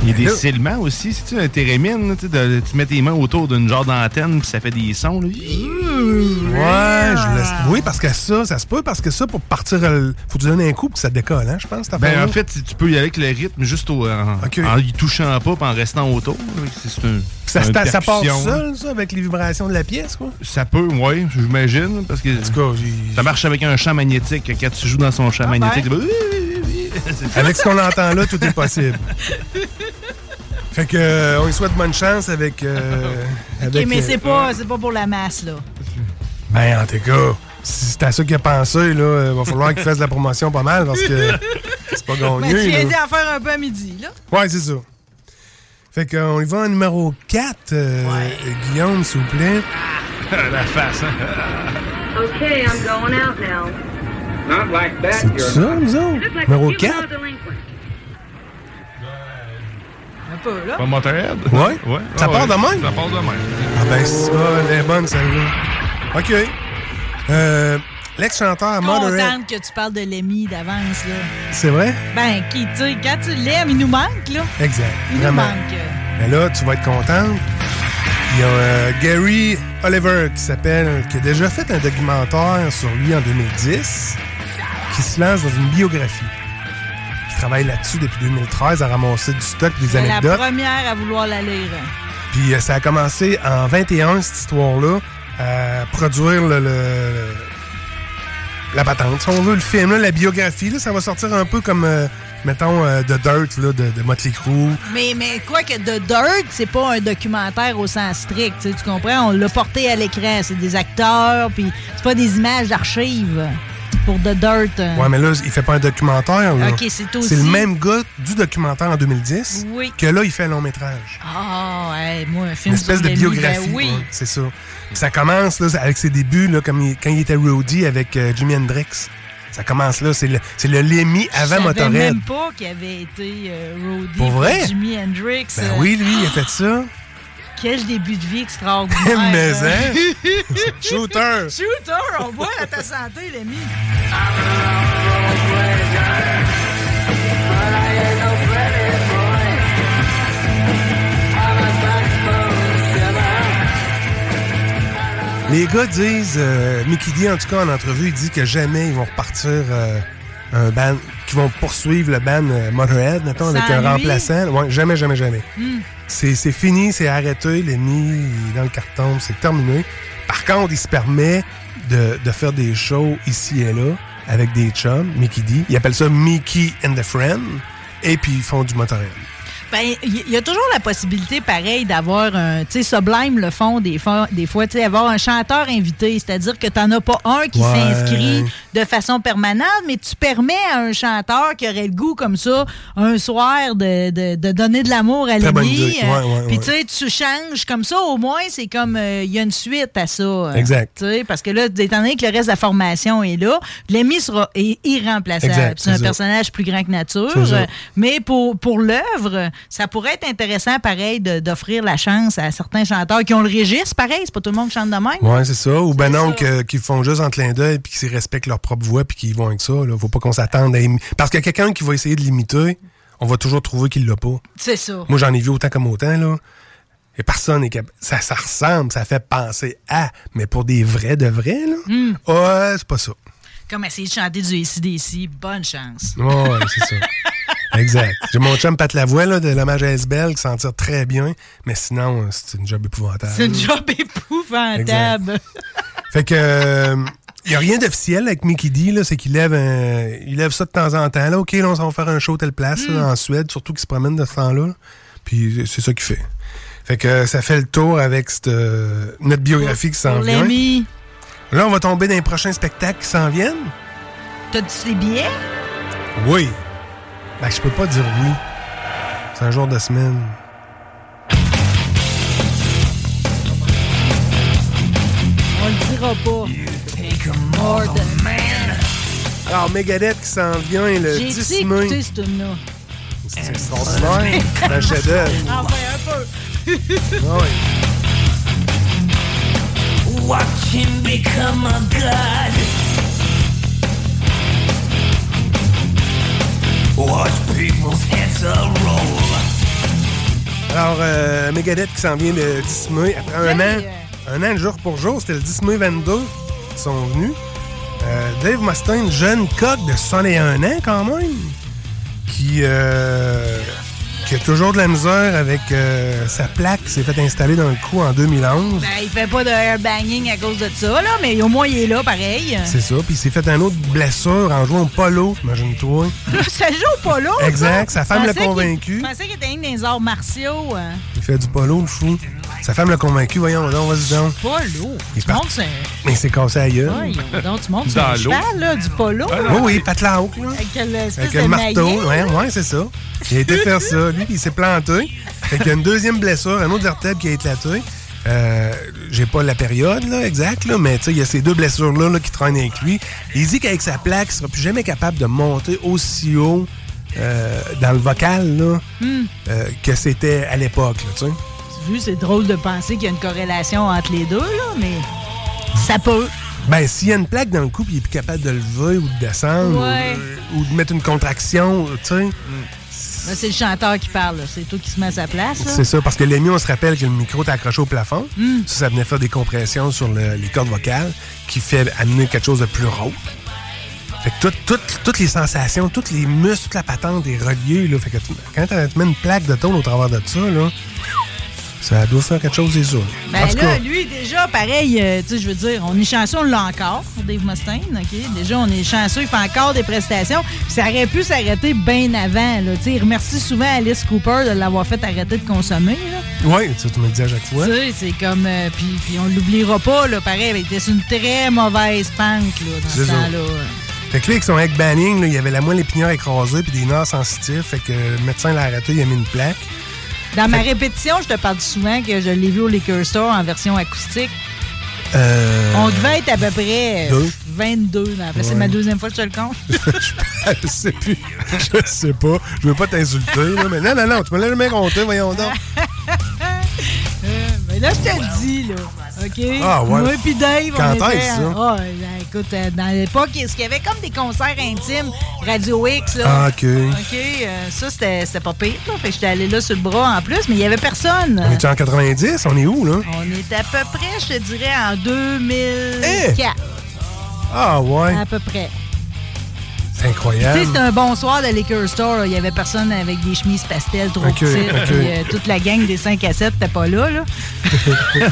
Il y a des silements aussi. Si tu un térémine, tu de- tu mets tes mains autour d'une genre d'antenne, puis ça fait des sons. Là. Ouais, je laisse. Oui, parce que ça, ça se peut, parce que ça, pour partir, euh, faut te donner un coup pour que ça décolle, hein, je pense. Ben, en fait, tu peux y aller avec le rythme juste au- en, en y touchant pas en restant autour. C'est un- ça, ça part là. seul, ça, avec les vibrations de la pièce, quoi? Ça peut, oui, j'imagine. Parce que ça marche avec un champ magnétique. Quand tu joues dans son champ magnétique, ben. Avec ce qu'on entend là, tout est possible. Fait que, euh, on lui souhaite bonne chance avec. euh, OK, avec, mais euh, c'est pas, c'est pas pour la masse, là. Ben, en tout cas, si c'est à ça qu'il a pensé, là, il va falloir qu'il fasse de la promotion pas mal parce que c'est pas Ben, gagné. tu viens là. d'en faire un peu à midi, là. Ouais, c'est ça. Fait qu'on y va en numéro 4. Guillaume, s'il vous plaît. la face, hein? Okay, I'm going out now. Not like that, C'est ça, nous autres? Numéro 4? Un peu, là. Pas Motorhead? Ouais? ouais. Ça Ah part ouais. de même? Ça part de même. Ah ben ça, elle est bonne celle-là. OK. Euh, L'ex-chanteur Motorhead. Contente que tu parles de Lemmy d'avance, là. C'est vrai? Ben, qui, tu sais, quand tu l'aimes, il nous manque, là. Exact. Il nous manque. Mais là, tu vas être contente. Il y a euh, Gary Oliver qui s'appelle, qui a déjà fait un documentaire sur lui en 2010, qui se lance dans une biographie. Il travaille là-dessus depuis 2013 à ramasser du stock, des C'est la anecdotes. première à vouloir la lire. Puis euh, ça a commencé en 21, cette histoire-là, à produire le, le- la patente. Si on veut, le film, là, la biographie, là, ça va sortir un peu comme, euh, mettons, euh, The Dirt là, de, de Motley Crue. Mais, mais quoi que The Dirt, c'est pas un documentaire au sens strict, tu comprends? On l'a porté à l'écran, c'est des acteurs, puis c'est pas des images d'archives pour The Dirt. Ouais, mais là, il fait pas un documentaire. là. Ok, c'est aussi- C'est le même gars du documentaire en 2010 Oui. que là, il fait un long métrage. Ah, ouais, moi, un film Une espèce de biographie. ben oui. ouais, c'est ça. Ça commence là, avec ses débuts, là, comme il- quand il était roadie avec euh, Jimi Hendrix. Ça commence là, c'est le, c'est le Lemmy avant Je savais Motorhead. même pas qu'il avait été euh, roadie Pour vrai? Jimi Hendrix. Ben euh, oui, lui, il a fait ça. Quel début de vie extraordinaire. Mais, hein? Shooter! Shooter, on boit à ta santé, l'ami. Les gars disent, euh, Mickey D, en tout cas, en entrevue, il dit que jamais ils vont repartir euh, un band, qu'ils vont poursuivre le band euh, Motorhead, mettons, avec un remplaçant. Ouais, jamais, jamais, jamais. Hmm. C'est fini, c'est arrêté, l'ennemi il est dans le carton, c'est terminé. Par contre, il se permet de, de faire des shows ici et là avec des chums, Mickey D. Il appelle ça Mickey and the Friend. Et puis, ils font du Motorhead. Ben, il y, a toujours la possibilité, pareil, d'avoir un. Tu sais, Sublime le font des fois, des fois tu sais, avoir un chanteur invité. C'est-à-dire que t'en as pas un qui Ouais. De façon permanente, mais tu permets à un chanteur qui aurait le goût comme ça, un soir, de, de- de donner de l'amour à l'ennemi. ouais, Puis tu sais, tu changes comme ça, au moins, c'est comme, euh, il y a une suite à ça. euh, Exact. parce que là, étant donné que le reste de la formation est là, l'ennemi sera est irremplaçable. C'est un ça. personnage plus grand que nature. Euh, Mais pour, pour l'œuvre, ça pourrait être intéressant, pareil, d'offrir la chance à certains chanteurs qui ont le registre, pareil, c'est pas tout le monde qui chante de même. Ouais, c'est ça. Ou ben non, qui font juste en clin d'œil puis qui respectent leur propre voix puis qui vont avec ça. Là. Faut pas qu'on s'attende à imi- Parce qu'il y a quelqu'un qui va essayer de l'imiter, on va toujours trouver qu'il l'a pas. C'est ça. Moi, j'en ai vu autant comme autant, là. Et personne n'est capable. Ça, ça ressemble, ça fait penser à. Mais pour des vrais de vrais, là, ouais, c'est pas ça. Comme essayer de chanter du ACDC, bonne chance. Ouais, c'est ça. Exact. J'ai mon chum Pat Lavoie, là, de l'hommage à Esbel, qui s'en tire très bien. Mais sinon, euh, c'est une job épouvantable. C'est une job épouvantable. Fait que. Il n'y a rien d'officiel avec Mickey D, là, c'est qu'il lève, un- il lève ça de temps en temps. Là, OK, là, on s'en va faire un show telle place Mm. là, en Suède, surtout qu'il se promène de ce temps-là. là. Puis c'est ça qu'il fait. Fait que ça fait le tour avec cette, euh, notre biographie qui s'en vient. l'ami, Là, on va tomber dans les prochains spectacles qui s'en viennent. t'as-tu les billets? Oui. Ben, je peux pas dire oui. C'est un jour de semaine. On le dira pas. Alors, Megadeth qui s'en vient le J'ai 10 écouté mai. ce tune-là. C'est extraordinaire. C'est un chef-d'œuvre. Enfin, un peu. Ah ouais. Watch him become a god? Watch people's heads roll. Alors, euh, Megadeth qui s'en vient le 10 mai, après un an, un an jour pour jour, c'était le 10 mai 22 qui sont venus. Euh, Dave Mustaine, jeune coq de 61 ans quand même, qui, euh, qui a toujours de la misère avec euh, sa plaque qui s'est fait installer dans le cou en 2011. Ben, il fait pas de airbanging à cause de ça, là, mais au moins, il est là, pareil. C'est ça, puis il s'est fait un autre blessure en jouant au polo, imagine-toi. ça joue pas là. Exact, sa femme l'a convaincu. Je pensais qu'il était un les arts martiaux. hein. Il fait du polo, le fou. Sa femme l'a convaincu, voyons donc, vas-y donc. Polo. Il Tu part- montes, c'est. Mais il s'est cassé à gueule. Ouais, donc tu montes Dans sur un l'eau. cheval, là, du polo. Oui, là. oui, Pat Larocque, là. Avec l'espèce Avec un marteau, maillet. ouais, ouais, c'est ça. Il a été faire ça, lui, puis il s'est planté. Fait qu'il y a une deuxième blessure, un autre vertèbre qui a éclaté. Euh, J'ai pas la période là, exacte, là, mais tu sais, il y a ces deux blessures-là là, qui traînent avec lui. Il dit qu'avec sa plaque, il sera plus jamais capable de monter aussi haut euh, dans le vocal là, Hmm. euh, que c'était à l'époque. C'est drôle de penser qu'il y a une corrélation entre les deux, là, mais ça peut. Ben, s'il y a une plaque dans le cou, puis il est plus capable de lever ou de descendre, Ouais. ou, ou de mettre une contraction, tu sais. Là, c'est le chanteur qui parle, c'est toi qui se met à sa place. C'est ça, parce que l'ennemi, on se rappelle que le micro est accroché au plafond. Mm. Ça, ça venait faire des compressions sur le- les cordes vocales qui fait amener quelque chose de plus rauque. Fait que tout- tout- toutes les sensations, tous les muscles, toute la patente est reliée. Là. Fait que tu- quand tu mets une plaque de tôle au travers de ça, là, ça doit faire quelque chose, c'est sûr. Ben là, cas, lui, déjà, pareil, euh, tu sais, je veux dire, on est chanceux, on l'a encore, Dave Mustaine, OK? Déjà, on est chanceux, il fait encore des prestations. Puis ça aurait pu s'arrêter bien avant, là. Tu sais, il remercie souvent Alice Cooper de l'avoir fait arrêter de consommer, là. ouais, tu me le dis à chaque fois. Tu sais, c'est comme... euh, puis, puis on l'oubliera pas, là, pareil, il était sur une très mauvaise pente, là, dans ce temps-là. Fait que lui, avec son egg banning, là, il y avait la moelle épinière écrasée puis des nerfs sensitifs. Fait que le médecin l'a arrêté, il a mis une plaque. Dans ma répétition, je te parle souvent que je l'ai vu au Liquor Store en version acoustique. Euh, On devait être à peu près Deux. 22. mais Après, c'est ma deuxième fois que je te le compte. je sais plus. Je sais pas. Je veux pas t'insulter, mais non, non, non, tu me l'as jamais compté, voyons donc. Euh, mais là, je te le dis, là. OK? Ah, ouais. Moi puis Dave, Quand on était... ça? Ah, ben, écoute, euh, dans l'époque, est-ce qu'il y avait comme des concerts intimes Radio X, là? Ah, OK. OK, euh, ça, c'était pas pire, là. Fait que j'étais allé là sur le bras en plus, mais il y avait personne. On est en 90? On est où, là? On est à peu près, je te dirais, en 2004. Ah, ouais. À peu près. C'est Tu sais, incroyable. c'était un bon soir de Liquor Store. Il y avait personne avec des chemises pastel trop petites. ok. puis, euh, toute la gang des 5 à 7 n'était pas là. là.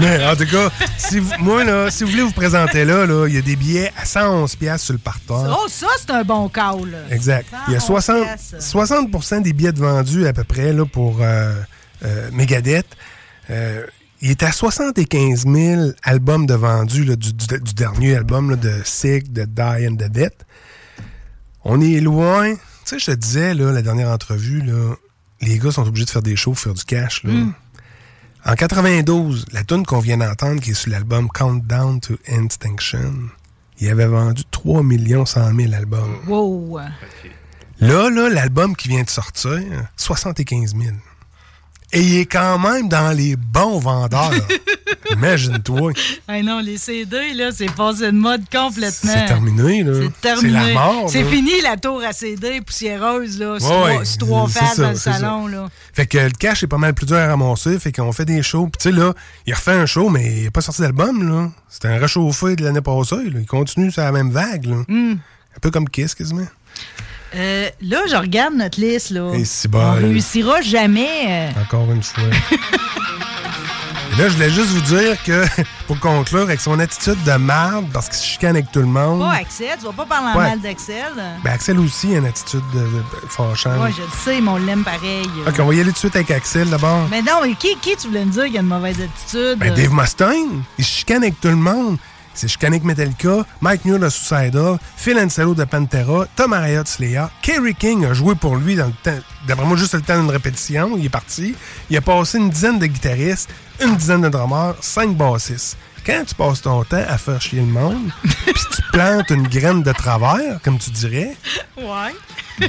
Mais en tout cas, si vous, moi, là, si vous voulez vous présenter là, là, il y a des billets à 111 pièces sur le parterre. Oh, ça, c'est un bon call. là. Exact. Il y a 60, 60 des billets de vendus à peu près là, pour euh, euh, Megadeth. Euh, il était à 75 000 albums de vendus là, du, du- du dernier album là, de Sick, de Die and the Dead. On est loin. Tu sais, je te disais, là, la dernière entrevue, là, les gars sont obligés de faire des shows, faire du cash. Là. Mm. En 92, la tune qu'on vient d'entendre, qui est sur l'album Countdown to Extinction, il avait vendu 3 100 000 albums. Wow. Là, là, l'album qui vient de sortir, 75 000. Et il est quand même dans les bons vendeurs. Imagine-toi. Ah non, les CD, là, c'est passé de mode complètement. C'est terminé, là. C'est terminé. C'est la mort. C'est fini la tour à CD poussiéreuse, là. Ouais, trois- sur trois c'est faces dans le ça. salon, là. Fait que le cash est pas mal plus dur à ramasser. Fait qu'on fait des shows. Puis tu sais, là, il refait un show, mais il n'a pas sorti d'album, là. C'était un réchauffé de l'année passée, là. Il continue sur la même vague, là. Hmm. Un peu comme Kiss, quasiment. Euh, là, je regarde notre liste, là. Et c'est On réussira jamais. euh, Encore une fois. Là, je voulais juste vous dire que, pour conclure, avec son attitude de marde, parce qu'il se chicane avec tout le monde. Pas Axel, tu vas pas parler en Ouais. mal d'Axel. Ben, Axel aussi a une attitude de, de- fâchante. Ouais, je le sais, mais on l'aime pareil. Ok, on va y aller tout de suite avec Axel d'abord. Mais non, mais qui, qui tu voulais me dire qu'il a une mauvaise attitude? Ben, Dave Mustaine, il se chicane avec tout le monde. Chicané avec Metallica, Mike Newell de Suicidal, Phil Ansello de Pantera, Tom Araya de Slayer, Kerry King a joué pour lui dans le temps, d'après moi, juste le temps d'une répétition. Il est parti. Il a passé une dizaine de guitaristes, une dizaine de drummers, cinq bassistes. Quand tu passes ton temps à faire chier le monde, puis tu plantes une graine de travers, comme tu dirais, Ouais.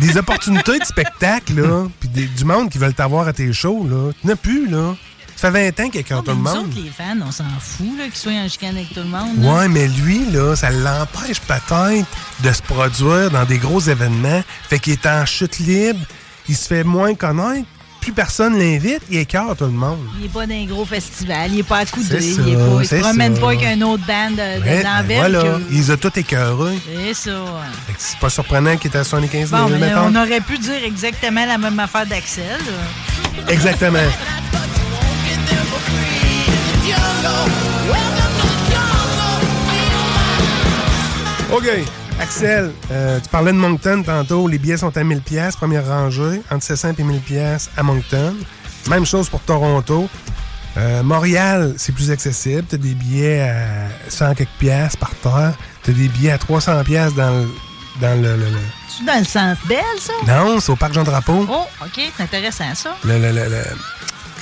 des opportunités de spectacle, là, puis du monde qui veulent t'avoir à tes shows, là, tu n'as plus, là. Ça fait 20 ans qu'il a quand tout le monde. autres, les fans, on s'en fout là, qu'ils soient en chicane avec tout le monde. là. Ouais, mais lui, là, ça l'empêche peut-être de se produire dans des gros événements. Fait qu'il est en chute libre, il se fait moins connaître, plus personne l'invite, il écarte tout le monde. Il est pas dans un gros festival, il est pas accoudé, est ça, il se c'est promène ça. pas avec un autre band de, Ouais, ben voilà, il les a tous écœurés. C'est ça. Fait que c'est pas surprenant qu'il était à 75 000, Bon, mais on aurait pu dire exactement la même affaire d'Axel. Exactement. OK. Axel, euh, tu parlais de Moncton tantôt. Les billets sont à 1000 pièces première rangée, entre 700 et 1000 pièces à Moncton. Même chose pour Toronto. Euh, Montréal, c'est plus accessible. Tu as des billets à 100 quelques pièces par terre. Tu as des billets à 300 pièces dans le... Dans le, le- le- dans le centre belle, ça? Non, c'est au Parc Jean-Drapeau. Oh, OK, c'est intéressant, ça. Le- le- le-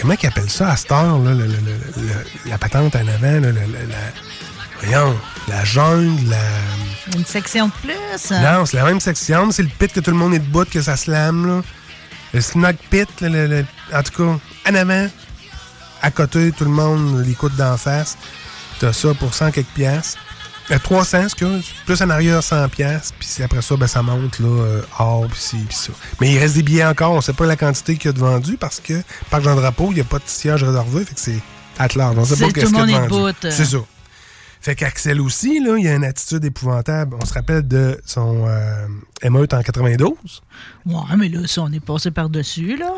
comment ils appellent ça à cette heure, là, le- le- le- le- la patente en avant, là, la, voyons, la jungle, la... Une section de plus. Non, c'est la même section, mais c'est le pit que tout le monde est debout, que ça slame, là. Le snug pit, le- le- en tout cas, en avant, à côté, tout le monde, les coudes d'en face. T'as ça pour 100 quelques piastres. Euh, 300, excuse. Plus en arrière, 100 piastres. Puis après ça, ben, ça monte, là, euh, hors, puis ci, puis ça. Mais il reste des billets encore. On sait pas la quantité qu'il y a de vendus parce que, Parc Jean-Drapeau, il n'y a pas de siège réservé. Fait que c'est at large. On sait pas qu'est-ce qu'il y a de vendu. debout. C'est ça. Fait qu'Axel aussi, là, il a une attitude épouvantable. On se rappelle de son euh, émeute en 92. Ouais, mais là, ça, on est passé par-dessus, là.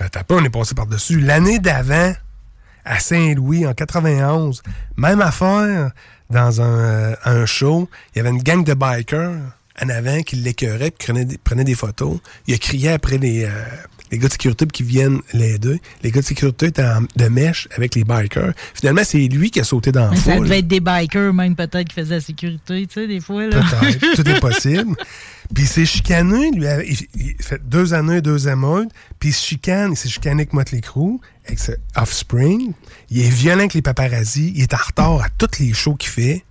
Euh, T'as pas, on est passé par-dessus. L'année d'avant, à Saint-Louis, en 91, même affaire, dans un, euh, un show, il y avait une gang de bikers en avant qui l'écœuraient puis prenaient des, des photos. Il a crié après les, euh, les gars de sécurité qu'ils viennent l'aider. Les gars de sécurité étaient en- de mèche avec les bikers. Finalement, c'est lui qui a sauté dans Mais ça devait être des bikers, même, peut-être, qui faisaient la sécurité, tu sais, des fois. Peut-être, tout est possible. Puis il s'est chicané, lui, il, il fait deux années, deux émeutes, puis il se chicane, il s'est chicané avec Motley Crue, avec Offspring. Il est violent avec les paparazzis, il est en retard à tous les shows qu'il fait.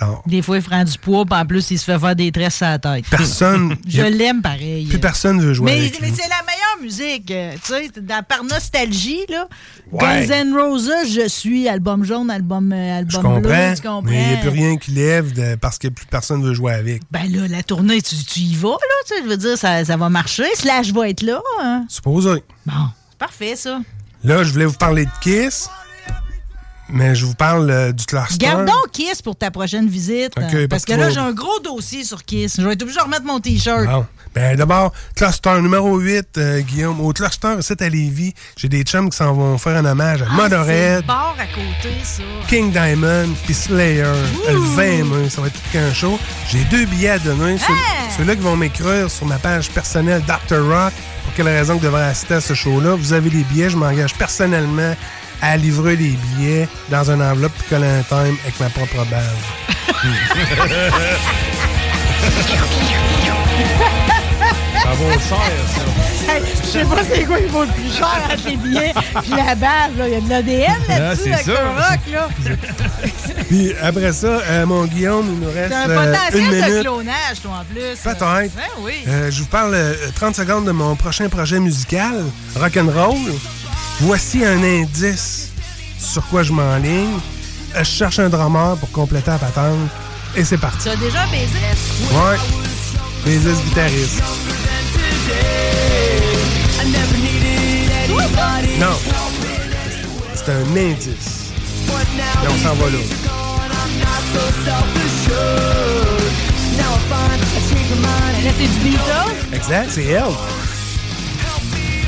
Alors, Des fois, il prend du poids, puis en plus, il se fait faire des tresses à la tête. personne... Je l'aime pareil. Plus personne veut jouer Mais, avec mais c'est la meilleure musique, euh, tu sais, dans- par nostalgie, là. Ouais. Guns N' Roses, je suis album jaune, album, euh, Je album bleu, comprends, tu comprends? mais il n'y a plus rien qui lève de- parce que plus personne veut jouer avec. Ben là, la tournée, tu, tu y vas, là, tu sais, je veux dire, ça, ça va marcher. Slash va être là, hein. Supposé. Bon, c'est parfait, ça. Là, je voulais vous parler de Kiss, mais je vous parle euh, du cluster. Gardons Kiss pour ta prochaine visite. Ok, hein, pas parce que là, j'ai un gros dossier sur Kiss. Je vais être obligé de remettre mon T-shirt. Bon. Ben, d'abord, cluster numéro 8, euh, Guillaume. Au cluster, c'est à Lévis. J'ai des chums qui s'en vont faire un hommage à Ah, Motorhead, bar à côté, ça. King Diamond, puis Slayer. Le 20 mai, ça va être tout qu'un show. J'ai deux billets à donner. Ah! Ceux-là qui vont m'écrire sur ma page personnelle Dr. Rock pour quelle raison vous devrez assister à ce show-là. Vous avez les billets. Je m'engage personnellement à livrer les billets dans une enveloppe puis coller un time avec ma propre base. Ça vaut cher, ça. Hey, Je sais pas c'est quoi il vaut le plus cher entre les billets puis la bave. là. Il y a de l'ADN là-dessus, Ah, c'est Dr. ça. Rock. Là. Puis après ça, euh, mon Guillaume, il nous reste T'as un euh, potentiel une de clonage, toi, en plus. Peut-être. Ben oui. Euh, je vous parle euh, 30 secondes de mon prochain projet musical, Rock'n'Roll. Voici un indice sur quoi je m'enligne. Euh, je cherche un drummer pour compléter la patente. Et c'est parti. Tu as déjà baiser? Ouais. Bassiste guitariste. Non. C'est un indice. Et on s'en va là. Là, c'est du Beatles? Exact, c'est elle.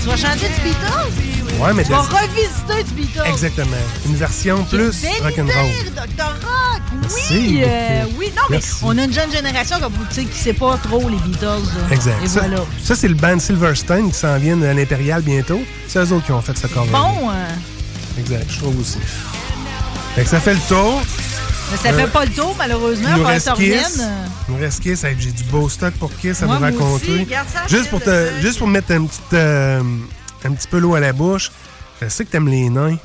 Tu vas changer du Beatles? Ouais, mais Tu vas revisiter du Beatles. Exactement. Une version plus rock'n'roll. Rock! Merci Oui, euh, oui. Non, mais on a une jeune génération comme qui sait pas trop les Beatles. là. Exact. Et ça, voilà. ça, c'est le band Silverstein qui s'en vient à l'Impérial bientôt. C'est eux autres qui ont fait ce cover. Bon, euh, Exact, je trouve aussi. Fait que ça fait le tour. Mais ça Euh, fait pas le tour, malheureusement. Il nous reste. Kiss. Il nous reste Kiss. J'ai du beau stock pour Kiss à vous raconter. juste, pour te, juste pour mettre un petit, euh, un petit peu l'eau à la bouche, je sais que t'aimes les nains.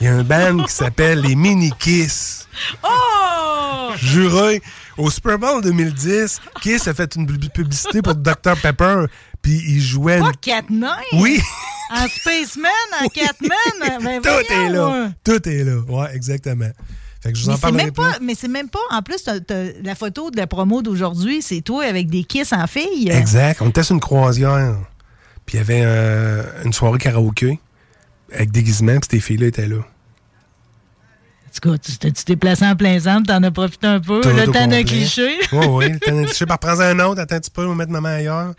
Il y a un band qui s'appelle les Mini Kiss. Oh! Juré, au Super Bowl 2010, Kiss a fait une pub- publicité pour Dr Pepper, puis il jouait... Pas une- nains? Oui! En Spaceman, en Catman? Ben, Tout est là. Tout est là. Ouais, exactement. Fait que je vous Mais en c'est parlerai même plus. pas, mais c'est même pas. En plus, la photo de la promo d'aujourd'hui, c'est toi avec des kisses en fille. Exact. On était sur une croisière. Puis il y avait euh, une soirée karaoké avec déguisement, puis ces filles-là étaient là. En tout cas, tu t'es tu t'es placé en plein centre, t'en as profité un peu. Tout le temps d'un cliché. Oui, oui. Le temps d'un cliché. Par prendre un autre, attends un petit peu, on va mettre maman ailleurs.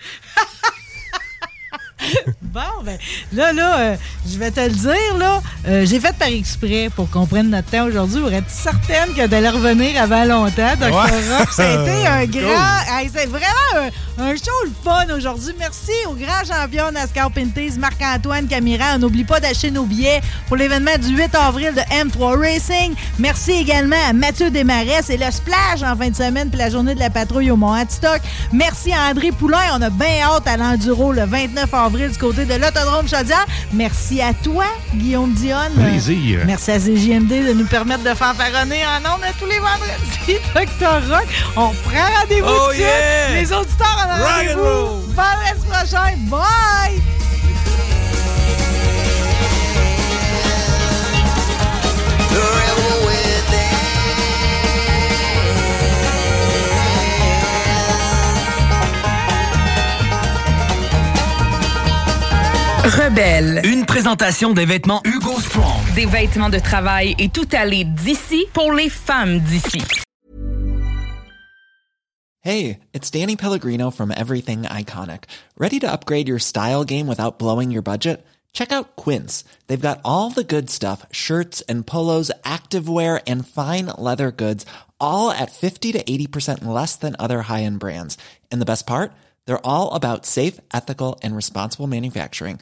Bon, ben, là, là, euh, je vais te le dire, là, euh, j'ai fait par exprès pour qu'on prenne notre temps aujourd'hui pour être certaine que d'aller revenir avant longtemps, Dr. Ouais. Rock? Ça a été un Cool. grand... hey, c'est vraiment un, un show le fun aujourd'hui. Merci au grand champion NASCAR Pinties, Marc-Antoine Camira. On n'oublie pas d'acheter nos billets pour l'événement du 8 avril de M3 Racing. Merci également à Mathieu Desmarais et le Splash en fin de semaine puis la journée de la patrouille au Mont-Hatstock. Merci à André Poulain. On a bien hâte à l'Enduro le 29 avril du côté de l'Autodrome Chaudière. Merci à toi, Guillaume Dionne. Plaisir. Merci à CJMD de nous permettre de fanfaronner en ondes à tous les vendredis. Dr. Rock, on prend rendez-vous Oh de yeah! Les auditeurs Rock and rendez-vous vendredi prochain. Bye! Rebelle. Une présentation des vêtements Hugo Strong. Des vêtements de travail et tout aller d'ici pour les femmes d'ici. Hey, it's Danny Pellegrino from Everything Iconic. Ready to upgrade your style game without blowing your budget? Check out Quince. They've got all the good stuff shirts and polos, activewear, and fine leather goods, all at 50 to 80% less than other high end brands. And the best part? They're all about safe, ethical, and responsible manufacturing.